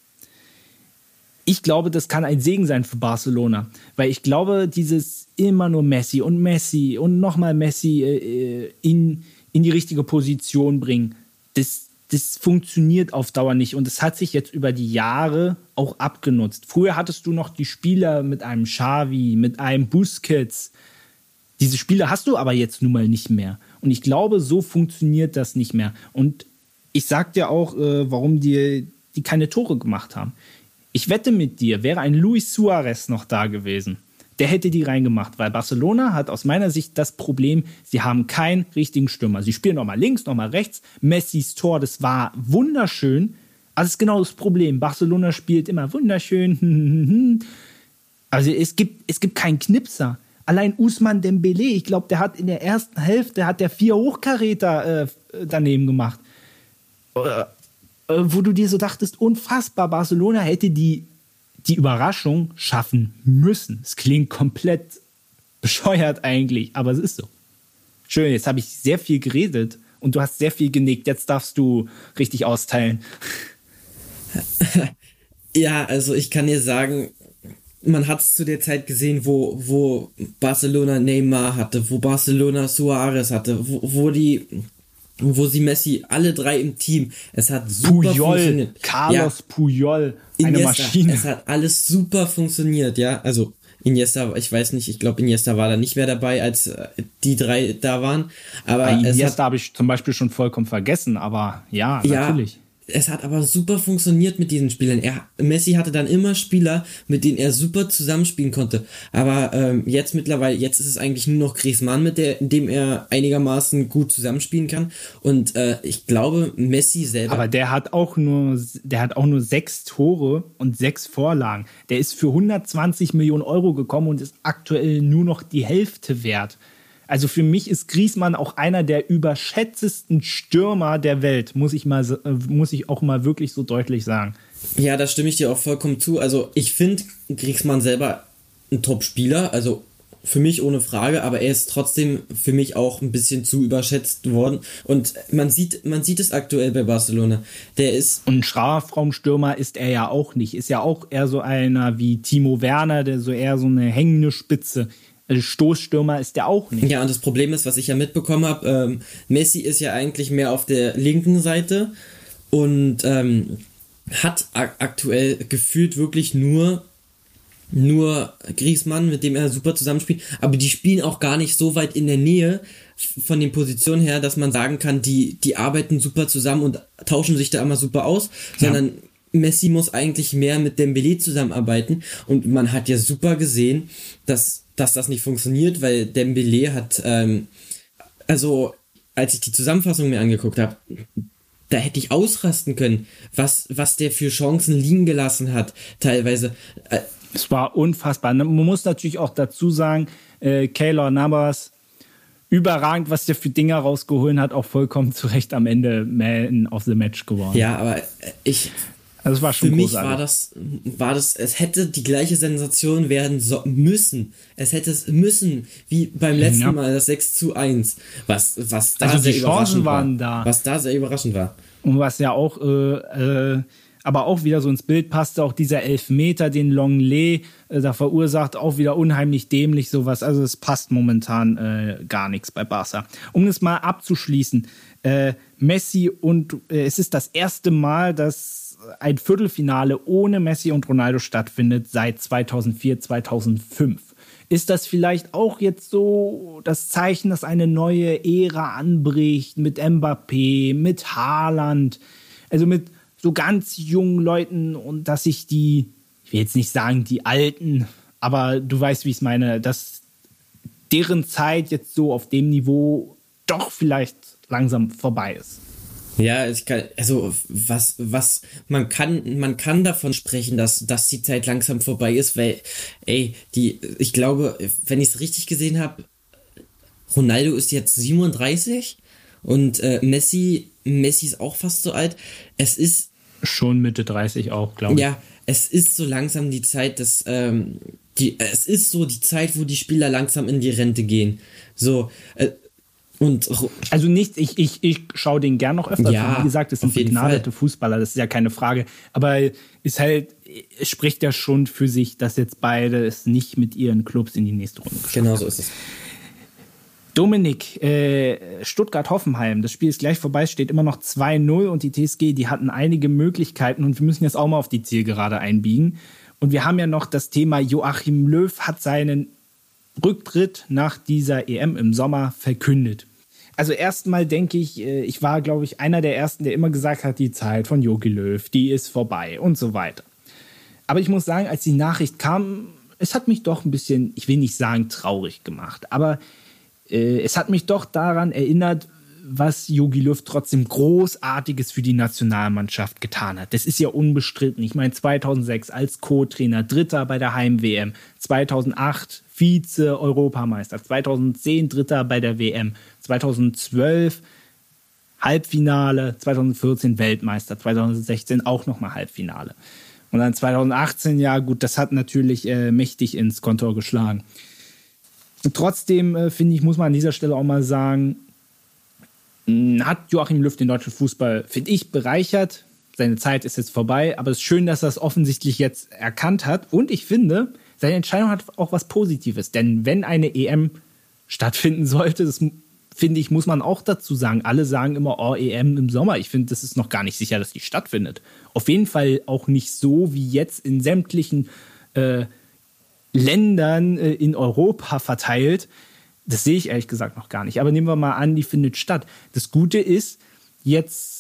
ich glaube, das kann ein Segen sein für Barcelona, weil ich glaube, dieses immer nur Messi und Messi und nochmal Messi äh, in, in die richtige Position bringen, das, das funktioniert auf Dauer nicht und es hat sich jetzt über die Jahre auch abgenutzt. Früher hattest du noch die Spieler mit einem Xavi, mit einem Busquets. Diese Spieler hast du aber jetzt nun mal nicht mehr. Und ich glaube, so funktioniert das nicht mehr. Und ich sag dir auch, äh, warum die, die keine Tore gemacht haben. Ich wette mit dir, wäre ein Luis Suarez noch da gewesen, der hätte die reingemacht, weil Barcelona hat aus meiner Sicht das Problem, sie haben keinen richtigen Stürmer. Sie spielen nochmal links, nochmal rechts. Messis Tor, das war wunderschön. Also das ist genau das Problem. Barcelona spielt immer wunderschön. Also es gibt, es gibt keinen Knipser. Allein Usman Dembele, ich glaube, der hat in der ersten Hälfte hat der vier Hochkaräter äh, daneben gemacht. Äh, wo du dir so dachtest, unfassbar, Barcelona hätte die, die Überraschung schaffen müssen. Es klingt komplett bescheuert eigentlich, aber es ist so. Schön, jetzt habe ich sehr viel geredet und du hast sehr viel genickt. Jetzt darfst du richtig austeilen. Ja, also ich kann dir sagen, man hat es zu der Zeit gesehen, wo, wo Barcelona Neymar hatte, wo Barcelona Suarez hatte, wo, wo die wo sie Messi, alle drei im Team. Es hat super Puyol, funktioniert. Carlos ja. Puyol, eine Iniesta, Maschine. Es hat alles super funktioniert, ja. Also Iniesta, ich weiß nicht, ich glaube Iniesta war da nicht mehr dabei, als äh, die drei da waren. Aber Bei Iniesta habe ich zum Beispiel schon vollkommen vergessen, aber ja, ja natürlich es hat aber super funktioniert mit diesen Spielern. Er, Messi hatte dann immer Spieler, mit denen er super zusammenspielen konnte. Aber ähm, jetzt mittlerweile, jetzt ist es eigentlich nur noch Griezmann, mit der, dem er einigermaßen gut zusammenspielen kann. Und äh, ich glaube, Messi selber. Aber der hat auch nur, der hat auch nur sechs Tore und sechs Vorlagen. Der ist für 120 Millionen Euro gekommen und ist aktuell nur noch die Hälfte wert. Also für mich ist Griesmann auch einer der überschätztesten Stürmer der Welt, muss ich mal, äh, muss ich auch mal wirklich so deutlich sagen. Ja, da stimme ich dir auch vollkommen zu. Also ich finde Griesmann selber ein Top-Spieler, also für mich ohne Frage, aber er ist trotzdem für mich auch ein bisschen zu überschätzt worden. Und man sieht, man sieht es aktuell bei Barcelona. Der ist. Und Strafraumstürmer ist er ja auch nicht. Ist ja auch eher so einer wie Timo Werner, der so eher so eine hängende Spitze also Stoßstürmer ist der auch nicht. Ja, und das Problem ist, was ich ja mitbekommen habe, ähm, Messi ist ja eigentlich mehr auf der linken Seite und ähm, hat aktuell gefühlt wirklich nur nur Griezmann, mit dem er super zusammenspielt, aber die spielen auch gar nicht so weit in der Nähe von den Positionen her, dass man sagen kann, die, die arbeiten super zusammen und tauschen sich da immer super aus, ja. sondern Messi muss eigentlich mehr mit Dembele zusammenarbeiten und man hat ja super gesehen, dass dass das nicht funktioniert, weil Dembele hat, ähm, also als ich die Zusammenfassung mir angeguckt habe, da hätte ich ausrasten können, was, was der für Chancen liegen gelassen hat, teilweise. Äh, es war unfassbar. Man muss natürlich auch dazu sagen, äh, Kaylor Navas, überragend, was der für Dinger rausgeholt hat, auch vollkommen zu Recht am Ende Man of the Match geworden. Ja, aber ich, also war schon Für mich war das, war das, es hätte die gleiche Sensation werden so, müssen. Es hätte es müssen, wie beim letzten ja. Mal das 6 zu 1. Was, was da also sehr die Chancen waren war. da. Was da sehr überraschend war. Und was ja auch äh, äh, aber auch wieder so ins Bild passte auch dieser Elfmeter, den Longley äh, da verursacht, auch wieder unheimlich dämlich sowas. Also es passt momentan äh, gar nichts bei Barca. Um es mal abzuschließen, äh, Messi und äh, es ist das erste Mal, dass ein Viertelfinale ohne Messi und Ronaldo stattfindet seit 2004, 2005. Ist das vielleicht auch jetzt so das Zeichen, dass eine neue Ära anbricht mit Mbappé, mit Haaland, also mit so ganz jungen Leuten und dass sich die, ich will jetzt nicht sagen die Alten, aber du weißt, wie ich es meine, dass deren Zeit jetzt so auf dem Niveau doch vielleicht langsam vorbei ist. Ja, ich kann, also was, was, man kann, man kann davon sprechen, dass, dass die Zeit langsam vorbei ist, weil, ey, die, ich glaube, wenn ich es richtig gesehen habe, Ronaldo ist jetzt 37 und äh, Messi, Messi ist auch fast so alt. Es ist schon Mitte 30 auch, glaube ich. Ja, es ist so langsam die Zeit, dass ähm, die, es ist so die Zeit, wo die Spieler langsam in die Rente gehen. So, äh, und also nicht, ich, ich, ich schaue den gern noch öfter. Ja, Wie gesagt, es sind begnadete Fußballer, das ist ja keine Frage. Aber ist halt, es spricht ja schon für sich, dass jetzt beide es nicht mit ihren Clubs in die nächste Runde geschafft Genau so ist es. Dominik, äh, Stuttgart-Hoffenheim, das Spiel ist gleich vorbei, steht immer noch 2-0 und die TSG, die hatten einige Möglichkeiten und wir müssen jetzt auch mal auf die Zielgerade einbiegen. Und wir haben ja noch das Thema, Joachim Löw hat seinen Rücktritt nach dieser EM im Sommer verkündet also erstmal denke ich, äh, ich war, glaube ich, einer der ersten, der immer gesagt hat, die Zeit von Jogi Löw, die ist vorbei und so weiter. Aber ich muss sagen, als die Nachricht kam, es hat mich doch ein bisschen, ich will nicht sagen traurig gemacht, aber äh, es hat mich doch daran erinnert, was Jogi Löw trotzdem Großartiges für die Nationalmannschaft getan hat. Das ist ja unbestritten. Ich meine, 2006 als Co-Trainer, Dritter bei der Heim-WM, 2008 Vize-Europameister, 2010 Dritter bei der WM, 2012 Halbfinale, 2014 Weltmeister, 2016 auch nochmal Halbfinale. Und dann 2018, ja gut, das hat natürlich äh, mächtig ins Kontor geschlagen. Trotzdem, äh, finde ich, muss man an dieser Stelle auch mal sagen, hat Joachim Löw den deutschen Fußball, finde ich, bereichert. Seine Zeit ist jetzt vorbei, aber es ist schön, dass er es offensichtlich jetzt erkannt hat. Und ich finde, seine Entscheidung hat auch was Positives. Denn wenn eine EM stattfinden sollte, das finde ich, muss man auch dazu sagen. Alle sagen immer, oh, EM im Sommer. Ich finde, das ist noch gar nicht sicher, dass die stattfindet. Auf jeden Fall auch nicht so wie jetzt in sämtlichen äh, Ländern äh, in Europa verteilt. Das sehe ich ehrlich gesagt noch gar nicht. Aber nehmen wir mal an, die findet statt. Das Gute ist, jetzt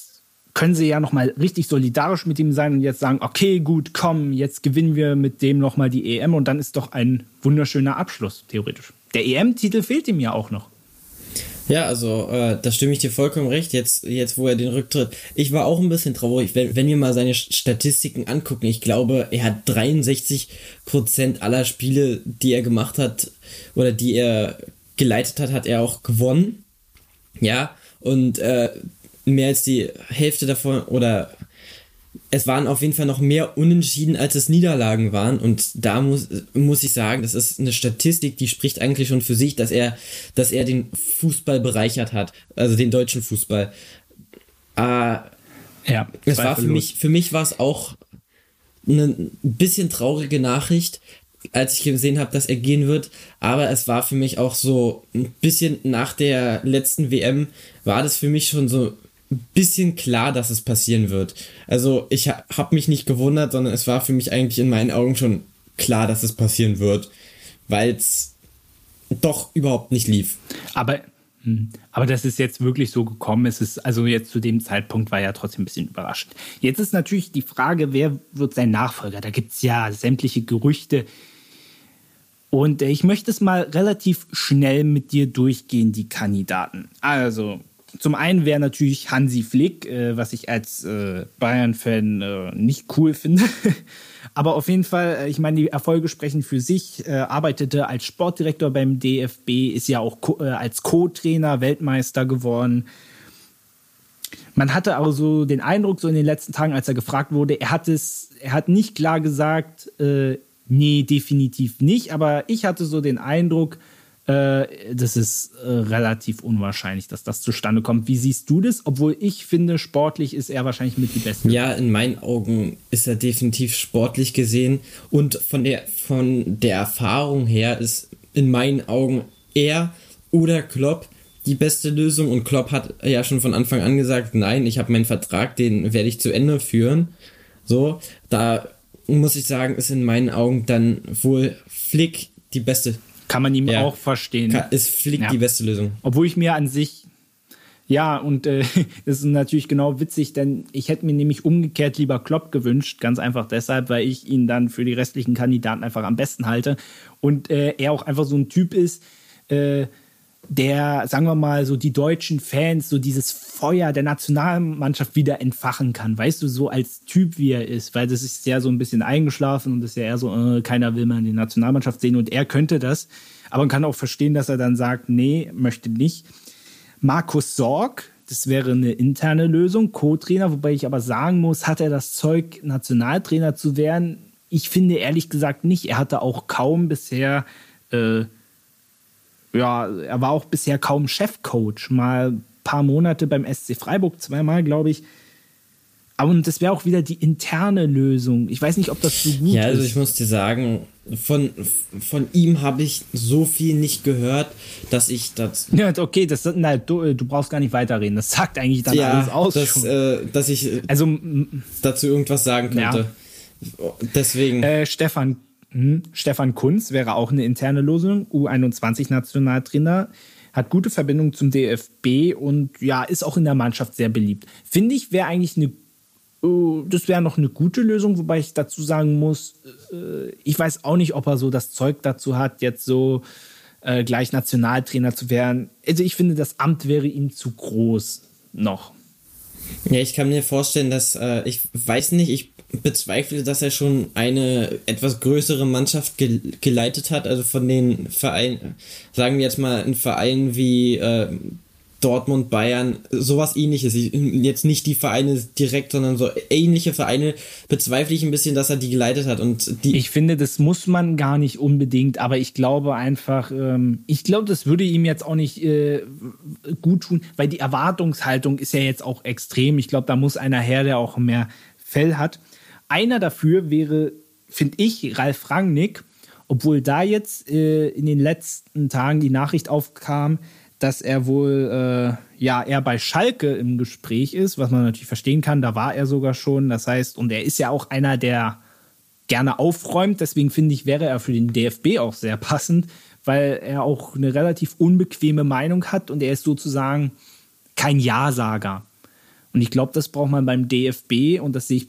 können sie ja noch mal richtig solidarisch mit ihm sein und jetzt sagen, okay, gut, komm, jetzt gewinnen wir mit dem noch mal die EM und dann ist doch ein wunderschöner Abschluss theoretisch. Der EM-Titel fehlt ihm ja auch noch. Ja, also äh, da stimme ich dir vollkommen recht. Jetzt, jetzt, wo er den Rücktritt. Ich war auch ein bisschen traurig, wenn, wenn wir mal seine Statistiken angucken. Ich glaube, er hat 63 Prozent aller Spiele, die er gemacht hat oder die er geleitet hat, hat er auch gewonnen. Ja, und äh, mehr als die Hälfte davon oder es waren auf jeden Fall noch mehr Unentschieden, als es Niederlagen waren. Und da muss, muss ich sagen, das ist eine Statistik, die spricht eigentlich schon für sich, dass er, dass er den Fußball bereichert hat, also den deutschen Fußball. Äh, ja, es war für mich, für mich war es auch eine bisschen traurige Nachricht, als ich gesehen habe, dass er gehen wird. Aber es war für mich auch so ein bisschen nach der letzten WM war das für mich schon so bisschen klar, dass es passieren wird. Also ich habe mich nicht gewundert, sondern es war für mich eigentlich in meinen Augen schon klar, dass es passieren wird, weil es doch überhaupt nicht lief. Aber hm, aber das ist jetzt wirklich so gekommen. Es ist also jetzt zu dem Zeitpunkt war ja trotzdem ein bisschen überraschend. Jetzt ist natürlich die Frage, wer wird sein Nachfolger? Da gibt es ja sämtliche Gerüchte. Und ich möchte es mal relativ schnell mit dir durchgehen, die Kandidaten. Also, zum einen wäre natürlich Hansi Flick, äh, was ich als äh, Bayern-Fan äh, nicht cool finde. Aber auf jeden Fall, äh, ich meine, die Erfolge sprechen für sich. Äh, arbeitete als Sportdirektor beim DFB, ist ja auch Co äh, als Co-Trainer Weltmeister geworden. Man hatte aber so den Eindruck, so in den letzten Tagen, als er gefragt wurde, er hat es, er hat nicht klar gesagt, nee, definitiv nicht. Aber ich hatte so den Eindruck, Äh, das ist äh, relativ unwahrscheinlich, dass das zustande kommt. Wie siehst du das? Obwohl ich finde, sportlich ist er wahrscheinlich mit die Beste. Ja, in meinen Augen ist er definitiv sportlich gesehen und von der, von der Erfahrung her ist in meinen Augen er oder Klopp die beste Lösung und Klopp hat ja schon von Anfang an gesagt, nein, ich habe meinen Vertrag, den werde ich zu Ende führen. So, da muss ich sagen, ist in meinen Augen dann wohl Flick die beste kann man ihm ja. auch verstehen. Kann, ist Flick ja. die beste Lösung. Obwohl ich mir an sich ja, und äh, das ist natürlich genau witzig, denn ich hätte mir nämlich umgekehrt lieber Klopp gewünscht, ganz einfach deshalb, weil ich ihn dann für die restlichen Kandidaten einfach am besten halte und äh, er auch einfach so ein Typ ist, äh, der, sagen wir mal, so die deutschen Fans, so dieses Feuer der Nationalmannschaft wieder entfachen kann. Weißt du, so als Typ, wie er ist, weil das ist ja so ein bisschen eingeschlafen und ist ja eher so, äh, keiner will mal die Nationalmannschaft sehen und er könnte das. Aber man kann auch verstehen, dass er dann sagt, nee, möchte nicht. Markus Sorg, das wäre eine interne Lösung, Co-Trainer, wobei ich aber sagen muss, hat er das Zeug, Nationaltrainer zu werden? Ich finde ehrlich gesagt nicht. Er hatte auch kaum bisher äh, ja, er war auch bisher kaum Chefcoach. Mal paar Monate beim SC Freiburg, zweimal, glaube ich. Aber das wäre auch wieder die interne Lösung. Ich weiß nicht, ob das so gut ist. Ja, also ich muss dir sagen, von, von ihm habe ich so viel nicht gehört, dass ich das. Ja, okay, das, nein, du, du brauchst gar nicht weiterreden. Das sagt eigentlich dann ja, alles aus. Dass, äh, dass ich also, dazu irgendwas sagen könnte. Ja. Deswegen. Äh, Stefan, hm, Stefan Kunz wäre auch eine interne Lösung, U21-Nationaltrainer, hat gute Verbindung zum DFB und ja, ist auch in der Mannschaft sehr beliebt. Finde ich, wäre eigentlich eine, uh, das wäre noch eine gute Lösung, wobei ich dazu sagen muss, äh, ich weiß auch nicht, ob er so das Zeug dazu hat, jetzt so äh, gleich Nationaltrainer zu werden. Also ich finde, das Amt wäre ihm zu groß noch. Ja, ich kann mir vorstellen, dass äh, ich weiß nicht, ich bezweifle, dass er schon eine etwas größere Mannschaft ge geleitet hat. Also von den Vereinen, sagen wir jetzt mal ein Verein wie äh, Dortmund, Bayern, sowas ähnliches. Jetzt nicht die Vereine direkt, sondern so ähnliche Vereine bezweifle ich ein bisschen, dass er die geleitet hat. Und die ich finde, das muss man gar nicht unbedingt, aber ich glaube einfach, ähm, ich glaube, das würde ihm jetzt auch nicht äh, gut tun, weil die Erwartungshaltung ist ja jetzt auch extrem. Ich glaube, da muss einer her, der auch mehr Fell hat. Einer dafür wäre, finde ich, Ralf Rangnick, obwohl da jetzt äh, in den letzten Tagen die Nachricht aufkam, dass er wohl äh, ja eher bei Schalke im Gespräch ist, was man natürlich verstehen kann. Da war er sogar schon. Das heißt, und er ist ja auch einer, der gerne aufräumt. Deswegen finde ich, wäre er für den DFB auch sehr passend, weil er auch eine relativ unbequeme Meinung hat und er ist sozusagen kein Ja-Sager. Und ich glaube, das braucht man beim DFB und das sehe ich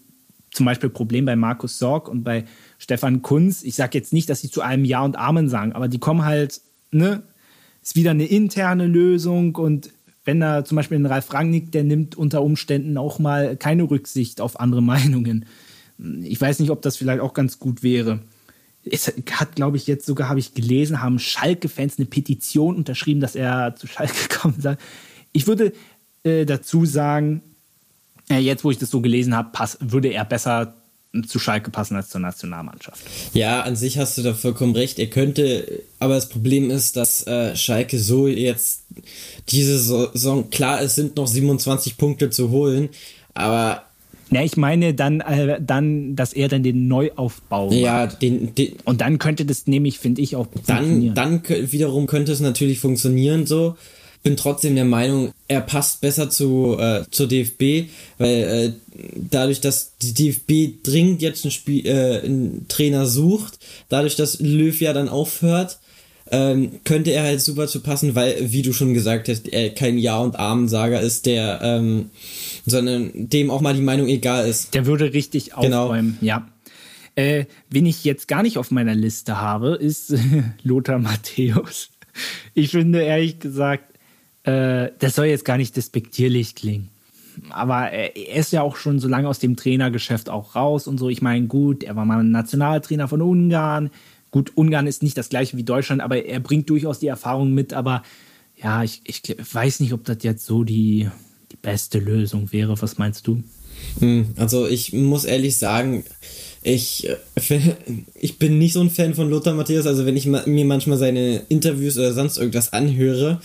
zum Beispiel Problem bei Markus Sorg und bei Stefan Kunz. Ich sage jetzt nicht, dass sie zu einem Ja und Amen sagen, aber die kommen halt, ne, ist wieder eine interne Lösung und wenn da zum Beispiel ein Ralf Rangnick, der nimmt unter Umständen auch mal keine Rücksicht auf andere Meinungen. Ich weiß nicht, ob das vielleicht auch ganz gut wäre. Es hat, glaube ich, jetzt sogar, habe ich gelesen, haben Schalke-Fans eine Petition unterschrieben, dass er zu Schalke kommen soll. Ich würde äh, dazu sagen, jetzt, wo ich das so gelesen habe, würde er besser zu Schalke passen als zur Nationalmannschaft. Ja, an sich hast du da vollkommen recht. Er könnte, aber das Problem ist, dass äh, Schalke so jetzt diese Saison, klar, es sind noch 27 Punkte zu holen, aber ja, ich meine dann, äh, dann, dass er dann den Neuaufbau ja, den, den, und dann könnte das nämlich, finde ich, auch dann, dann wiederum könnte es natürlich funktionieren so bin trotzdem der Meinung, er passt besser zu äh, zur DFB, weil äh, dadurch, dass die DFB dringend jetzt einen, Spiel, äh, einen Trainer sucht, dadurch, dass Löw ja dann aufhört, ähm, könnte er halt super zu passen, weil, wie du schon gesagt hast, er kein Ja- und Amen-Sager ist, der, ähm, sondern dem auch mal die Meinung egal ist. Der würde richtig genau. aufräumen, genau. ja. Äh, wen ich jetzt gar nicht auf meiner Liste habe, ist Lothar Matthäus. Ich finde ehrlich gesagt, äh, das soll jetzt gar nicht despektierlich klingen. Aber er ist ja auch schon so lange aus dem Trainergeschäft auch raus und so. Ich meine, gut, er war mal Nationaltrainer von Ungarn. Gut, Ungarn ist nicht das gleiche wie Deutschland, aber er bringt durchaus die Erfahrung mit. Aber ja, ich, ich weiß nicht, ob das jetzt so die, die beste Lösung wäre. Was meinst du? Hm, also ich muss ehrlich sagen, ich, ich bin nicht so ein Fan von Lothar Matthäus, also wenn ich mir manchmal seine Interviews oder sonst irgendwas anhöre,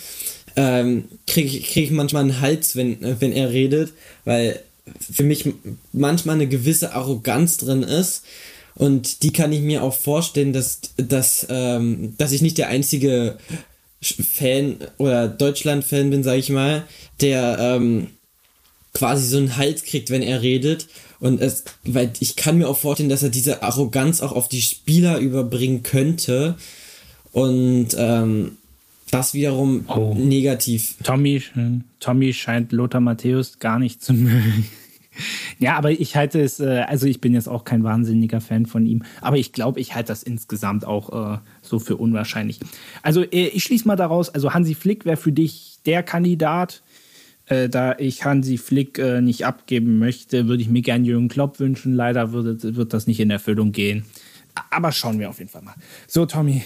ähm, kriege ich, krieg ich manchmal einen Hals, wenn, wenn er redet, weil für mich manchmal eine gewisse Arroganz drin ist. Und die kann ich mir auch vorstellen, dass, dass, ähm, dass ich nicht der einzige Fan oder Deutschland-Fan bin, sag ich mal, der ähm, quasi so einen Hals kriegt, wenn er redet. Und es, weil ich kann mir auch vorstellen, dass er diese Arroganz auch auf die Spieler überbringen könnte. Und ähm, das wiederum oh. negativ. Tommy, Tommy scheint Lothar Matthäus gar nicht zu mögen. Ja, aber ich halte es, äh, also ich bin jetzt auch kein wahnsinniger Fan von ihm, aber ich glaube, ich halte das insgesamt auch äh, so für unwahrscheinlich. Also äh, ich schließe mal daraus, also Hansi Flick wäre für dich der Kandidat. Äh, da ich Hansi Flick äh, nicht abgeben möchte, würde ich mir gerne Jürgen Klopp wünschen. Leider würde, wird das nicht in Erfüllung gehen. Aber schauen wir auf jeden Fall mal. So, Tommy,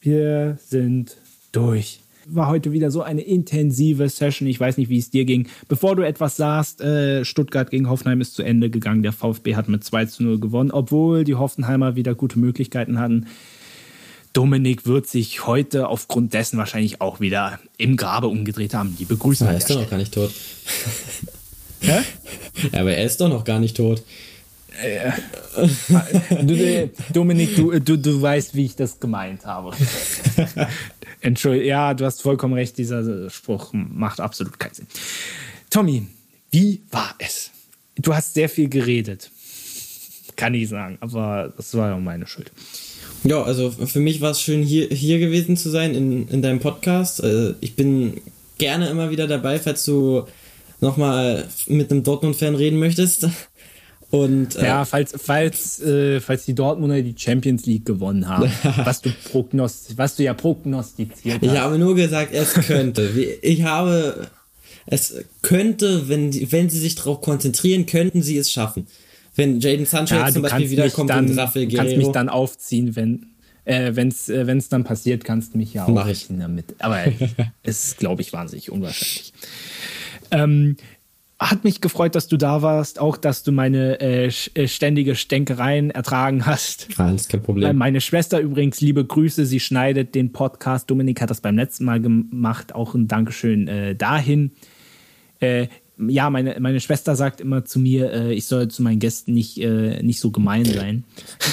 wir sind durch. War heute wieder so eine intensive Session. Ich weiß nicht, wie es dir ging. Bevor du etwas sagst, äh, Stuttgart gegen Hoffenheim ist zu Ende gegangen. Der VfB hat mit 2 zu 0 gewonnen, obwohl die Hoffenheimer wieder gute Möglichkeiten hatten. Dominik wird sich heute aufgrund dessen wahrscheinlich auch wieder im Grabe umgedreht haben. Die begrüßen Er ist doch noch gar nicht tot. Hä? Ja, aber er ist doch noch gar nicht tot. Äh, du, Dominik, du, du, du weißt, wie ich das gemeint habe. Entschuldigung, ja, du hast vollkommen recht, dieser Spruch macht absolut keinen Sinn. Tommy, wie war es? Du hast sehr viel geredet. Kann ich sagen, aber das war ja meine Schuld. Ja, also für mich war es schön, hier, hier gewesen zu sein in, in deinem Podcast. Äh, ich bin gerne immer wieder dabei, falls du nochmal mit einem Dortmund-Fan reden möchtest. Und, äh, ja, falls, falls, äh, falls die Dortmunder die Champions League gewonnen haben, was du prognost was du ja prognostiziert hast. Ich habe nur gesagt, es könnte. Ich habe, es könnte, wenn, wenn sie sich darauf konzentrieren, könnten sie es schaffen. Wenn Jaden Sancho ja, zum Beispiel wiederkommt dann, und Rafael Guerrero. kannst mich dann aufziehen, wenn äh, wenn's äh, wenn's dann passiert, kannst du mich ja aufziehen damit. Aber es ist, glaube ich, wahnsinnig unwahrscheinlich. Ähm, hat mich gefreut, dass du da warst, auch dass du meine äh, äh ständige Stänkereien ertragen hast. Alles kein Problem. Meine Schwester übrigens, liebe Grüße, sie schneidet den Podcast. Dominik hat das beim letzten Mal gemacht, auch ein Dankeschön äh, dahin. Äh, ja, meine, meine Schwester sagt immer zu mir, äh, ich soll zu meinen Gästen nicht, äh, nicht so gemein sein.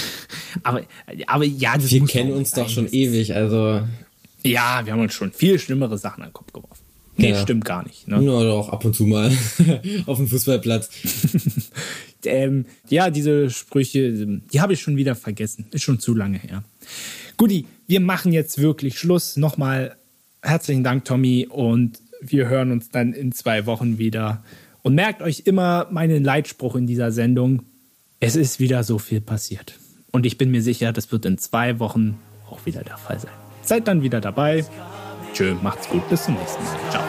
aber, aber ja, das Wir kennen uns doch schon ewig, also. Ja, wir haben uns schon viel schlimmere Sachen an den Kopf geworfen. Nee, ja. stimmt gar nicht. Ne? Nur doch ab und zu mal auf dem Fußballplatz. ähm, ja, diese Sprüche, die habe ich schon wieder vergessen. Ist schon zu lange her. Guti, wir machen jetzt wirklich Schluss. Nochmal herzlichen Dank, Tommy, und wir hören uns dann in zwei Wochen wieder. Und merkt euch immer meinen Leitspruch in dieser Sendung. Es ist wieder so viel passiert. Und ich bin mir sicher, das wird in zwei Wochen auch wieder der Fall sein. Seid dann wieder dabei. Tschö, macht's gut, bis zum nächsten Mal. Ciao.